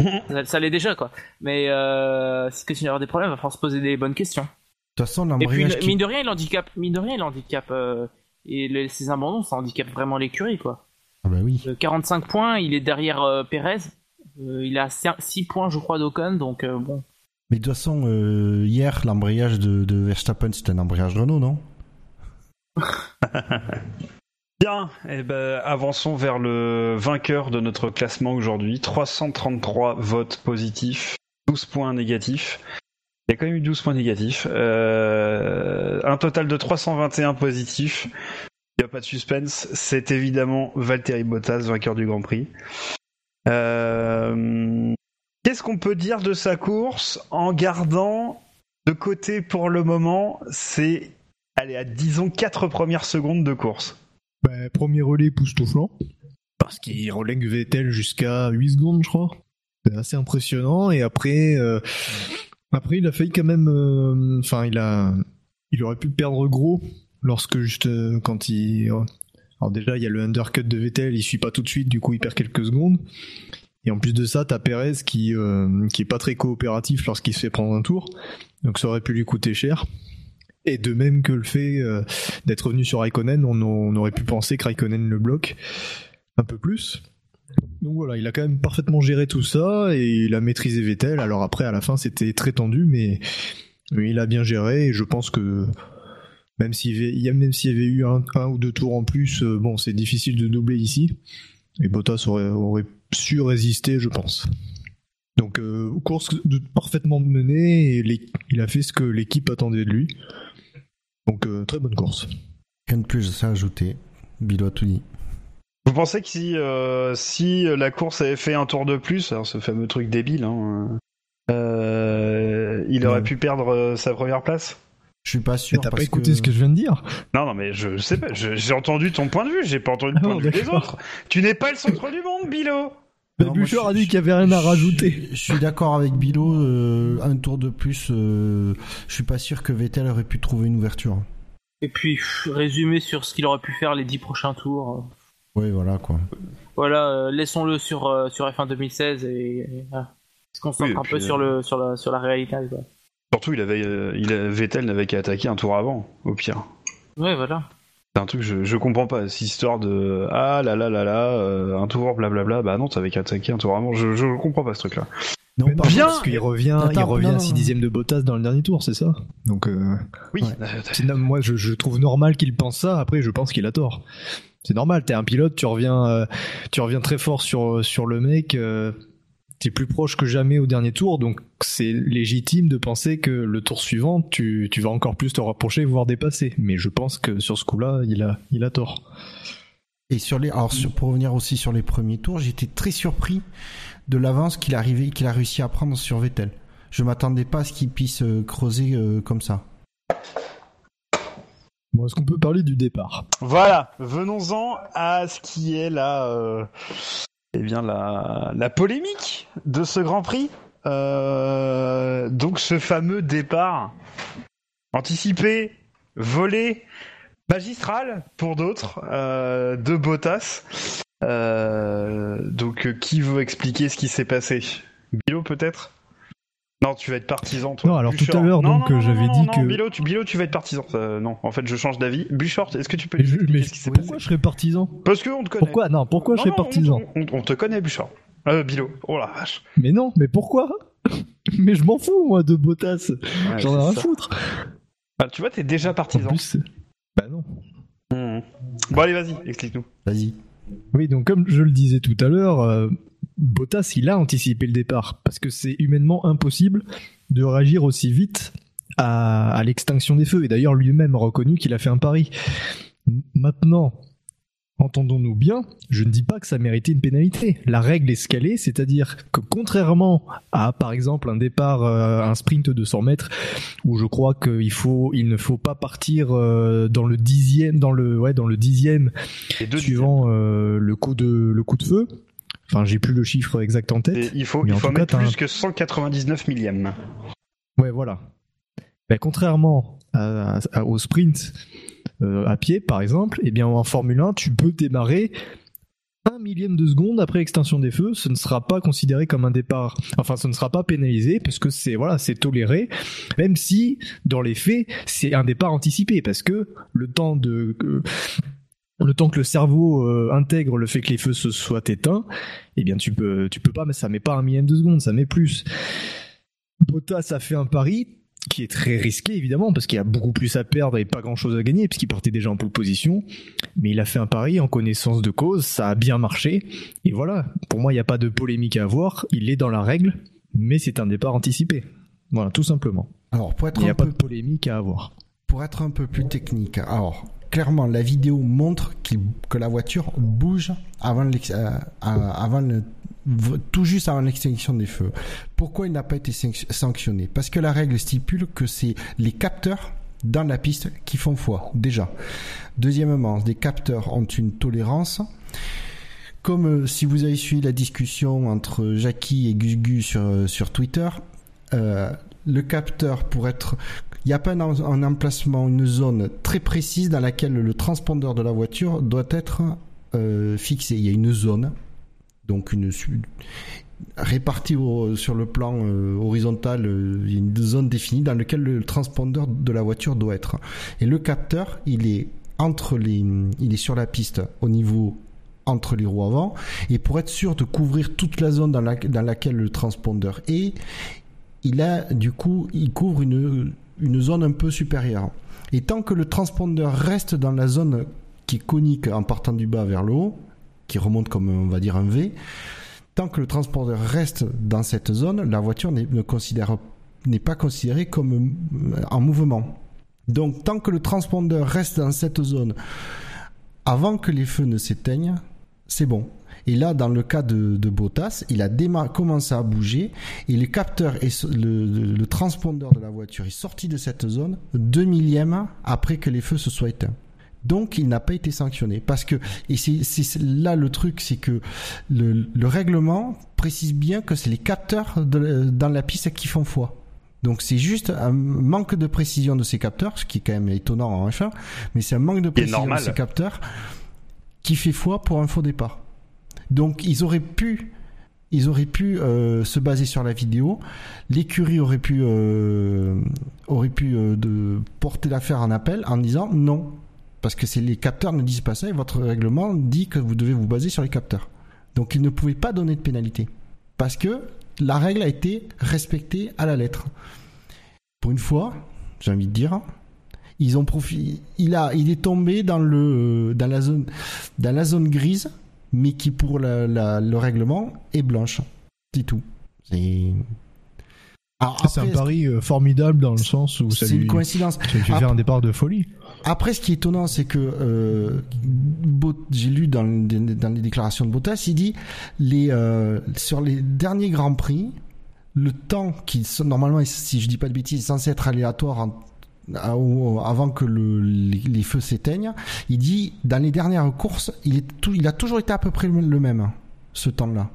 ça, ça l'est déjà, quoi. Mais s'il continue à avoir des problèmes, il va falloir se poser des bonnes questions. De toute façon, Et puis, qui... mine de rien, il handicap, mine de rien, il handicap, et les, ses abandons, ça handicape vraiment l'écurie, quoi. Ah bah oui. Euh, 45 points, il est derrière euh, Perez. Euh, il a 6 points, je crois, d'Ocon, donc euh, bon. Mais de toute façon, euh, hier, l'embrayage de, de Verstappen, c'était un embrayage Renault, non? Bien, eh ben, avançons vers le vainqueur de notre classement aujourd'hui. 333 votes positifs, 12 points négatifs. Il y a quand même eu 12 points négatifs. Euh, un total de 321 positifs. Il n'y a pas de suspense. C'est évidemment Valtteri Bottas, vainqueur du Grand Prix. Euh, Qu'est-ce qu'on peut dire de sa course en gardant de côté pour le moment C'est, allez, à disons 4 premières secondes de course? Bah, premier relais époustouflant. Parce qu'il relègue Vettel jusqu'à 8 secondes, je crois. C'est assez impressionnant. Et après, euh, après, il a failli quand même. euh, Enfin, il a, il aurait pu perdre gros lorsque juste euh, quand il. Alors déjà, il y a le undercut de Vettel, il suit pas tout de suite, du coup, il perd quelques secondes. Et en plus de ça, t'as Perez qui euh, qui est pas très coopératif lorsqu'il se fait prendre un tour, donc ça aurait pu lui coûter cher. Et de même que le fait euh, d'être revenu sur Raikkonen, on, on aurait pu penser que Raikkonen le bloque un peu plus. Donc voilà, il a quand même parfaitement géré tout ça et il a maîtrisé Vettel. Alors après, à la fin, c'était très tendu, mais, mais il a bien géré et je pense que même s'il y avait, il y a- même s'il y avait eu un, un ou deux tours en plus, euh, bon, c'est difficile de doubler ici. Et Bottas aurait, aurait su résister, je pense. Donc euh, course de- parfaitement menée et il a fait ce que l'équipe attendait de lui. Donc euh, très bonne course. Rien de plus à ajouter. Bilo a tout dit. Vous pensez que si, euh, si la course avait fait un tour de plus, alors ce fameux truc débile, hein, euh, il aurait Ouais. pu perdre euh, sa première place? Je suis pas Mais sûr t'as pas écouté que... ce que je viens de dire Non, non, mais je sais pas, j'ai entendu ton point de vue, j'ai pas entendu le Ah point bon, de vue des autres. Tu n'es pas le centre du monde, Bilo Mais Bouchard a dit qu'il y avait rien à rajouter. Je suis d'accord avec Bilo. euh, un tour de plus, euh, je suis pas sûr que Vettel aurait pu trouver une ouverture. Et puis, résumer sur ce qu'il aurait pu faire les 10 prochains tours. Oui, voilà quoi. Voilà, euh, laissons-le sur, euh, sur F1 2016 et, et voilà. On se concentre Oui, et un puis, peu euh, sur, le, sur, la, sur la réalité. Quoi. Surtout, il avait, euh, il Vettel n'avait qu'à attaquer un tour avant, au pire. Ouais, voilà. C'est un truc que je, je comprends pas, cette histoire de ah là là là là, euh, un tour, blablabla. Bah non, t'avais qu'à attaquer un tour avant. Je, je comprends pas ce truc-là. Non, Mais non, Bien. parce qu'il revient, Attends, il revient non, non, à 6 non. dixièmes de Bottas dans le dernier tour, c'est ça? Donc, euh, Oui. Ouais. euh, moi, je, je trouve normal qu'il pense ça. Après, je pense qu'il a tort. C'est normal. T'es un pilote, tu reviens, euh, tu reviens très fort sur sur le mec. Euh, T'es plus proche que jamais au dernier tour, donc c'est légitime de penser que le tour suivant, tu, tu vas encore plus te rapprocher, voire dépasser. Mais je pense que sur ce coup-là, il a, il a tort. Et sur les, alors sur- pour revenir aussi sur les premiers tours, j'étais très surpris de l'avance qu'il arrivait, qu'il a réussi à prendre sur Vettel. Je m'attendais pas à ce qu'il puisse euh, creuser euh, comme ça. Bon, est-ce qu'on peut parler du départ? Voilà, venons-en à ce qui est la, euh, eh bien la, polémique de ce Grand Prix. Euh, donc ce fameux départ anticipé, volé, magistral pour d'autres euh, de Bottas. Euh, donc qui veut expliquer ce qui s'est passé? Bilo peut-être? Non, tu vas être partisan toi. Non, alors tout à l'heure, Non, donc, non, j'avais dit non, que- Bilo, tu, Bilo, tu vas être partisan. Euh, non, en fait, je change d'avis. Bouchard, est-ce que tu peux Mais, je- expliquer mais ce qui s'est pourquoi passé je serais partisan Parce qu'on te connaît. Pourquoi? Non, pourquoi je serais non, partisan on, on- on te connaît, Bouchard. Euh, Bilo. Oh la vache. Mais non, mais pourquoi? Mais je m'en fous, moi, de Bottas. Ouais, J'en ai rien à foutre. Ah, tu vois, t'es déjà En partisan. plus, c'est- bah non. Mmh. Bon, allez, vas-y, explique-nous. Vas-y. Oui, donc comme je le disais tout à l'heure, euh, Bottas, il a anticipé le départ parce que c'est humainement impossible de réagir aussi vite à, à l'extinction des feux. Et d'ailleurs, lui-même a reconnu qu'il a fait un pari. Maintenant, entendons-nous bien, je ne dis pas que ça méritait une pénalité. La règle est scalée, c'est-à-dire que contrairement à, par exemple, un départ, euh, un sprint de 100 mètres, où je crois qu'il faut, il ne faut pas partir euh, dans le dixième, dans le, ouais, dans le dixième suivant euh, le coup de le coup de feu. Enfin, j'ai plus le chiffre exact en. Et tête. il faut, Mais il faut cas, mettre plus un- que 199 millièmes. Ouais, voilà. Ben, contrairement à- à- au sprint euh, à pied, par exemple, eh bien en Formule 1, tu peux démarrer un millième de seconde après l'extinction des feux. Ce ne sera pas considéré comme un départ. Enfin, ce ne sera pas pénalisé parce que c'est voilà, c'est toléré, même si dans les faits, c'est un départ anticipé parce que le temps de euh, le temps que le cerveau euh, intègre le fait que les feux se soient éteints, eh bien tu peux, tu peux pas, mais ça met pas un millième de seconde, ça met plus. Bottas a fait un pari qui est très risqué évidemment parce qu'il a beaucoup plus à perdre et pas grand chose à gagner puisqu'il partait déjà en pole position. Mais il a fait un pari en connaissance de cause ça a bien marché. Et voilà pour moi il n'y a pas de polémique à avoir il est dans la règle mais c'est un départ anticipé. Voilà tout simplement. Alors, pour être il n'y un a pas peu de polémique à avoir. pour être un peu plus technique, alors clairement la vidéo montre que la voiture bouge avant, euh, le- tout juste avant l'extinction des feux. Pourquoi il n'a pas été sanc- sanctionné? Parce que la règle stipule que c'est les capteurs dans la piste qui font foi déjà. Deuxièmement, les capteurs ont une tolérance. Comme euh, si vous avez suivi la discussion entre Jackie et Gus sur, euh, sur Twitter, le capteur pour être il n'y a pas un, emplacement, une zone très précise dans laquelle le transpondeur de la voiture doit être euh, fixé. Il y a une zone, donc une répartie sur le plan euh, horizontal, euh, il y a une zone définie dans laquelle le transpondeur de la voiture doit être. Et le capteur, il est entre les, il est sur la piste au niveau entre les roues avant, et pour être sûr de couvrir toute la zone dans, dans laquelle le transpondeur est, il a du coup, il couvre une, une zone un peu supérieure. Et tant que le transpondeur reste dans la zone qui est conique en partant du bas vers le haut, qui remonte comme on va dire un V, tant que le transpondeur reste dans cette zone, la voiture n'est pas considérée comme euh, en mouvement. Donc tant que le transpondeur reste dans cette zone avant que les feux ne s'éteignent, c'est bon. Et là, dans le cas de, de Bottas, il a commencé à bouger et le capteur et le, le- le transpondeur de la voiture est sorti de cette zone deux millièmes après que les feux se soient éteints. Donc, il n'a pas été sanctionné parce que et c'est là le truc, c'est que le, le règlement précise bien que c'est les capteurs de- dans la piste qui font foi. Donc c'est juste un manque de précision de ces capteurs, ce qui est quand même étonnant en F1, mais c'est un manque de précision de ces capteurs qui fait foi pour un faux départ. Donc ils auraient pu, euh, se baser sur la vidéo. L'écurie aurait pu, euh, aurait pu euh, porter l'affaire en appel en disant non, parce que les capteurs ne disent pas ça et votre règlement dit que vous devez vous baser sur les capteurs. Donc ils ne pouvaient pas donner de pénalité parce que la règle a été respectée à la lettre. Pour une fois, j'ai envie de dire, ils ont profité. Il est tombé dans la zone grise, mais qui pour la- la- le règlement est blanche. C'est tout. C'est. C'est un pari euh, formidable dans le sens où ça c'est lui, une coïncidence. faire un départ de folie Après, ce qui est étonnant, c'est que euh, j'ai lu dans, dans les déclarations de Bottas, il dit les euh, sur les derniers grands prix, le temps qui normalement, si je dis pas de bêtises, est censé être aléatoire en- avant que le- les, feux s'éteignent. Il dit dans les dernières courses, il a toujours été à peu près le même ce temps-là.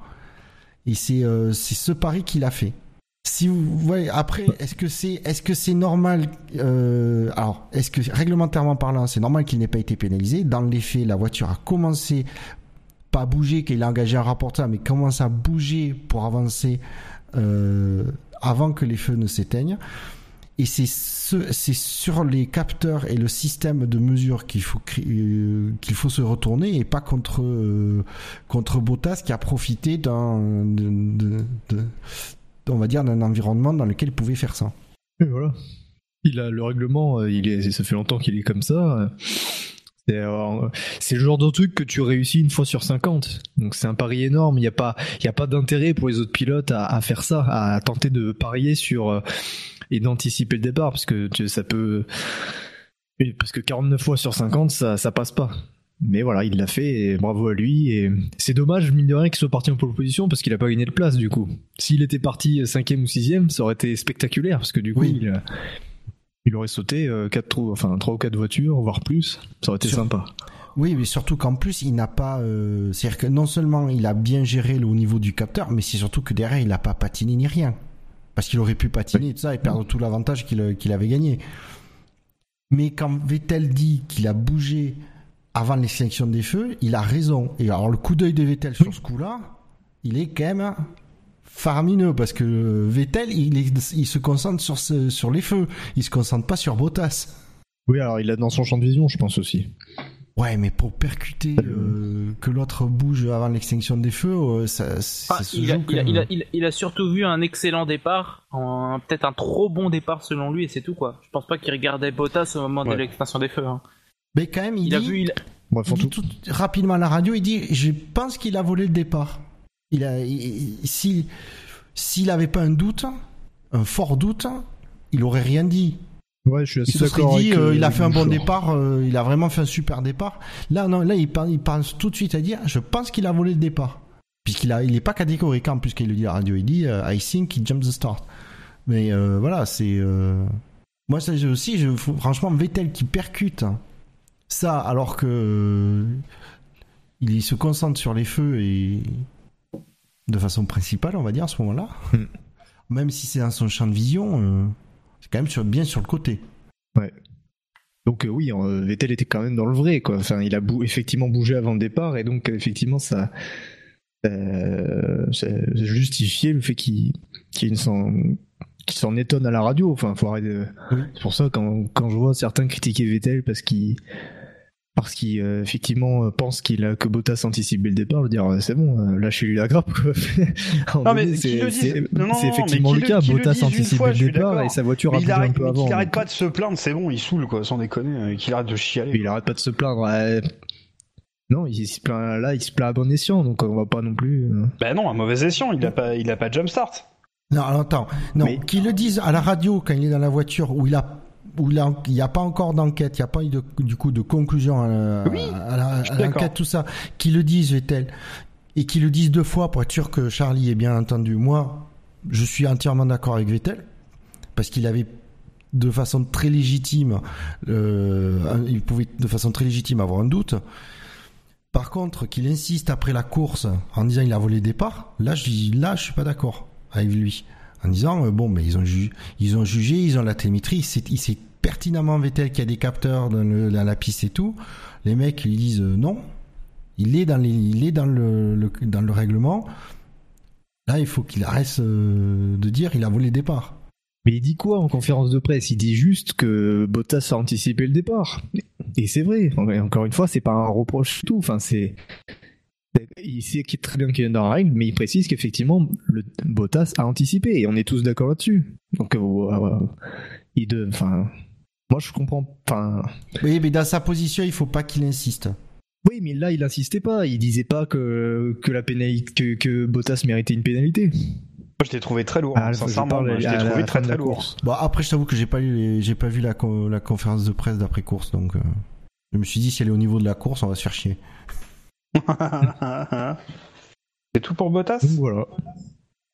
Et c'est euh, c'est ce pari qu'il a fait. Si vous voyez après, est-ce que c'est est-ce que c'est normal euh, Alors, est-ce que réglementairement parlant, c'est normal qu'il n'ait pas été pénalisé? Dans les faits, la voiture a commencé pas à bouger, qu'il a engagé un rapporteur, mais commence à bouger pour avancer euh, avant que les feux ne s'éteignent. Et c'est ce, c'est sur les capteurs et le système de mesure qu'il faut euh, qu'il faut se retourner et pas contre euh, contre Bottas qui a profité d'un on va dire d'un environnement dans lequel il pouvait faire ça. Il a le règlement, euh, il est, ça fait longtemps qu'il est comme ça. C'est le genre de truc que tu réussis une fois sur 50. Donc c'est un pari énorme. Il n'y a pas, pas d'intérêt pour les autres pilotes à, faire ça, à tenter de parier sur et d'anticiper le départ parce que tu- ça peut, parce que 49 fois sur 50, ça, ça passe pas. Mais voilà, il l'a fait et bravo à lui. Et c'est dommage, mine de rien, qu'il soit parti en pole position parce qu'il a pas gagné de place du coup. S'il était parti cinquième ou sixième, ça aurait été spectaculaire parce que du coup, Oui. il, a- il aurait sauté euh, quatre trous, enfin trois ou quatre voitures, voire plus. Ça aurait été Sur- sympa. Oui, mais surtout qu'en plus, il n'a pas. euh, C'est-à-dire que non seulement il a bien géré le haut niveau du capteur, mais c'est surtout que derrière, il n'a pas patiné ni rien. Parce qu'il aurait pu patiner et tout ça et perdre tout l'avantage qu'il qu'il avait gagné. Mais quand Vettel dit qu'il a bougé avant l'extinction des feux, il a raison. Et alors, le coup d'œil de Vettel sur ce coup-là, il est quand même faramineux parce que Vettel, il, se concentre sur, ce- sur les feux. Il se concentre pas sur Bottas. Oui, alors il l'a dans son champ de vision, je pense aussi. Ouais, mais pour percuter euh, que l'autre bouge avant l'extinction des feux, euh, ça, se il, a, quand il, a, même. il, a, il a- il a surtout vu un excellent départ, peut-être un trop bon départ selon lui, et c'est tout quoi. Je pense pas qu'il regardait Bottas au moment de l'extinction des feux. hein. Mais quand même, il, Il, a dit, vu, il, Bref, il en dit tout- tout rapidement à la radio, il dit, je pense qu'il a volé le départ. Il a, il- il- si, s'il avait pas un doute, un fort doute, il aurait rien dit. Ouais, je suis assez Il se serait d'accord. dit, avec, euh, il a euh, fait un bon départ, euh, il a vraiment fait un super départ. Là, non, là, il, pense tout de suite à dire, je pense qu'il a volé le départ. Puisqu'il a, il est pas catégorique en plus qu'il le dit à la radio. Il dit, euh, I think he jumped the start. Mais voilà, c'est. Moi, ça, aussi, je, franchement, Vettel qui percute hein, ça alors que il se concentre sur les feux et de façon principale, on va dire à ce moment-là. Hmm. Même si c'est dans son champ de vision, c'est quand même sur- bien sur le côté. Donc euh, oui, euh, Vettel était quand même dans le vrai, quoi. Enfin, il a bou- effectivement bougé avant le départ, et donc euh, effectivement ça, euh, ça justifiait le fait qu'il s'en étonne à la radio. Enfin, faut arrêter. de- Oui. C'est pour ça quand quand je vois certains critiquer Vettel parce qu'il parce qu'il euh, effectivement euh, pense qu'il a que Bottas anticipé le départ, veux dire euh, c'est bon, euh, lâchez-lui la grappe. À Non, mais qu'il c'est le dise- non, non, effectivement qu'il le le- cas. qu'il le Bottas dise fois, le je suis départ d'accord. et sa voiture a Mais il bougé un arrête, peu mais avant. qu'il arrête pas de se plaindre, c'est bon, il saoule quoi, sans déconner, euh, qu'il arrête de chialer. Mais il arrête pas de se plaindre. ouais. Non, il se plaint là, il se plaint à bon escient, donc on va pas non plus. euh. Bah non, un mauvais escient, il a pas, il a pas de jumpstart. Non, alors, attends. Non, Mais- qu'ils le disent à la radio quand il est dans la voiture où il a où il n'y a pas encore d'enquête, il n'y a pas eu de, du coup de conclusion à, Oui, l'enquête, tout ça. Qu'ils le disent, Vettel, et qu'ils le disent deux fois pour être sûr que Charlie ait bien entendu. Moi, je suis entièrement d'accord avec Vettel, parce qu'il avait de façon très légitime, euh, il pouvait de façon très légitime avoir un doute. Par contre, qu'il insiste après la course en disant il a volé le départ, là je là je suis pas d'accord avec lui. En disant euh, bon mais ils ont ils ont jugé, ils ont la télémétrie, il sait, pertinemment Vettel qu'il y a des capteurs dans, le- la piste et tout. Les mecs ils disent euh, non, il est dans il est dans le, dans le règlement. Là il faut qu'il arrête euh, de dire il a volé le départ. Mais il dit quoi en conférence de presse? Il dit juste que Bottas a anticipé le départ. Et c'est vrai. En- Encore une fois, c'est pas un reproche tout. Enfin, c'est il sait qu'il est très bien qu'il est dans la règle, mais il précise qu'effectivement, le Bottas a anticipé et on est tous d'accord là-dessus. Donc, euh, euh, il de, enfin, moi je comprends. Enfin, Oui mais dans sa position il faut pas qu'il insiste. oui, mais là il insistait pas. Il disait pas que que la pénalité, que, que Bottas méritait une pénalité. Moi, je l'ai trouvé très lourd, Ah, je je trouvé très de la très lourd. course. Bon après je t'avoue que j'ai pas j'ai pas vu la, co- la conférence de presse d'après course donc euh, je me suis dit si elle est au niveau de la course on va se faire chier. c'est tout pour Bottas? Donc voilà.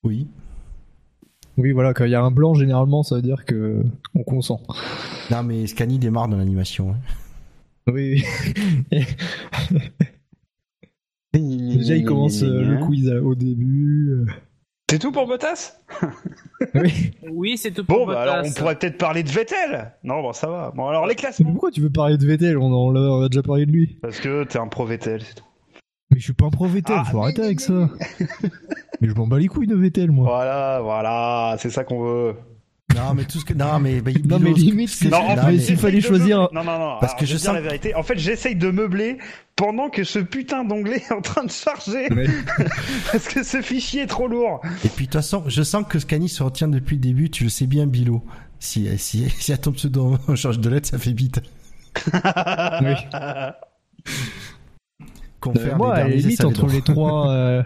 Oui. Oui, voilà, quand il y a un blanc, généralement, ça veut dire que on consent. Non mais Scani démarre dans l'animation. hein. Oui. Déjà, il commence euh, le quiz à- au début. euh. C'est tout pour Bottas? Oui. Oui, c'est tout pour Bon, bah alors on Bottas. pourrait peut-être parler de Vettel. Non, bon, ça va. Bon, alors les Mais classements. pourquoi tu veux parler de Vettel? On, en- on a déjà parlé de lui. Parce que t'es un pro Vettel, c'est tout. Mais je suis pas un pro Vettel, Ah, faut mais- arrêter avec ça. mais je m'en bats les couilles de Vettel, moi. Voilà, voilà, c'est ça qu'on veut. Non mais tout ce que non mais bah, Non, mais limite, Non, en non, fait, mais- s'il fallait choisir- meubler- Non, non, non. Parce alors, que je sens- la vérité. En fait, j'essaye de meubler pendant que ce putain d'onglet est en train de charger. Parce que ce fichier est trop lourd. Et puis de toute façon, je sens que Scani se retient depuis le début, tu le sais bien Bilo. Si si si à ton pseudo on change de lettre, ça fait vite. Oui. Confère Euh, moi, à la limite, entre les trois, euh,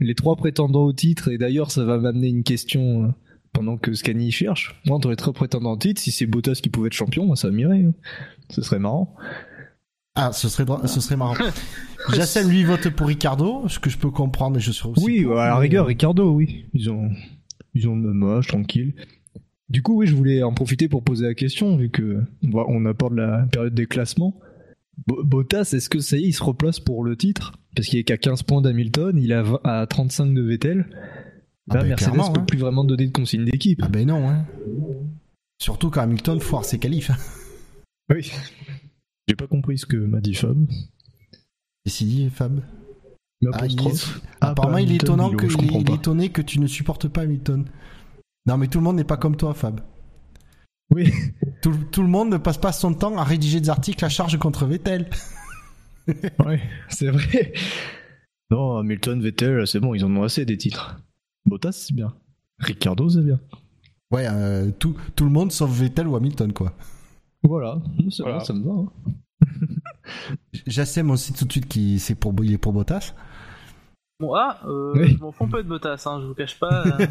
les trois prétendants au titre, et d'ailleurs, ça va m'amener une question euh, pendant que Scani cherche. Moi, entre les trois prétendants au titre, si c'est Bottas qui pouvait être champion, moi, ça m'irait. hein. Ce serait marrant. Ah, ce serait ce serait marrant. Jacem lui vote pour Ricardo, ce que je peux comprendre et je serais aussi Oui, pour, à la rigueur, Ricardo, oui. Ils ont, ils ont le même âge, tranquille. Du coup, oui, je voulais en profiter pour poser la question, vu que on aborde la période des classements. Bo- Bottas, est-ce que ça y est, il se replace pour le titre? Parce qu'il est qu'à 15 points d'Hamilton, il est à, 20 à 35 de Vettel. Ah Là, ben, Mercedes clairement, peut hein. plus vraiment donner de consigne d'équipe. Ah ben non hein. Surtout quand Hamilton foire ses qualifs. Oui. J'ai pas compris ce que m'a dit Fab. Et si dit Fab? Mais Ah, il est- apostrophe. Ah, Apparemment, il est étonnant Milo, que je il est, étonné que tu ne supportes pas Hamilton. Non mais tout le monde n'est pas comme toi Fab. Oui. Tout, tout le monde ne passe pas son temps à rédiger des articles à charge contre Vettel. Ouais, c'est vrai. Non, Hamilton, Vettel, c'est bon, ils en ont assez des titres. Bottas, c'est bien. Ricardo, c'est bien. Ouais, euh, tout, tout le monde sauf Vettel ou Hamilton, quoi. Voilà, c'est Voilà. bon, ça me va. hein. J'assème aussi tout de suite qu'il c'est pour, il est pour Bottas. Bon, ah, euh, Oui. je m'en fous un peu de Bottas, hein, je vous cache pas. euh.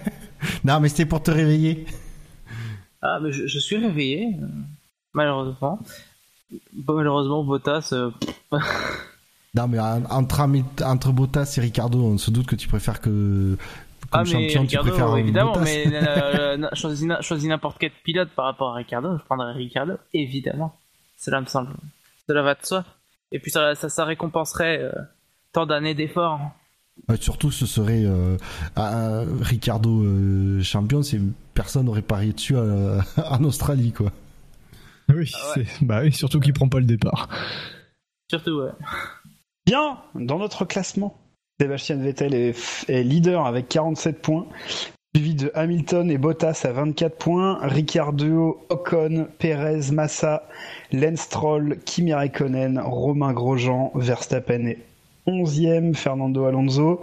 Non, mais c'était pour te réveiller. Ah, mais je, je suis réveillé, euh, malheureusement. Malheureusement, Bottas, euh, Non, mais en- entre, entre Bottas et Ricardo, on se doute que tu préfères que. Comme ah, mais champion, Ricardo, tu préfères évidemment, Bottas. mais euh, choisis n'importe quel pilote par rapport à Ricardo, je prendrais Ricardo, évidemment. Cela me semble. Cela va de soi. Et puis ça, ça, ça récompenserait euh, tant d'années d'efforts. Ouais, surtout, ce serait un Ricardo champion, c'est personne n'aurait parié dessus euh, en Australie, quoi. Oui, Ah ouais. c'est- bah oui, surtout qu'il prend pas le départ. Surtout, ouais. Bien, dans notre classement, Sébastien Vettel est, est leader avec 47 points, suivi de Hamilton et Bottas à 24 points, Ricardo, Ocon, Perez, Massa, Lance Stroll, Kimi Raikkonen, Romain Grosjean, Verstappen est 11e, Fernando Alonso,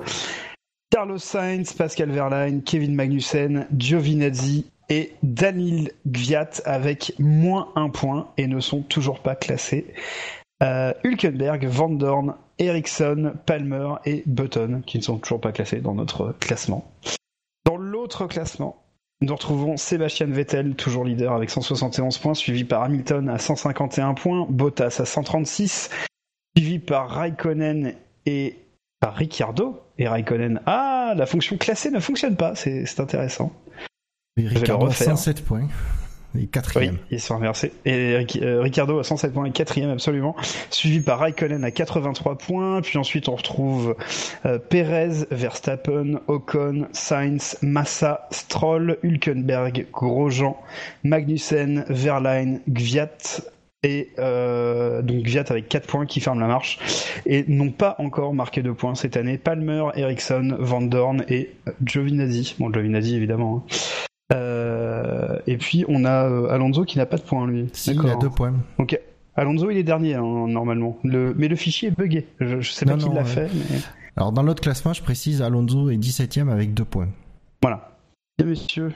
Carlos Sainz, Pascal Verlaine, Kevin Magnussen, Giovinazzi et Daniel Gviat avec moins un point et ne sont toujours pas classés. Euh, Hülkenberg, Van Dorn, Ericsson, Palmer et Button, qui ne sont toujours pas classés dans notre classement. Dans l'autre classement, nous retrouvons Sébastien Vettel, toujours leader avec 171 points, suivi par Hamilton à 151 points, Bottas à 136, suivi par Raikkonen et par Ricciardo. Et Raikkonen, ah, la fonction classée ne fonctionne pas, c'est intéressant. Ricardo a refaire. 107 points. Et Oui, quatrième. ils sont inversés. Et Ric- euh, Ricardo à 107 points et quatrième absolument, suivi par Raikkonen à 83 points. Puis ensuite on retrouve euh, Perez, Verstappen, Ocon, Sainz, Massa, Stroll, Hülkenberg, Grosjean, Magnussen, Verline, Gviat et euh, donc Gviat avec 4 points qui ferme la marche et n'ont pas encore marqué de points cette année. Palmer, Ericsson, Van Dorn et Giovinazzi. Bon Giovinazzi évidemment. hein. Euh, et puis on a euh, Alonso qui n'a pas de points lui. Si, il a D'accord. deux points. Ok. Alonso il est dernier hein, normalement. Le... Mais le fichier est buggé. Je, je sais pas qui l'a ouais. fait. Mais... Alors, dans l'autre classement, je précise, Alonso est 17ème avec deux points. Voilà. Bien messieurs,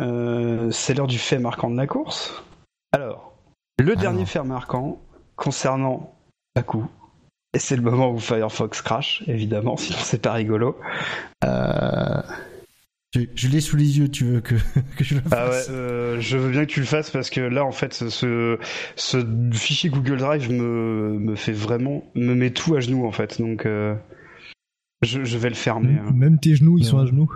euh, c'est l'heure du fait marquant de la course. Alors, le Alors. dernier fait marquant concernant Baku. Et c'est le moment où Firefox crash, évidemment, sinon c'est pas rigolo. Euh, Je, je l'ai sous les yeux, tu veux que, que je le Ah ouais, fasse euh, je veux bien que tu le fasses parce que là, en fait, ce, ce fichier Google Drive me, me fait vraiment, me met tout à genoux, en fait. Donc, euh, je, je vais le fermer. hein. Même tes genoux, ils sont à genoux.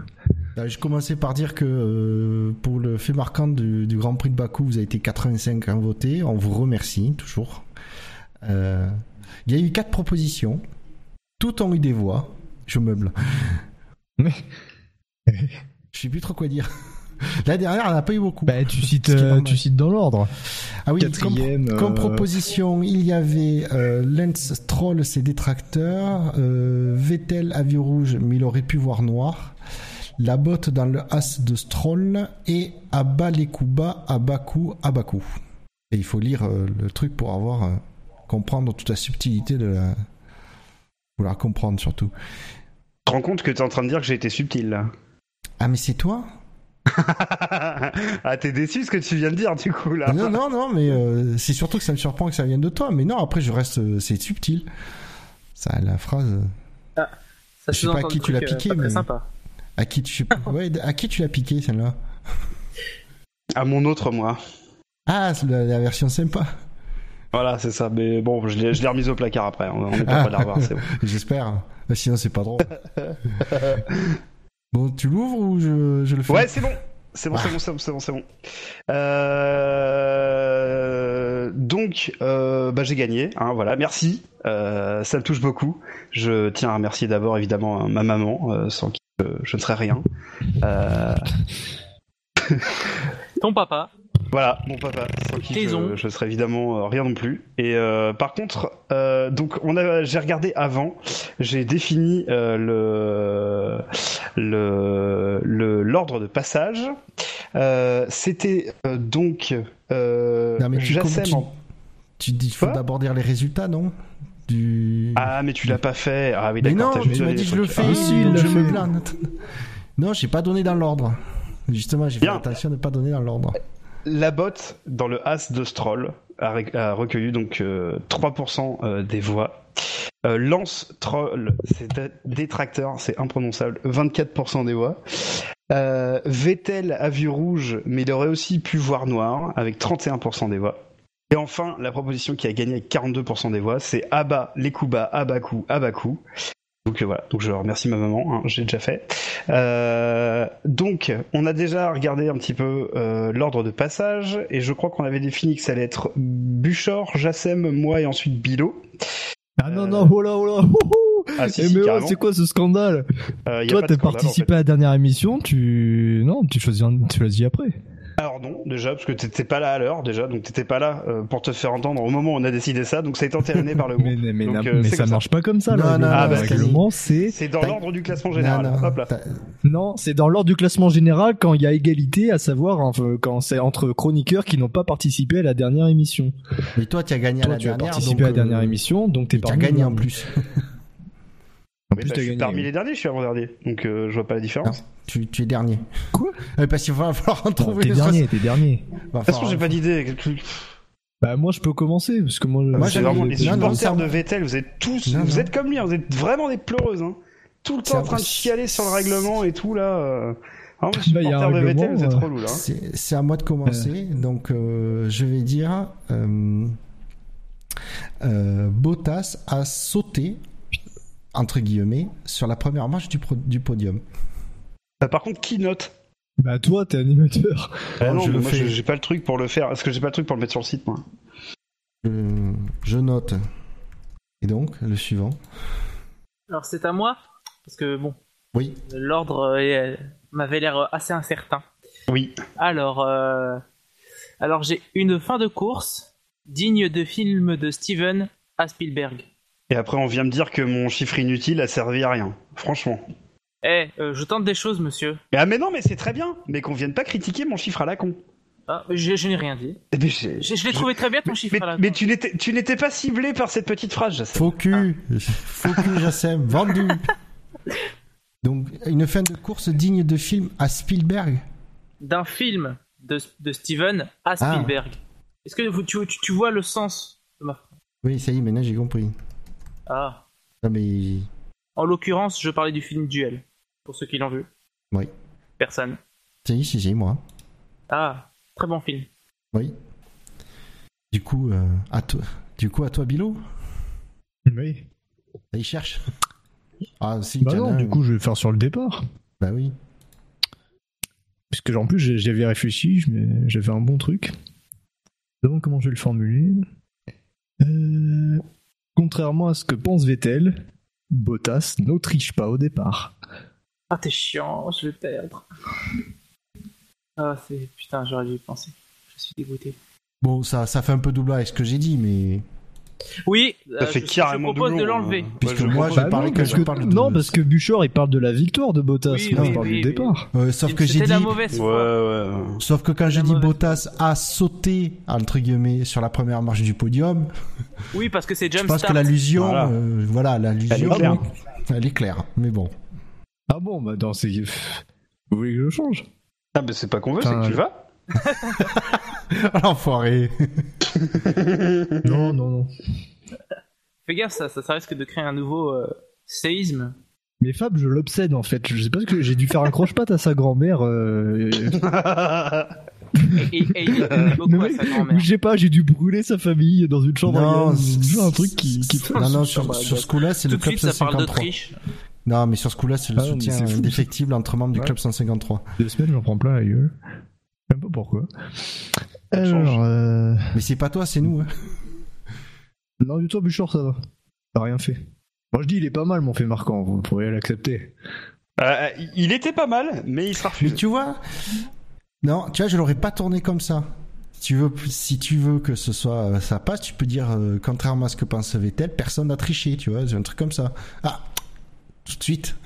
Euh, Je commençais par dire que euh, pour le fait marquant du, du Grand Prix de Bakou, vous avez été 85 à voter. On vous remercie toujours. Euh, il y a eu quatre propositions. Toutes ont eu des voix. Je meuble. Je sais plus trop quoi dire. La dernière, elle n'a pas eu beaucoup. Bah, tu cites, euh, tu cites dans l'ordre. ah oui, comme, Quatrième. comme euh, proposition, il y avait euh, Lance Stroll, ses détracteurs, euh, Vettel, avion rouge, mais il aurait pu voir noir, la botte dans le as de Stroll et Abba les coups bas, à Bakou, à Bakou. Et il faut lire euh, le truc pour avoir euh, comprendre toute la subtilité de la. Vouloir comprendre surtout. Tu te rends compte que tu es en train de dire que j'ai été subtil, là Ah, mais c'est toi? Ah, t'es déçu ce que tu viens de dire, du coup, là Non, non, non, mais euh, c'est surtout que ça me surprend que ça vienne de toi. Mais non, après, je reste. euh, c'est subtil. Ça, la phrase. euh, Ça Je sais pas à qui tu l'as piqué, pas mais- sympa. À qui tu, ouais, à qui tu l'as piqué celle-là? À mon autre moi. Ah, c'est la, la version sympa. Voilà, c'est ça. Mais bon, je l'ai je l'ai remise au placard après. On on est pas Ah. près de la revoir, c'est bon. J'espère. Ah, Sinon, c'est pas drôle. Bon, tu l'ouvres ou je, je le fais Ouais, c'est bon. C'est bon, c'est bon, c'est bon, c'est bon, c'est bon. Euh, Donc, euh, bah, j'ai gagné. Hein, voilà, merci. Euh, ça me touche beaucoup. Je tiens à remercier d'abord évidemment ma maman, euh, sans qui euh, je ne serais rien. Ton papa. Voilà, mon papa, sans qui je, je serais évidemment euh, rien non plus. Et euh, par contre, euh, donc on a, j'ai regardé avant, j'ai défini euh, le le le- l'ordre de passage. Euh, C'était euh, donc euh, Non, mais tu- en- Tu dis, faut Quoi d'abord dire les résultats, non? Du. Ah, mais tu l'as pas fait. Ah oui, mais d'accord. non, t'as juste tu m'as donné dit je le fais, Ah, il je me blâme. Non, j'ai pas donné dans l'ordre. Justement, j'ai fait attention de ne pas donner dans l'ordre. La botte, dans le As de Stroll, a, ré- a recueilli donc euh, 3% euh, des voix. Euh, Lance Troll, c'est dé- détracteur, c'est imprononçable, 24% des voix. Euh, Vettel a vu rouge, mais il aurait aussi pu voir noir, avec 31% des voix. Et enfin, la proposition qui a gagné avec 42% des voix, c'est Abba, les coups bas, Abaku, Abaku. Donc euh, voilà, donc je remercie ma maman, hein, j'ai déjà fait. Euh, donc, on a déjà regardé un petit peu euh, l'ordre de passage, et je crois qu'on avait défini que ça allait être Buchor, Jassem, moi et ensuite Bilo. Ah non, non, oh là, oh là, oh, oh. Ah si, Eh, si, oh, c'est quoi ce scandale Toi, t'as en participé à la dernière émission, tu. Non, tu choisis, tu choisis après. Alors non, déjà, parce que t'étais pas là à l'heure, déjà, donc t'étais pas là euh, pour te faire entendre au moment où on a décidé ça, donc ça a été entériné par le groupe. mais, Donc, mais, euh, c'est ça marche pas comme ça, Non, règlement. non, Ah, bah, c'est. C'est dans l'ordre du classement général. Non, non, Hop là. Non, c'est dans l'ordre du classement général quand il y a égalité, à savoir enfin, quand c'est entre chroniqueurs qui n'ont pas participé à la dernière émission. Mais toi, tu as gagné à Toi, la tu as dernière. participé donc, à la dernière euh, émission, donc t'es Tu as parmi gagné en plus. En plus, bah, t'as je suis parmi oui. les derniers, je suis avant-dernier, donc euh, je vois pas la différence. tu, tu es dernier. Quoi? Euh, Parce qu'il va falloir en trouver. T'es dernier, t'es dernier. De toute façon, j'ai pas d'idée. Bah moi je peux commencer parce que moi. Moi, j'aime vraiment le- les supporters de Vettel, vous êtes tous, Non, vous non. êtes comme lui, hein, vous êtes vraiment des pleureuses, hein. Tout le temps en train de chialer sur le règlement et tout, là. euh. Les Bah, il y a un supporters de Vettel, vous êtes relous, là. hein. C'est à moi de commencer. Donc, euh, je vais dire euh, euh, Bottas a sauté, entre guillemets, sur la première marche du, pro- du podium. Euh, par contre, qui note? Bah toi t'es animateur. Ah non, je mais le moi, fais. j'ai j'ai pas le truc pour le faire. Est-ce que j'ai pas le truc pour le mettre sur le site, moi Je, je note. Et donc, le suivant? Alors c'est à moi Parce que bon, Oui. l'ordre euh, m'avait l'air assez incertain. Oui. Alors, euh, alors j'ai une fin de course digne de film de Steven à Spielberg. Et après, on vient me dire que mon chiffre inutile a servi à rien. Franchement. Eh, euh, je tente des choses, monsieur. Mais, ah, mais non, mais c'est très bien. Mais qu'on vienne pas critiquer mon chiffre à la con. Ah, je, je n'ai rien dit. Eh Je, je l'ai trouvé très bien ton Mais, chiffre mais- à la mais con. tu n'étais, tu n'étais pas ciblé par cette petite phrase, Jassem. Faux cul. Faux cul, Jassem. Vendu. Donc, une fin de course digne de film à Spielberg. D'un film de, de Steven à Spielberg. Est-ce que vous- tu, tu, tu vois le sens de ma phrase? Oui, ça y est, maintenant j'ai compris. Ah. Non, mais. En l'occurrence, je parlais du film Duel. Pour ceux qui l'ont vu. Oui. Personne. Est, si, si, moi. Ah, très bon film. Oui. Du coup, euh, à toi. Du coup, à toi, Bilo. Oui. Y cherche. Ah, si, Bah non, un. du coup je vais faire sur le départ. Bah oui. Parce que en plus j'avais réfléchi, j'avais un bon truc. Donc comment je vais le formuler Euh, Contrairement à ce que pense Vettel, Bottas n'autriche pas au départ. Ah, t'es chiant, je vais perdre. Ah, c'est. Putain, j'aurais dû y penser. Je suis dégoûté. Bon, ça, ça fait un peu double avec ce que j'ai dit, mais. Oui, Ça euh, fait je, carrément je propose de l'enlever. hein. Puisque je moi, Bah non, que parce je parle de- non, parce que Buchor il parle de la victoire de Bottas, Oui, moi oui, je parle oui, du oui. départ. Euh, sauf que j'ai dit. la mauvaise Ouais, foi. ouais. Sauf que quand j'ai dit Bottas a sauté, entre guillemets, sur la première marche du podium, Oui, parce que c'est je Jump pense que l'allusion, Voilà. euh, voilà, l'allusion, Elle est claire. elle est claire, mais bon. Ah bon, bah dans ces... Vous voulez que je change? Ah, mais c'est pas qu'on veut, c'est que tu vas. L'enfoiré. Non, non, non. Fais gaffe, ça, ça, ça risque de créer un nouveau euh, séisme. Mais Fab, je l'obsède en fait. Je sais pas ce que j'ai dû faire un croche-patte à sa grand-mère. euh, Et, et- et il aime beaucoup à sa ou grand-mère. je sais pas, j'ai dû brûler sa famille dans une chambre Non, à gaz. c'est- C'est un truc qui, qui Non, non, sur, sur ce coup-là, c'est Tout le de club suite, ça parle 153. d'Autriche. Non, mais sur ce coup-là, c'est le Ah mais soutien c'est fou, indéfectible entre membres du Ouais. club 153. Deux semaines, j'en prends plein la gueule. Je sais même pas pourquoi. Alors, euh... Mais c'est pas toi, c'est nous. Hein. non, du tout, Buchor, ça va. T'as rien fait. Moi, je dis, il est pas mal, mon fait marquant. Vous pourriez l'accepter. Euh, il était pas mal, mais il sera Mais refusé. tu vois, non, tu vois, je l'aurais pas tourné comme ça. Si tu veux, si tu veux que ce soit, euh, ça passe, tu peux dire, euh, contrairement à ce que pense Vettel, personne n'a triché, tu vois, c'est un truc comme ça. Ah, tout de suite.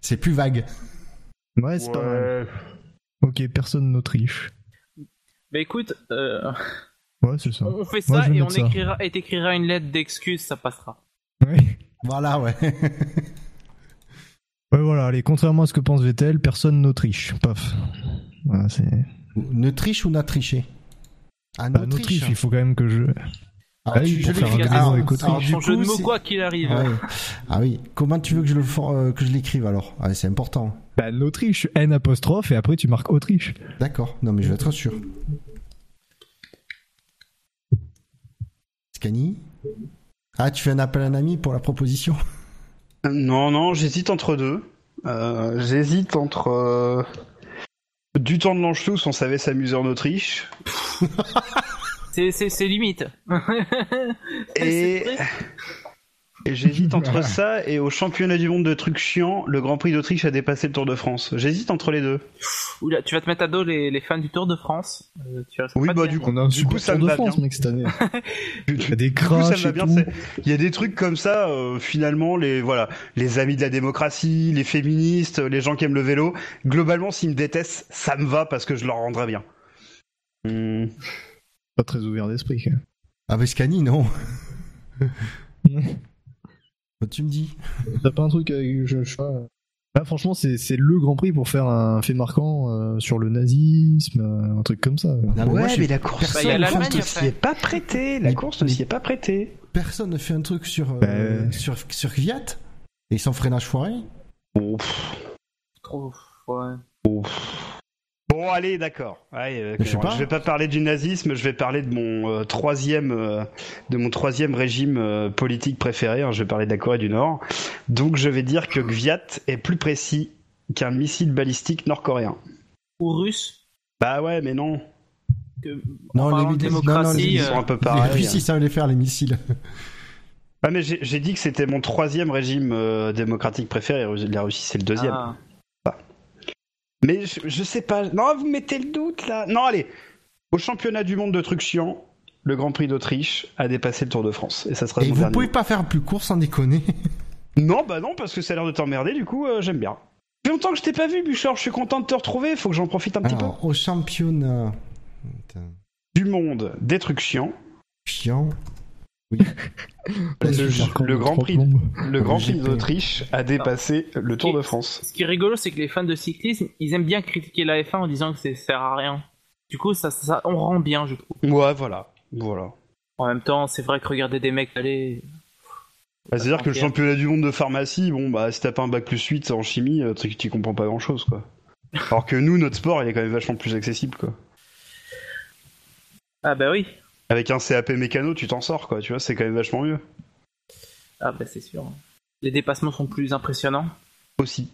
C'est plus vague. Ouais, c'est pas mal. Ok, personne n'Autriche. Bah écoute, euh, Ouais, c'est ça. On fait ça et on ça. écrira, et t'écriras une lettre d'excuse, ça passera. Ouais. Voilà, ouais. Ouais, voilà, allez, contrairement à ce que pense Vettel, personne n'Autriche. Paf. Voilà, c'est. ne triche ou n'a triché Ah, Bah, Autriche, il faut quand même que je. Alors, Ah oui, tu- je faire un alors, gréement avec Autriche. alors, du Son jeu de coup, mots, quoi qu'il arrive. Ouais. Ah oui, comment tu veux que je le for- euh, que je l'écrive alors? Ah, C'est important. Bah, l'Autriche, N apostrophe, et après tu marques Autriche. D'accord, non mais je vais être sûr. Scani? Ah, tu fais un appel à un ami pour la proposition? Non, non, j'hésite entre deux. Euh, j'hésite entre euh, du temps de l'Anschluss, on savait s'amuser en Autriche, C'est, c'est, c'est limite. et, et j'hésite entre ça et au championnat du monde de trucs chiants, le Grand Prix d'Autriche a dépassé le Tour de France. J'hésite entre les deux. Oula, tu vas te mettre à dos les, les fans du Tour de France. Euh, tu Oui, bah du coup, On a un du super coup, ça Tour me de va France, bien. mec, cette année. Du, Il y a des du coup, ça crashs me va et bien. tout. Il y a des trucs comme ça, euh, finalement, les voilà, les amis de la démocratie, les féministes, les gens qui aiment le vélo. Globalement, s'ils me détestent, ça me va parce que je leur rendrai bien. Hmm. Pas très ouvert d'esprit, même. Ah mais Scani, non. Bah, tu me dis. T'as pas un truc avec. Je, je sais pas. Là, franchement, c'est c'est le Grand Prix pour faire un fait marquant euh, sur le nazisme, euh, un truc comme ça. Ah, mais moi, je la course, Bah, la course ne s'y est pas prêtée. La course ne s'y est pas prêtée. Personne ne fait un truc sur, euh, Bah. sur, sur Fiat Et sans freinage foiré Oh, ouais. oh, pff. Bon, allez, d'accord. Euh, Je je vais pas parler du nazisme, je vais parler de mon euh, troisième, euh, de mon troisième régime euh, politique préféré. hein, je vais parler de la Corée du Nord. Donc, je vais dire que Gviat est plus précis qu'un missile balistique nord-coréen. Ou russe. Bah ouais, mais non. Que, Non, les- de non, non, démocratie, les- Ils euh, sont un peu Les pareils. Russes, ils savent les faire, les missiles. Ah, mais j'ai j'ai dit que c'était mon troisième régime euh, démocratique préféré. La Russie, c'est le deuxième. ah. Mais je, je sais pas. Non, vous mettez le doute là. Non, allez. Au championnat du monde de trucs chiants, le Grand Prix d'Autriche a dépassé le Tour de France. Et ça sera Et vous dernier. pouvez pas faire plus court sans déconner. Non, bah non, parce que ça a l'air de t'emmerder, du coup, euh, j'aime bien. Fait longtemps que je t'ai pas vu, Bouchard. Je suis content de te retrouver. Faut que j'en profite un petit Alors, au championnat. Peu. Du monde des trucs chiants. Chiant. Le, le Grand Prix, le Grand Prix GP. d'Autriche a dépassé le Tour de France. Ce qui est rigolo, c'est que les fans de cyclisme, ils aiment bien critiquer la F1 en disant que ça sert à rien. Du coup, ça, ça, on rend bien, je trouve. Ouais, voilà, voilà. En même temps, c'est vrai que regarder des mecs aller. Bah, C'est-à-dire que le championnat du monde de pharmacie, bon, bah, si t'as pas un bac plus 8 en chimie, euh, tu tu comprends pas grand-chose, quoi. Alors que nous, notre sport, il est quand même vachement plus accessible, quoi. Ah bah oui. Avec un CAP mécano, tu t'en sors, quoi, tu vois, c'est quand même vachement mieux. Ah bah c'est sûr. Les dépassements sont plus impressionnants. Aussi.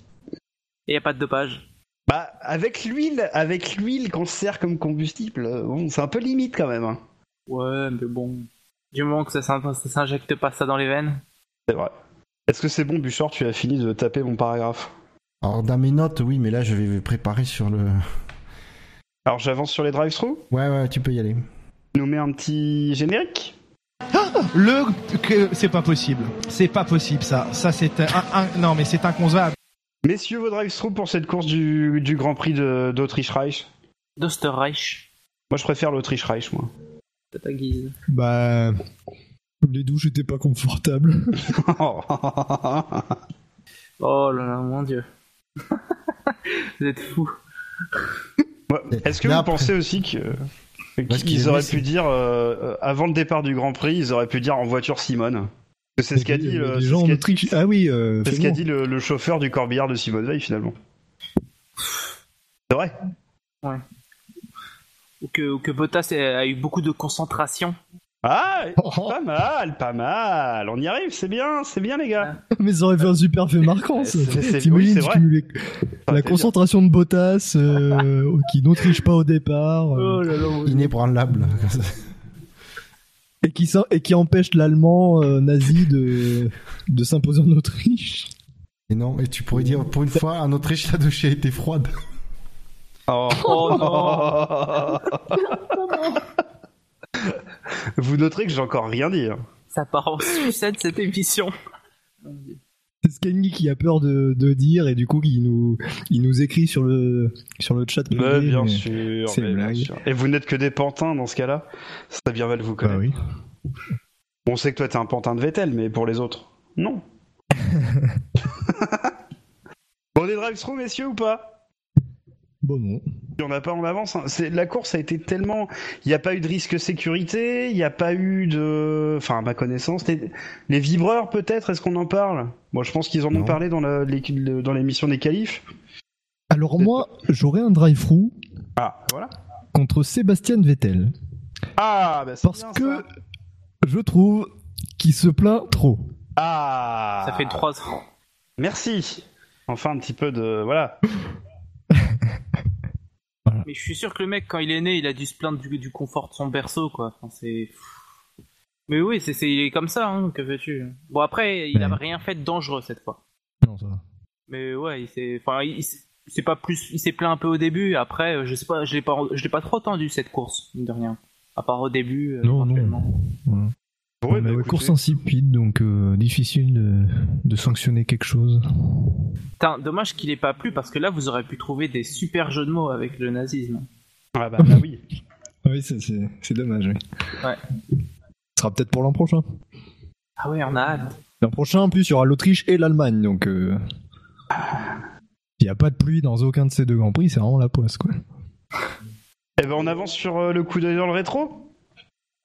Et y a pas de dopage. Bah, avec l'huile, avec l'huile qu'on sert comme combustible, euh, bon, c'est un peu limite quand même, hein. Ouais, mais bon. Du moment que ça s'in- ça s'injecte pas ça dans les veines. C'est vrai. Est-ce que c'est bon, Bouchard, tu as fini de taper mon paragraphe? Alors, dans mes notes, oui, mais là, je vais préparer sur le. Alors, j'avance sur les drive-through? Ouais, ouais, tu peux y aller. Nous met un petit générique Le que c'est pas possible. C'est pas possible ça. Ça c'est un, un- non mais c'est inconcevable. Messieurs, vos drive-through pour cette course du, du Grand Prix d'Autriche-Reich D'Osterreich. Moi, je préfère l'Autriche-Reich, moi. Ta guise. Bah. Les douches étaient pas confortables. Oh là là, mon dieu. Vous êtes fous. Ouais. Est-ce que vous pensez aussi que Parce qu'il qu'ils auraient pu dire euh, euh, avant le départ du Grand Prix, ils auraient pu dire en voiture Simone C'est ce qu'a dit, le- des c'est gens ce en qu'a- Autriche. Ah oui, euh, c'est ce qu'a dit le, le chauffeur du corbillard de Simone Veil finalement. C'est vrai. Ou que, ou que Bottas a a eu beaucoup de concentration. Ah, Oh, pas mal, pas mal. On y arrive, c'est bien, c'est bien les gars. mais ça aurait fait un super fait marquant. ça. C'est- oui, la concentration de Bottas euh, qui n'autriche pas au départ euh, Oh là là. Inébranlable. et, qui, et qui empêche l'allemand euh, nazi de, de s'imposer en Autriche. Et non, et tu pourrais dire, pour une fois, en Autriche, la douche a été froide. Oh, Oh non. Vous noterez que j'ai encore rien dit. hein. Ça part en sucette cette émission. C'est Scanny qui a peur de, de dire et du coup il nous, il nous écrit sur le, sur le chat. Mais privé, bien mais- sûr. c'est mais une bien blague. sûr. Et vous n'êtes que des pantins dans ce cas-là? Ça serait bien mal de vous Bah connaître. oui. On sait que toi t'es un pantin de Vettel, mais pour les autres, non. bon, on est drive-through, messieurs, ou pas? Bon non. On n'a pas en avance. hein. La course a été tellement, il n'y a pas eu de risque sécurité, il n'y a pas eu de, enfin à ma connaissance, les, les vibreurs peut-être. Est-ce qu'on en parle? Moi, je pense qu'ils en ont parlé dans l'émission des qualifs. Alors moi, j'aurais un drive-through Ah, voilà. contre Sébastien Vettel. Ah, bah c'est Parce bien, que ça. je trouve qu'il se plaint trop. ah, Ça fait trois ans. Merci. Enfin un petit peu de, voilà. Mais je suis sûr que le mec, quand il est né, il a dû se plaindre du, du confort de son berceau, quoi. Enfin, c'est. Mais oui, c'est c'est- il est comme ça, hein, que veux-tu. Bon, après, il Ouais. avait rien fait de dangereux cette fois. Non, ça va. Mais ouais, il s'est. Enfin, il, s'est pas plus. Il s'est plaint un peu au début, après, euh, je sais pas, je l'ai pas, je l'ai pas trop tendu cette course, mine de rien. À part au début, euh, Non, non. éventuellement. Ouais, Mais bah, écoutez. course insipide, donc euh, difficile de, de sanctionner quelque chose. Dommage qu'il ait pas plu, parce que là, vous aurez pu trouver des super jeux de mots avec le nazisme. Ah bah, bah oui. Oui, c'est- dommage. Oui. Ouais. Ce sera peut-être pour l'an prochain. Ah ouais, on a hâte. L'an prochain, en plus, il y aura l'Autriche et l'Allemagne, donc euh, s'il n'y a pas de pluie dans aucun de ces deux grands prix, c'est vraiment la poisse, quoi. Eh ben on avance sur euh, le coup d'œil dans le rétro.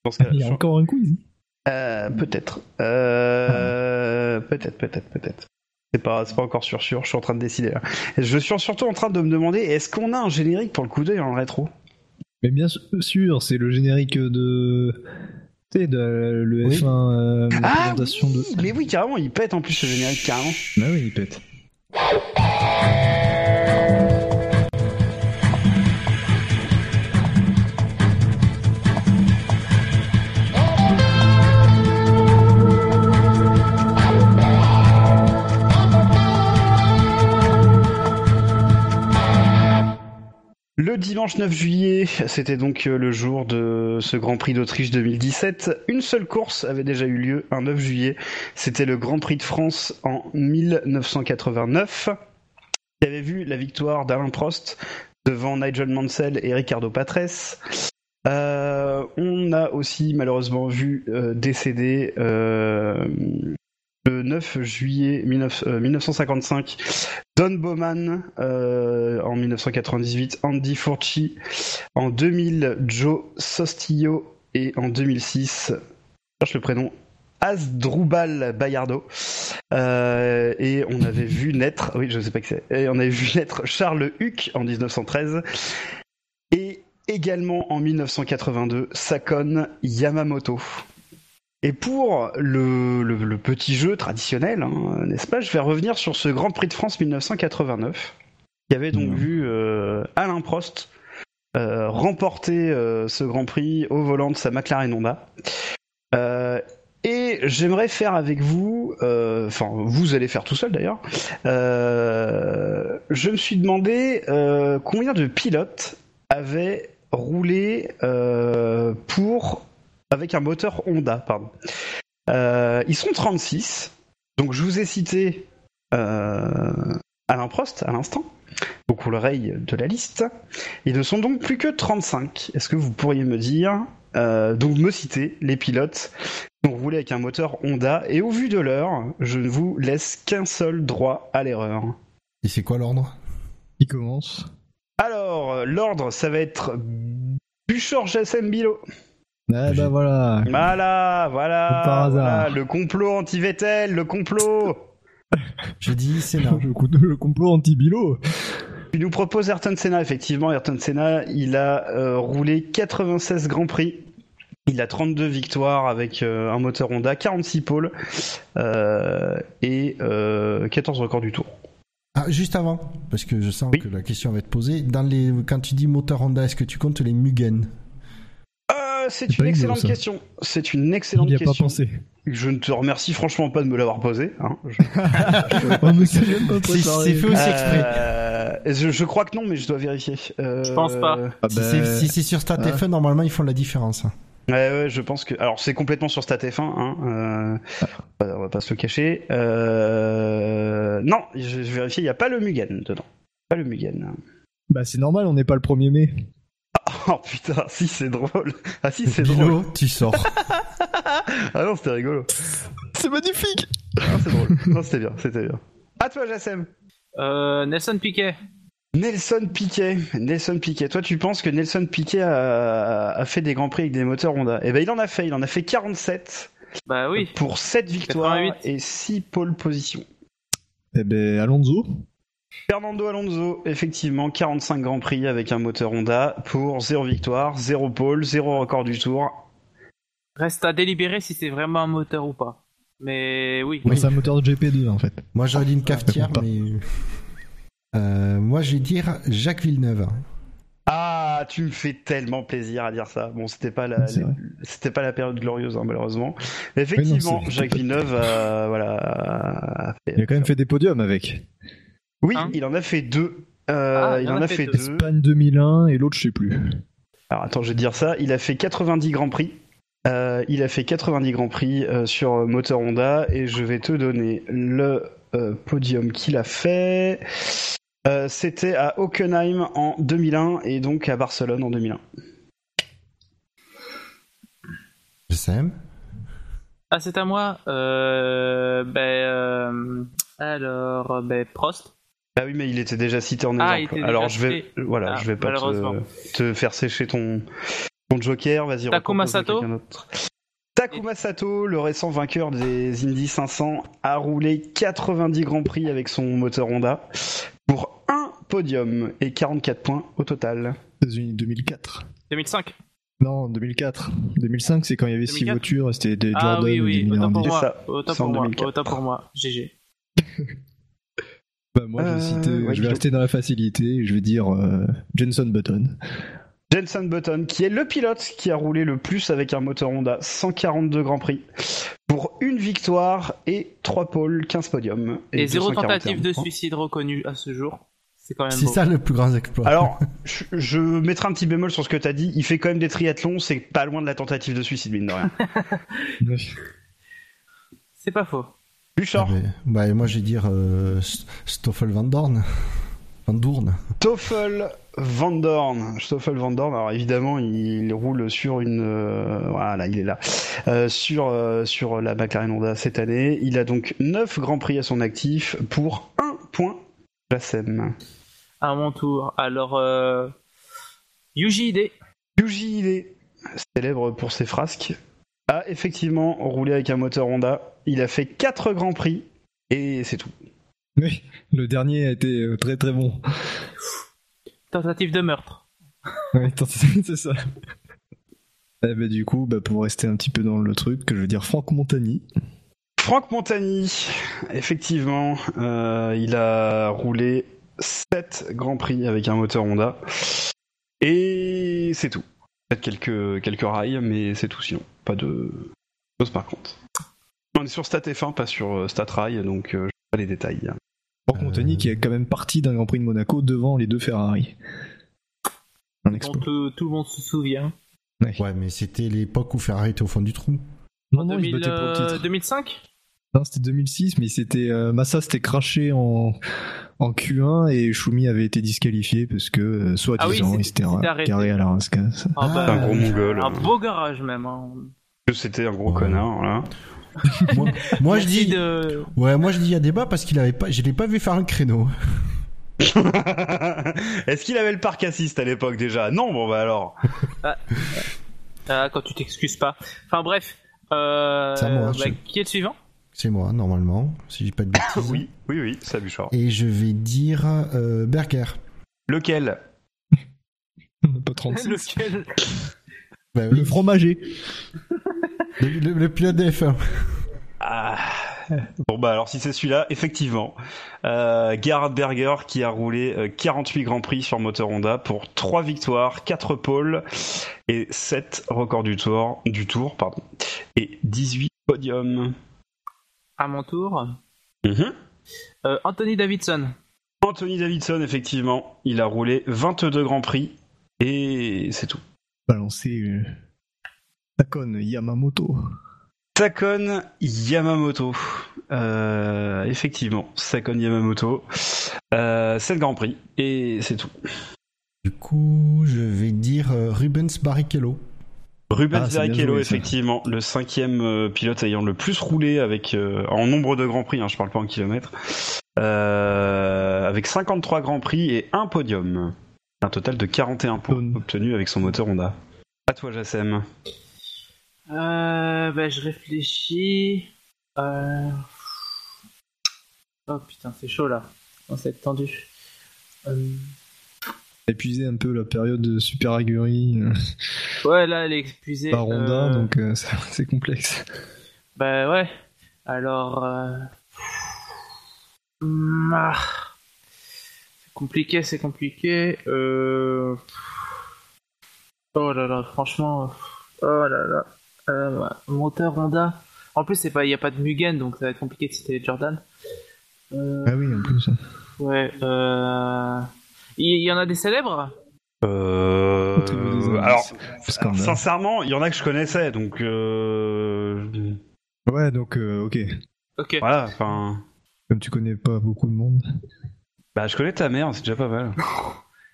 Dans ce cas, Il y a sur- encore un quiz. Euh, peut-être. Euh, Peut-être, peut-être, peut-être. C'est pas, c'est pas encore sûr, sûr. Je suis en train de décider. Là. Je suis surtout en train de me demander est-ce qu'on a un générique pour le coup d'œil le rétro? Mais bien sûr, c'est le générique de. Tu sais, de le Oui. F1 euh, Ah oui, de. Mais oui, carrément, il pète en plus ce générique carrément. Bah oui, il pète. Le dimanche 9 juillet, c'était donc euh, le jour de ce Grand Prix d'Autriche 2017. Une seule course avait déjà eu lieu un 9 juillet. C'était le Grand Prix de France en 1989. Qui avait vu la victoire d'Alain Prost devant Nigel Mansell et Ricardo Patrese. Euh, on a aussi malheureusement vu euh, décéder le 9 juillet 19 euh, 1955 Don Bowman euh, en 1998, Andy Furchi en 2000, Joe Sostillo et en 2006, je cherche le prénom, Asdrubal Bayardo. Euh, et on avait vu naître, oui, je sais pas que c'est, et on avait vu naître Charles Huck en 1913 et également en 1982 Sakon Yamamoto. Et pour le, le- le petit jeu traditionnel, hein, n'est-ce pas, je vais revenir sur ce Grand Prix de France 1989, qui avait donc Mhm. vu euh, Alain Prost euh, remporter euh, ce Grand Prix au volant de sa McLaren Honda. Et j'aimerais faire avec vous, enfin vous allez faire tout seul d'ailleurs, je me suis demandé combien de pilotes avaient roulé pour avec un moteur Honda, pardon. Euh, ils sont 36. Donc je vous ai cité euh, Alain Prost à l'instant, donc pour l'oreille de la liste. Ils ne sont donc plus que 35. Est-ce que vous pourriez me dire, euh, donc me citer les pilotes qui ont roulé avec un moteur Honda? Et au vu de l'heure, je ne vous laisse qu'un seul droit à l'erreur. Et c'est quoi l'ordre? Il commence. Alors, l'ordre, ça va être Buchor Jassem Bilo. Ah bah voilà. Voilà, voilà, Comme par hasard. voilà, le complot anti-Vettel, le complot. J'ai dit Sénat. Le, complot anti-Bilo. Il nous propose Ayrton Senna, effectivement. Ayrton Senna, il a euh, roulé 96 Grands Prix. Il a 32 victoires avec euh, un moteur Honda, 46 pôles euh, et euh, 14 records du tour. Ah, juste avant, parce que je sens Oui. que la question va être posée. Dans les, quand tu dis moteur Honda, est-ce que tu comptes les Mugen? C'est une excellente question. C'est une Il excellente n'y a pas question. pensé. Je ne te remercie franchement pas de me l'avoir posée. hein. Je- pas C'est fait aussi exprès. Euh, je, je crois que non, mais je dois vérifier. Euh, Je pense pas. Ah Si bah, c'est si c'est sur StatF1, normalement, ils font la différence. Ouais, ouais, je pense que. Alors, c'est complètement sur StatF1, hein. euh, on va- on va pas se le cacher. Euh... Non, je, je vérifie, il n'y a pas le Mugen dedans. Pas le Mugen. Bah c'est normal, on n'est pas le 1er mai. Oh putain, si, c'est drôle. Ah, si, c'est drôle. Tu sors. Ah non, c'était rigolo. C'est magnifique Non, c'est drôle. Non, c'était bien, c'était bien. À toi, Jassem. Euh, Nelson Piquet. Nelson Piquet. Nelson Piquet. Toi, tu penses que Nelson Piquet a, a fait des grands prix avec des moteurs Honda? Eh ben, il en a fait. Il en a fait 47 Bah oui. pour 7 victoires 88. et 6 pole positions. Eh ben Alonso. Fernando Alonso, effectivement, 45 grands prix avec un moteur Honda pour 0 victoire, 0 pole, 0 record du tour. Reste à délibérer si c'est vraiment un moteur ou pas. Mais oui. C'est un moteur de GP2 en fait. Moi, j'aurais dit une cafetière, pas. mais. Euh, moi, je vais dire Jacques Villeneuve. Ah, tu me fais tellement plaisir à dire ça. Bon, c'était pas la, c'était pas la période glorieuse, hein, malheureusement. Mais effectivement, Oui, non, c'est- Jacques Villeneuve, a- voilà, a fait- Il a quand même fait des podiums avec. Oui, Hein il en a fait deux. Euh, Ah, il en a fait deux. Espagne 2001 et l'autre je sais plus. Alors attends, je vais te dire ça. Il a fait 90 grands prix. Euh, il a fait 90 grands prix euh, sur euh, moteur Honda et je vais te donner le euh, podium qu'il a fait. Euh, C'était à Hockenheim en 2001 et donc à Barcelone en 2001. Je sais. Ah, c'est à moi. Euh, ben, euh, alors, ben, Prost. Ah oui, mais il était déjà cité en Ah, il exemple. était Alors déjà je vais, cité. voilà, Ah, je vais pas te, te faire sécher ton, ton joker. Vas-y. Takuma Sato. Takuma Sato, le récent vainqueur des Indy 500, a roulé 90 grands prix avec son moteur Honda pour un podium et 44 points au total. États-Unis 2004. 2005. Non, 2004. 2005, c'est quand il y avait 6 2004. voitures, c'était des Ah Jordan oui, et oui, des autant pour C'est moi. ça. Autant C'est en pour moi. 2004. Autant pour moi. GG. Bah, moi, je vais, Euh, citer- ouais, je vais je- rester dans la facilité et je vais dire euh, Jenson Button. Jenson Button, qui est le pilote qui a roulé le plus avec un moteur Honda, 142 grands prix pour une victoire et 3 pôles, 15 podiums. Et zéro 241 tentative de suicide reconnue à ce jour. C'est quand même C'est beau. ça le plus grand exploit. Alors, je, je mettrai un petit bémol sur ce que t'as dit. Il fait quand même des triathlons, c'est pas loin de la tentative de suicide, mine de rien. C'est pas faux. Bouchard, Ah, mais- bah, moi, je vais dire euh, St- Stoffel Van Dorn. Van. Stoffel Van Dorn. Stoffel Van Dorn, alors évidemment, il roule sur une. euh, voilà, il est là. Euh, sur, euh, sur la McLaren Honda cette année. Il a donc 9 grands prix à son actif pour 1 point. Jassem. À mon tour. Alors, euh... Yuji Ide. Yuji Ide, célèbre pour ses frasques, a effectivement roulé avec un moteur Honda. Il a fait 4 grands prix et c'est tout. Oui, le dernier a été euh, très très bon. Tentative de meurtre. Attends, c'est ça. Eh ben, du coup, bah, pour rester un petit peu dans le truc, je veux dire Franck Montagny. Franck Montagny, effectivement, euh, il a roulé 7 grands prix avec un moteur Honda. Et c'est tout. Peut-être quelques, quelques rails, mais c'est tout sinon. Pas de choses par contre. On est sur Stat F1, pas sur euh, Stat Rail, donc euh, je sais pas les détails. Franck Montagny qui est quand même parti d'un Grand Prix de Monaco devant les deux Ferrari. Un exploit. tout, tout le monde se souvient. Ouais, mais c'était l'époque où Ferrari était au fond du trou. Non, non, il se 2000, battait pour le euh, titre. 2005 Non, c'était 2006, mais c'était euh, Massa s'était craché en, en Q1 et Schumi avait été disqualifié parce que, euh, Ah oui, soi-disant, c'était- il s'était carré à la rascasse. Ah bah, un gros mongol. Un beau garage même. hein. Que C'était un gros Ouais. connard, voilà. Moi, moi, je dis, de... ouais, moi je dis il y a débat parce qu'il avait pas, je l'ai pas vu faire un créneau. Est-ce qu'il avait le parc assist à l'époque déjà? Non, bon bah alors. Ah, quand tu t'excuses pas. Enfin bref. Euh, C'est à moi, bah, je- Qui est le suivant? C'est moi normalement, si j'ai pas de bêtises. Oui, oui, oui, ça Bouchard. Et je vais dire euh, Berger. Lequel? Pas 36. Lequel? Bah oui, Le fromager. le, le- le pilote de F1. Ah. Bon bah alors si c'est celui-là, effectivement, euh, Gerhard Berger qui a roulé euh, 48 grands prix sur moteur Honda pour 3 victoires, 4 pôles et 7 records du tour, du tour pardon, et 18 podiums. À mon tour. Mhm. Euh, Anthony Davidson. Anthony Davidson, effectivement, il a roulé 22 grands prix et c'est tout. Balancer. euh, Takon Yamamoto. Sakon Yamamoto. Euh, effectivement, Sakon Yamamoto. Euh, c'est le Grand Prix et c'est tout. Du coup, je vais dire euh, Rubens Barrichello. Rubens Ah, Barrichello, joué, effectivement, le cinquième euh, pilote ayant le plus roulé avec euh, en nombre de grands prix, hein, je parle pas en kilomètres, euh, avec 53 grands prix et un podium. Un total de 41 points obtenus avec son moteur Honda. À toi, Jassem. Euh, bah, je réfléchis. Euh... Oh putain, c'est chaud là. On s'est tendu. Euh, Épuisé un peu la période de Super Aguri Ouais, là, elle est épuisée. par Honda, Euh, donc euh, c'est complexe. Bah ouais. Alors. Euh... hmm, ah. C'est compliqué, c'est compliqué. Euh... Oh là là, franchement. Oh là là. Euh, ouais, moteur Honda. En plus, c'est pas, il y a pas de Mugen, donc ça va être compliqué de citer Jordan. Euh, Ah oui, en plus. ouais. Euh... Il il y en a des célèbres? Euh, alors, sincèrement, il y en a que je connaissais, donc euh, Ouais, donc euh, ok. Ok. voilà. Enfin, Comme tu connais pas beaucoup de monde. bah, je connais ta mère, c'est déjà pas mal.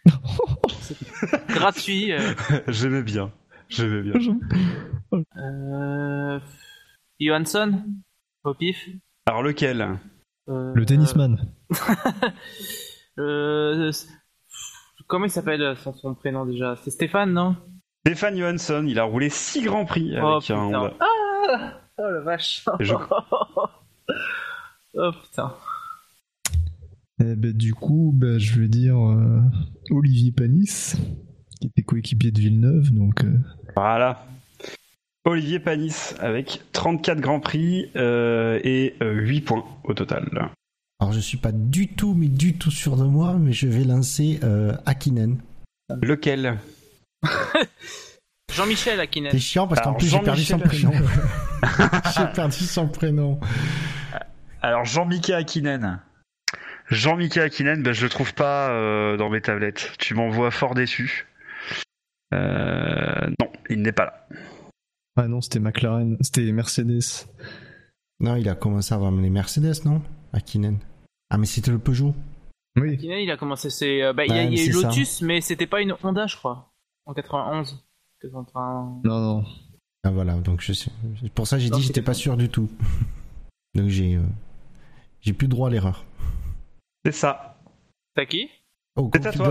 Gratuit. euh, J'aimais bien. J'aimais bien. Euh... Johansson Au pif Alors lequel? Euh, Le tennisman. Euh... Comment il s'appelle son, son prénom déjà? C'est Stéphane, non? Stéphane Johansson, il a roulé 6 grands prix Oh, avec un. Honda. Ah Oh la vache je- Oh putain. Eh ben, du coup, ben, je vais dire euh, Olivier Panis, qui était coéquipier de Villeneuve, donc euh, Voilà. Olivier Panis avec 34 grands prix euh, et euh, 8 points au total. Alors, je suis pas du tout, mais du tout sûr de moi, mais je vais lancer euh, Akinen. Lequel? Jean-Michel Akinen. C'est chiant parce qu'en plus j'ai perdu son Jean-Michel prénom. j'ai perdu son prénom. Alors Jean-Mickey Akinen. Jean-Mickey Akinen, ben, je le trouve pas euh, dans mes tablettes. Tu m'envoies fort déçu. Euh, non, il n'est pas là. ah non, c'était McLaren, c'était Mercedes. Non, il a commencé à avoir les Mercedes, non? Akinen. Ah, mais c'était le Peugeot. Oui, Akinen, il a commencé ses... euh, bah, il y a, Ouais, il y a eu c'est ça. Lotus, mais c'était pas une Honda, je crois. En 91. 81. non, non. Ah, voilà, donc je sais. c'est Pour ça, j'ai dit, j'étais c'est- pas sûr du tout. donc j'ai. euh, J'ai plus droit à l'erreur. C'est ça. T'as qui? Oh, C'est à tu toi.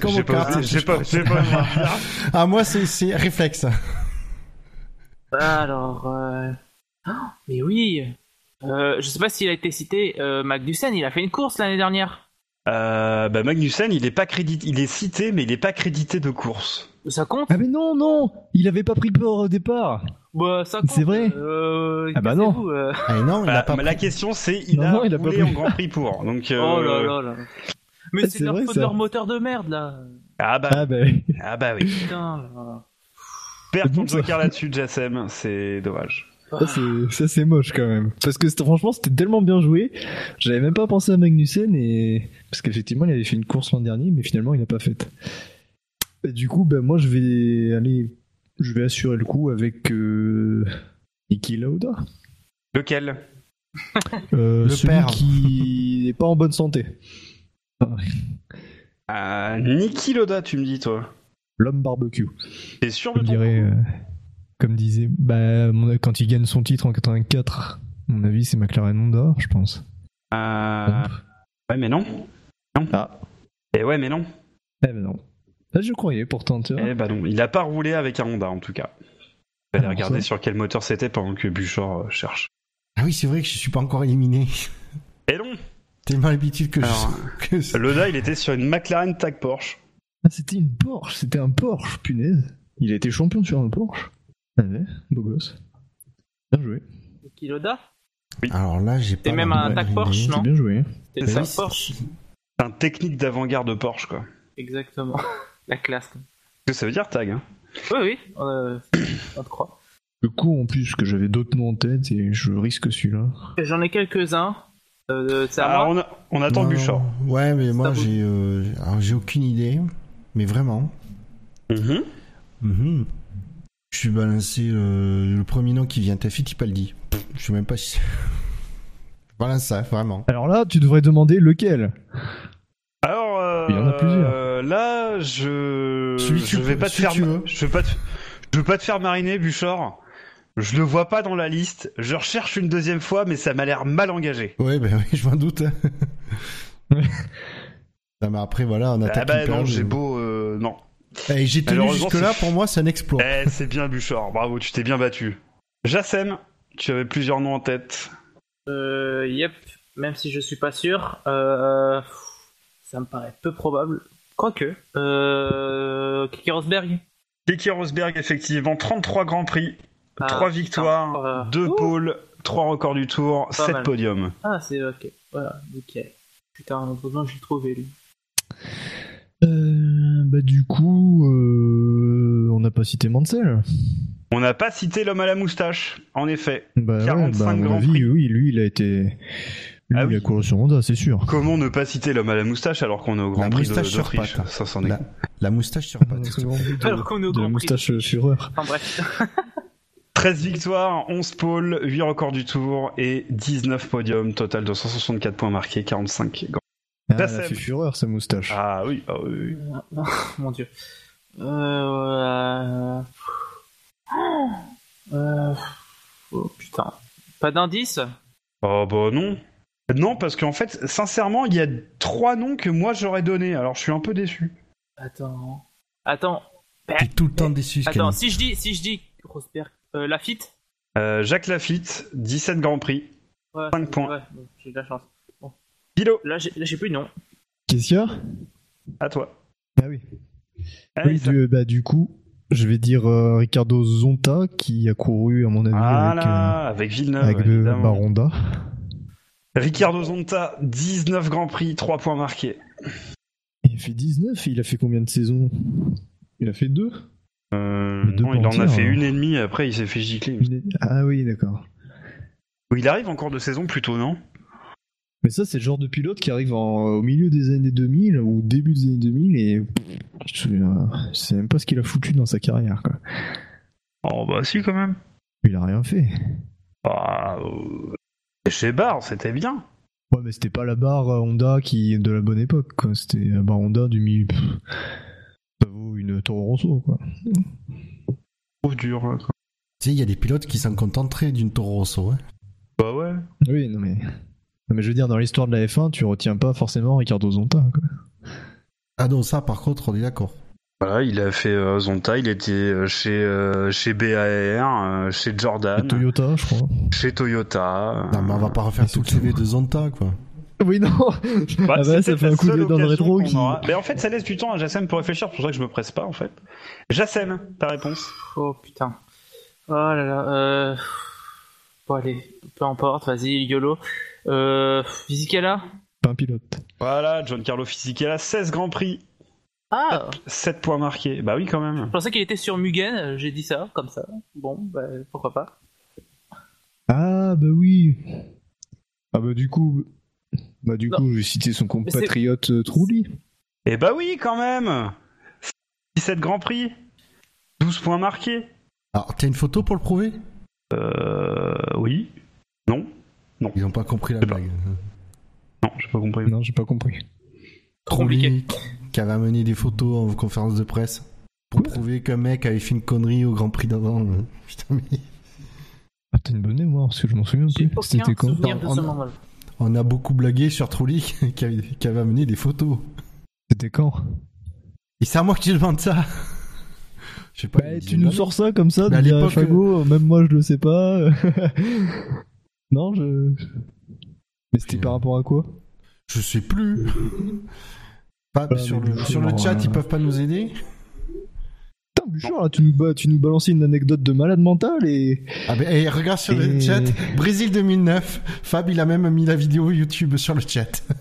Comme cartes. osé- j'ai pas- j'ai pas. Ah, moi, c'est c'est réflexe. Alors... Euh... oh, mais oui euh, Je sais pas s'il a été cité, euh, Magnussen, il a fait une course l'année dernière. Euh, bah, Magnussen, il est pas crédité, il est cité, mais il est pas crédité de course. Ça compte? Ah mais non, non Il avait pas pris peur au départ Bah, ça compte. C'est vrai euh, Ah bah non. euh. Ah, et non, il Bah, a pas. mais la question c'est, il Non, a non, il a pas roulé pris. en Grand Prix pour. Donc, euh, Oh là là là. Mais Ah, c'est leur vrai, faute ça. de leur moteur de merde là. Ah bah, Ah bah oui. ah bah oui. Putain. là. Perds ton joker là-dessus, Jassem, c'est dommage. Ça c'est, ça, c'est moche quand même. Parce que franchement c'était tellement bien joué. J'avais même pas pensé à Magnussen et parce qu'effectivement il avait fait une course l'an dernier mais finalement il a pas faite. Et du coup ben moi je vais aller, je vais assurer le coup avec euh, Niki Lauda, Lequel? Euh, Le celui père. qui est pas en bonne santé. Euh, Niki Loda, tu me dis toi. L'homme barbecue. T'es sûr de coup euh, comme disait, bah quand il gagne son titre en 84, à mon avis c'est McLaren Honda, je pense. Euh, Ouais, mais non. Non. Ah. Et ouais, mais non. Eh ben non. Là je croyais pourtant. Tu vois. Eh bah non, il a pas roulé avec un Honda en tout cas. Je vais aller Ah, regarder sur quel moteur c'était pendant que Buchor euh, cherche. Ah oui, c'est vrai que je suis pas encore éliminé. Et non Tellement l'habitude que Alors, je. que c'est- Loda, il était sur une McLaren Tag Porsche. Ah, c'était une Porsche, c'était un Porsche, punaise. Il a été champion sur un Porsche. Ah ouais, beau gosse. Bien joué. Kiloda Alors là, j'ai pas. C'est même un idée. Porsche, C'est non bien joué. C'était C'est ça. Porsche. C'est un technique d'avant-garde de Porsche, quoi. Exactement. La classe. Qu'est-ce que ça veut dire, Tag hein? Oui, oui, euh, on te croit. Le coup, en plus, que j'avais d'autres noms en tête et je risque celui-là. J'en ai quelques-uns. Euh, moi on, a- on attend Non, Buchor. Ouais, mais moi, j'ai. euh, j'ai aucune idée. Mais vraiment. Mhm. Mhm. Je suis balancé euh, le premier nom qui vient, t'as Fittipaldi. Pff, Je sais même pas si. Je balance ça, vraiment. Alors là, tu devrais demander lequel. Alors, euh, Il y en a plusieurs. euh, là, je, Celui je tu vais peux- pas te faire, tu veux. je veux pas te, je veux pas te faire mariner, Buchor. Je le vois pas dans la liste. Je recherche une deuxième fois, mais ça m'a l'air mal engagé. Ouais, ben oui, je m'en doute. hein. non, mais après, voilà, on Ah attaque bah non, j'ai beau, euh, non. Eh, j'ai tenu jusque-là, c'est- pour moi, c'est un exploit. Eh, c'est bien, Buchor. Bravo, tu t'es bien battu. Jassem, tu avais plusieurs noms en tête. Euh, yep, même si je suis pas sûr, euh, ça me paraît peu probable. Quoique, euh, Kiki Rosberg Kiki Rosberg, effectivement, 33 grands prix, Ah, 3 putain, victoires. 2 Ouh. pôles, 3 records du tour, Pas 7 mal. podiums. Ah, c'est ok, voilà, nickel. Putain, que j'ai trouvé lui. Euh, bah du coup, euh, on n'a pas cité Mansell. On n'a pas cité l'homme à la moustache, en effet. Bah, ouais, 45 bah, Grands avis, Prix. oui, lui, il a été. Lui, Ah il oui. a couru sur Honda, c'est sûr. Comment ne pas citer l'homme à la moustache alors qu'on est au Grand La Prix de- moustache sur d'Autriche patte. Ça s'en est. La, la moustache sur patte. Alors qu'on est au de la Grand Prix. moustache fureur. Enfin bref. 13 victoires, 11 pôles, 8 records du tour et 19 podiums, total de 164 points marqués, 45 grands. Ah, fait fureur, sa moustache. Ah oui, ah oui, oui. Mon dieu. Euh, euh, oh putain. Pas d'indice? Oh bah non. Non, parce qu'en fait, sincèrement, il y a trois noms que moi j'aurais donné, alors je suis un peu déçu. Attends. Attends. T'es tout le temps déçu, ce Attends, si je dis, si je dis Rosberg, Lafitte Euh, Jacques Lafitte, 17 Grands Prix. Ouais, Cinq points. ouais, bon, j'ai de la chance. Pilo, Là, j'ai là, j'ai plus de nom. Qu'est-ce qu'il y a à toi. Ah oui. Allez, Oui, ça- du- bah du coup, je vais dire euh, Ricardo Zonta qui a couru à mon avis avec, Voilà, avec euh, Villeneuve, avec le évidemment. Baronda. Ricardo Zonta, 19 Grands Prix, 3 points marqués. Il a fait 19, il a fait combien de saisons? Il a fait deux Euh, non, il en a fait hein. une et demie, après il s'est fait gicler. Ah oui, d'accord. Il arrive en cours de saison plutôt, non? Mais ça, c'est le genre de pilote qui arrive en- au milieu des années 2000 ou début des années 2000 et je euh, sais même pas ce qu'il a foutu dans sa carrière. Quoi. Oh bah si quand même. Il a rien fait. Ah, euh, Chez Barre, c'était bien. Ouais, mais c'était pas la barre euh, Honda qui de la bonne époque. quoi. C'était la barre Honda du milieu. Une Toro Rosso. Quoi. Trop dur. là, quoi. Tu sais, il y a des pilotes qui s'en contenteraient d'une Toro Rosso. Hein. Bah ouais. Oui, non mais. Non, mais je veux dire, dans l'histoire de la F1, tu retiens pas forcément Ricardo Zonta. Quoi. Ah non, ça, par contre, on est d'accord. Voilà, il a fait euh, Zonta, il était euh, chez, euh, chez BAR, euh, chez Jordan, Et Toyota, je crois. chez Toyota. Non, mais on va pas refaire tout le CV de Zonta, quoi. Oui, non Bah, Ah bah, ça fait un coup de dans le rétro qui. Mais en fait, ça laisse du temps à Jassem pour réfléchir, c'est pour ça que je me presse pas en fait. Jassem, ta réponse Oh putain. Oh là là. Euh... Bon allez, peu importe, vas-y, YOLO. Euh... Fisichella Pas un pilote. Voilà, Giancarlo Fisichella, 16 Grands Prix, Ah 7 points marqués. Bah oui, quand même. Je pensais qu'il était sur Mugen, j'ai dit ça, comme ça. Bon, bah pourquoi pas. Ah bah oui. Ah bah du coup, bah du Non. coup, je vais citer son compatriote euh, Trulli. Eh bah oui, quand même 17 Grands Prix, 12 points marqués. Alors, t'as une photo pour le prouver? Euh. Oui. Non Ils ont pas compris la pas. blague. Non, j'ai pas compris. Non, j'ai pas compris. Trop compliqué. Qui avait amené des photos en conférence de presse pour prouver qu'un mec avait fait une connerie au Grand Prix d'avant. euh. Putain, mais Ah, t'as une bonne mémoire, parce que je m'en souviens plus. C'était quand? On a- beaucoup blagué sur Trulli qui avait, qui avait amené des photos. C'était quand Et c'est à moi que tu demandes ça. Je sais pas. Bah, une Tu nous sors ça comme ça, à l'époque, Fago, même moi je le sais pas. non, je. Mais c'était par euh, rapport à quoi Je sais plus. Ah, sur, le, sur le chat, euh, ils peuvent pas nous aider Bouchard, là, tu nous, ba- tu nous balançais une anecdote de malade mental et. Ah ben, eh, regarde sur le chat, Brésil 2009. Fab, il a même mis la vidéo YouTube sur le chat.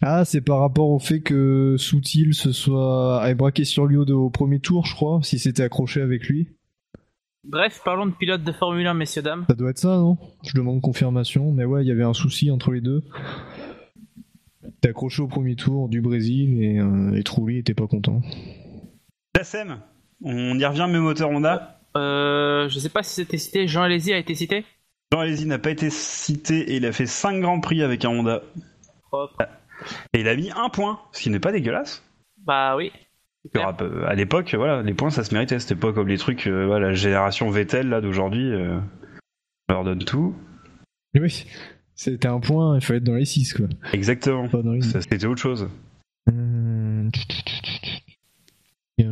Ah, c'est par rapport au fait que Soutil se soit braqué sur lui au, au premier tour, je crois, si c'était accroché avec lui. Bref, parlons de pilote de Formule 1, messieurs, dames. Ça doit être ça, non? Je demande confirmation, mais ouais, il y avait un souci entre les deux. T'es accroché au premier tour du Brésil et, euh, et Trulli était pas content. Jassem, on y revient, mes moteurs Honda Euh, je sais pas si c'était cité. Jean Alési a été cité. Jean Alesi n'a pas été cité et il a fait 5 grands prix avec un Honda. Propre. Et il a mis un point, ce qui n'est pas dégueulasse. Bah oui. Euh, À l'époque, voilà, les points ça se méritait. C'était pas comme les trucs, euh, voilà, la génération Vettel là d'aujourd'hui. euh, on leur donne tout. Mais oui, c'était un point, il fallait être dans les 6 quoi. Exactement. C'était autre chose. Hum, Il y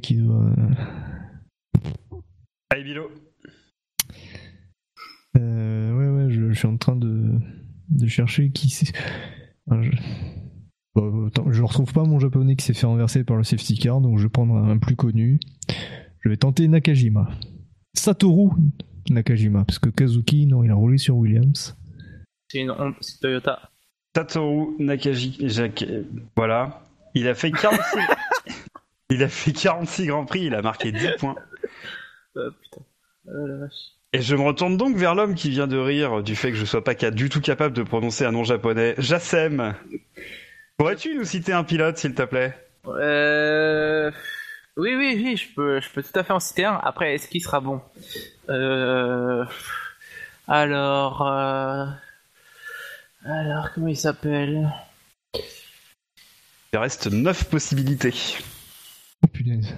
qui doit. Allez, Bilo. Euh, ouais, ouais, je, je suis en train de, de chercher qui c'est. Je... Bon, attends, je retrouve pas mon japonais qui s'est fait renverser par le safety car, donc je vais prendre un plus connu. Je vais tenter Nakajima. Satoru Nakajima, parce que Kazuki, non, il a roulé sur Williams. C'est une honte, c'est Toyota. Satoru Nakaji, Jacques, voilà. Il a fait 46. il a fait 46 grands prix. Il a marqué 10 points. Oh, putain. Oh, la vache. Et je me retourne donc vers l'homme qui vient de rire du fait que je sois pas du tout capable de prononcer un nom japonais. Jassem. Pourrais-tu nous citer un pilote, s'il te plaît? Euh... Oui, oui, oui, je peux, je peux tout à fait en citer un. Après, est-ce qu'il sera bon? Euh... Alors... euh, Alors, comment il s'appelle? Il reste 9 possibilités. Oh punaise.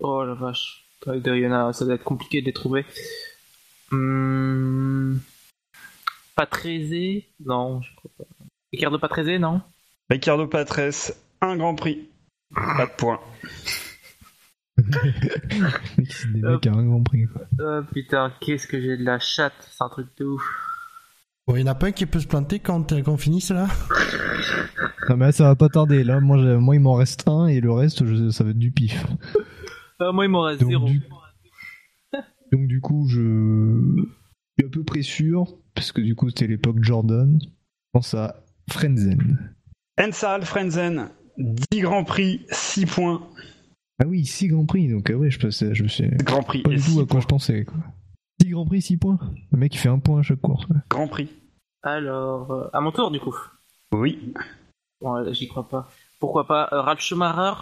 Oh la vache. Avec il y en a, ça doit être compliqué de les trouver. Hum... Patrese Non, je crois pas. Ricardo Patrese, non? Ricardo Patrese, un grand prix. Pas de points. Le mec, c'est des mecs à un grand prix, quoi. Oh putain, qu'est-ce que j'ai de la chatte, c'est un truc de ouf. Bon, il y en a pas un qui peut se planter quand euh, qu'on finisse là? Non, mais là, ça va pas tarder. Là, moi, moi il m'en reste un et le reste, je- ça va être du pif. Euh, moi, il m'en reste Donc, zéro. du... Donc du coup, je suis à peu près sûr, parce que du coup c'était l'époque Jordan, je pense à Frenzen. Ensal Frenzen, 10 grands prix, 6 points. Ah oui, 6 grands prix, donc ah ouais, je, pensais, je sais Grand prix pas et du tout 6 à quoi je pensais. Quoi. 6 grands prix, 6 points. Le mec il fait un point à chaque course. Grand prix. Alors, euh, à mon tour, du coup. Oui. Bon, là, j'y crois pas. Pourquoi pas euh, Ralf Schumacher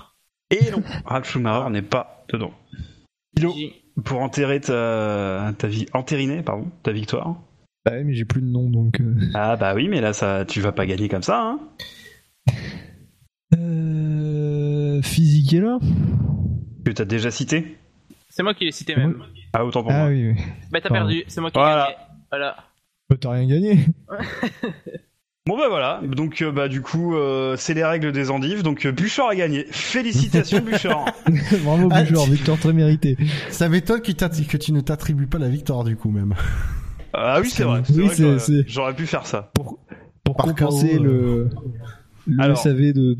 Et non, Ralf Schumacher n'est pas dedans. Milo, J- pour enterrer ta, ta vie, entériner, pardon, ta victoire. Bah ouais, mais j'ai plus de nom donc. euh. Ah bah oui, mais là, ça, tu vas pas gagner comme ça, hein. Euh... Physique est là Que t'as déjà cité. C'est moi qui l'ai cité même. Ah, autant pour Ah moi. oui, oui. Bah, t'as perdu, c'est moi qui Voilà. l'ai gagné. Voilà. Bah, T'as rien gagné. Bon bah voilà, donc euh, bah du coup, euh, c'est les règles des endives, donc euh, Bouchard a gagné. Félicitations Bouchard. Bravo Ah, Bouchard, tu- victoire très méritée. Ça m'étonne que, que tu ne t'attribues pas la victoire du coup même. Ah oui, c'est vrai. Oui, j'aurais- pu faire ça. Pour Par compenser le, le Alors. SAV de,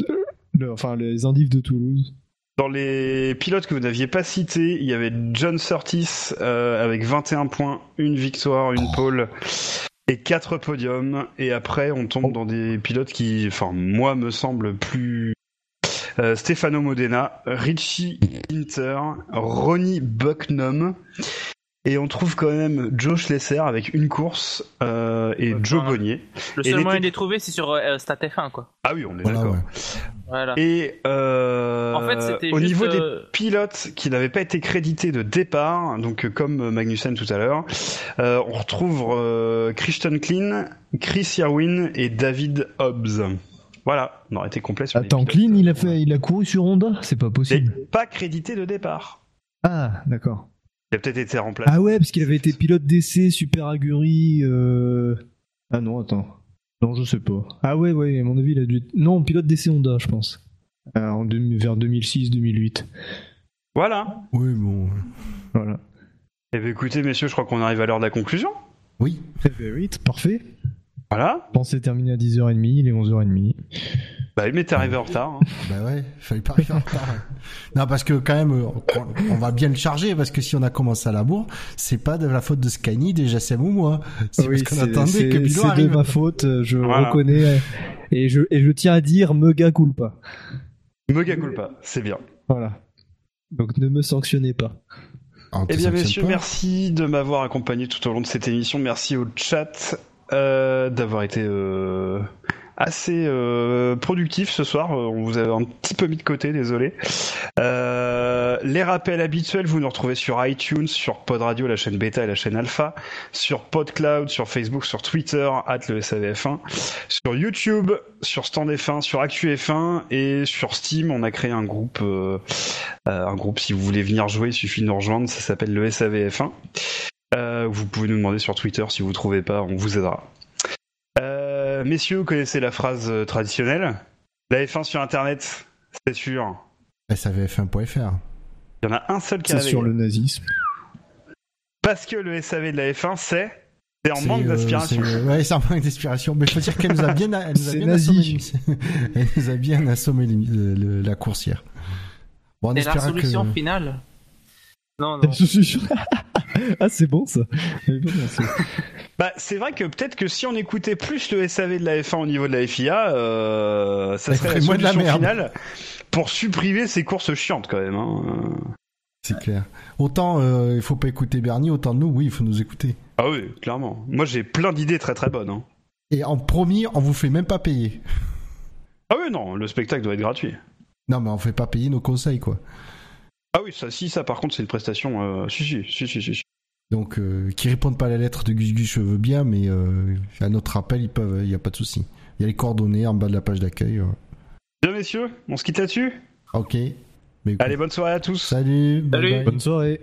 enfin les endives de Toulouse. Dans les pilotes que vous n'aviez pas cités, il y avait John Surtees euh, avec 21 points, une victoire, une pole et 4 podiums. Et après, on tombe dans des pilotes qui, enfin, moi, me semblent plus... Euh, Stefano Modena, Richie Inter, Ronnie Bucknum. Et on trouve quand même Joe Schlesser avec une course euh, et Joe Bonnier. Le seul moyen de les trouver, c'est sur euh, Stat F1, quoi. Ah oui, on est Voilà, d'accord. ouais. Voilà. Et euh, En fait, au juste, niveau des euh, pilotes qui n'avaient pas été crédités de départ, donc euh, comme Magnussen tout à l'heure, euh, on retrouve euh, Christian Klein, Chris Irwin et David Hobbs. Voilà, on aurait été complet sur Attends, les. Clean, il a fait, il a couru sur Honda, c'est pas Mais possible. pas crédité de départ. Ah, d'accord. Il a peut-être été remplacé. Ah ouais, parce qu'il avait été pilote d'essai, Super Aguri. Euh... Ah non, attends. Non, je sais pas. Ah ouais, ouais, à mon avis, il a dû. Non, pilote d'essai Honda, je pense. Euh, en deux- vers 2006-2008. Voilà. Oui, bon. Voilà. Eh bien, écoutez, messieurs, je crois qu'on arrive à l'heure de la conclusion. Oui. Très vite, parfait. Voilà. Je pensais terminer à 10h30, il est 11h30. Bah, mais t'es arrivé en retard. hein. Bah ouais, fallait pas arriver en retard. Non, parce que quand même, euh, on, on va bien le charger, parce que si on a commencé à la bourre, c'est pas de la faute de Skyny, déjà c'est ou moi. C'est parce qu'on attendait que Bilo c'est de arrive. ma faute, je Voilà. reconnais. Et je, et je tiens à dire, mega culpa. Mega culpa, c'est bien. Voilà. Donc ne me sanctionnez pas. Ah, Eh bien, messieurs, pas. merci de m'avoir accompagné tout au long de cette émission. Merci au chat euh, d'avoir été euh, assez euh, productif ce soir. Euh, On vous avait un petit peu mis de côté, désolé. Euh, les rappels habituels, vous nous retrouvez sur iTunes, sur Pod Radio, la chaîne bêta et la chaîne alpha, sur PodCloud, sur Facebook, sur Twitter, at le SAVF1, sur YouTube, sur Stand F1, sur Actu F1 et sur Steam, on a créé un groupe, euh, euh, un groupe si vous voulez venir jouer, il suffit de nous rejoindre, ça s'appelle le SAVF1. Euh, vous pouvez nous demander sur Twitter si vous trouvez pas, on vous aidera. Euh, messieurs, vous connaissez la phrase euh, traditionnelle La F1 sur Internet, c'est sûr. SAVF1.fr. Il y en a un seul qui a C'est sur le nazisme. Parce que le SAV de la F1, c'est c'est en manque euh, d'inspiration. c'est- ouais, c'est en manque d'inspiration. Mais faut dire qu'elle nous a bien, elle nous a bien assommé, elle nous a bien assommé l'émi- le- le- la coursière. Bon, on C'est la solution que. finale. Non, non. ah, c'est bon ça. C'est bon, c'est- Bah, c'est vrai que peut-être que si on écoutait plus le SAV de la F1 au niveau de la FIA, euh, ça Ça serait la moins de la solution merde. finale pour supprimer ces courses chiantes quand même. hein. C'est clair. Autant euh, il faut pas écouter Bernie, autant nous, oui, il faut nous écouter. Ah oui, clairement. Moi j'ai plein d'idées très très bonnes. hein. Et en promis, on vous fait même pas payer. Ah oui, non, le spectacle doit être gratuit. Non, mais on fait pas payer nos conseils, quoi. Ah oui, ça, si, ça par contre c'est une prestation. Euh, si, si, si, si, si. Donc, euh, qui répondent pas à la lettre de Gus Gus, je veux bien, mais euh, à notre appel, ils peuvent, il y a pas de souci. Il y a les coordonnées en bas de la page d'accueil. euh. Bien messieurs, on se quitte là-dessus? Ok. Mais Allez, bonne soirée à tous. salut. bye Salut. bye. Bonne soirée.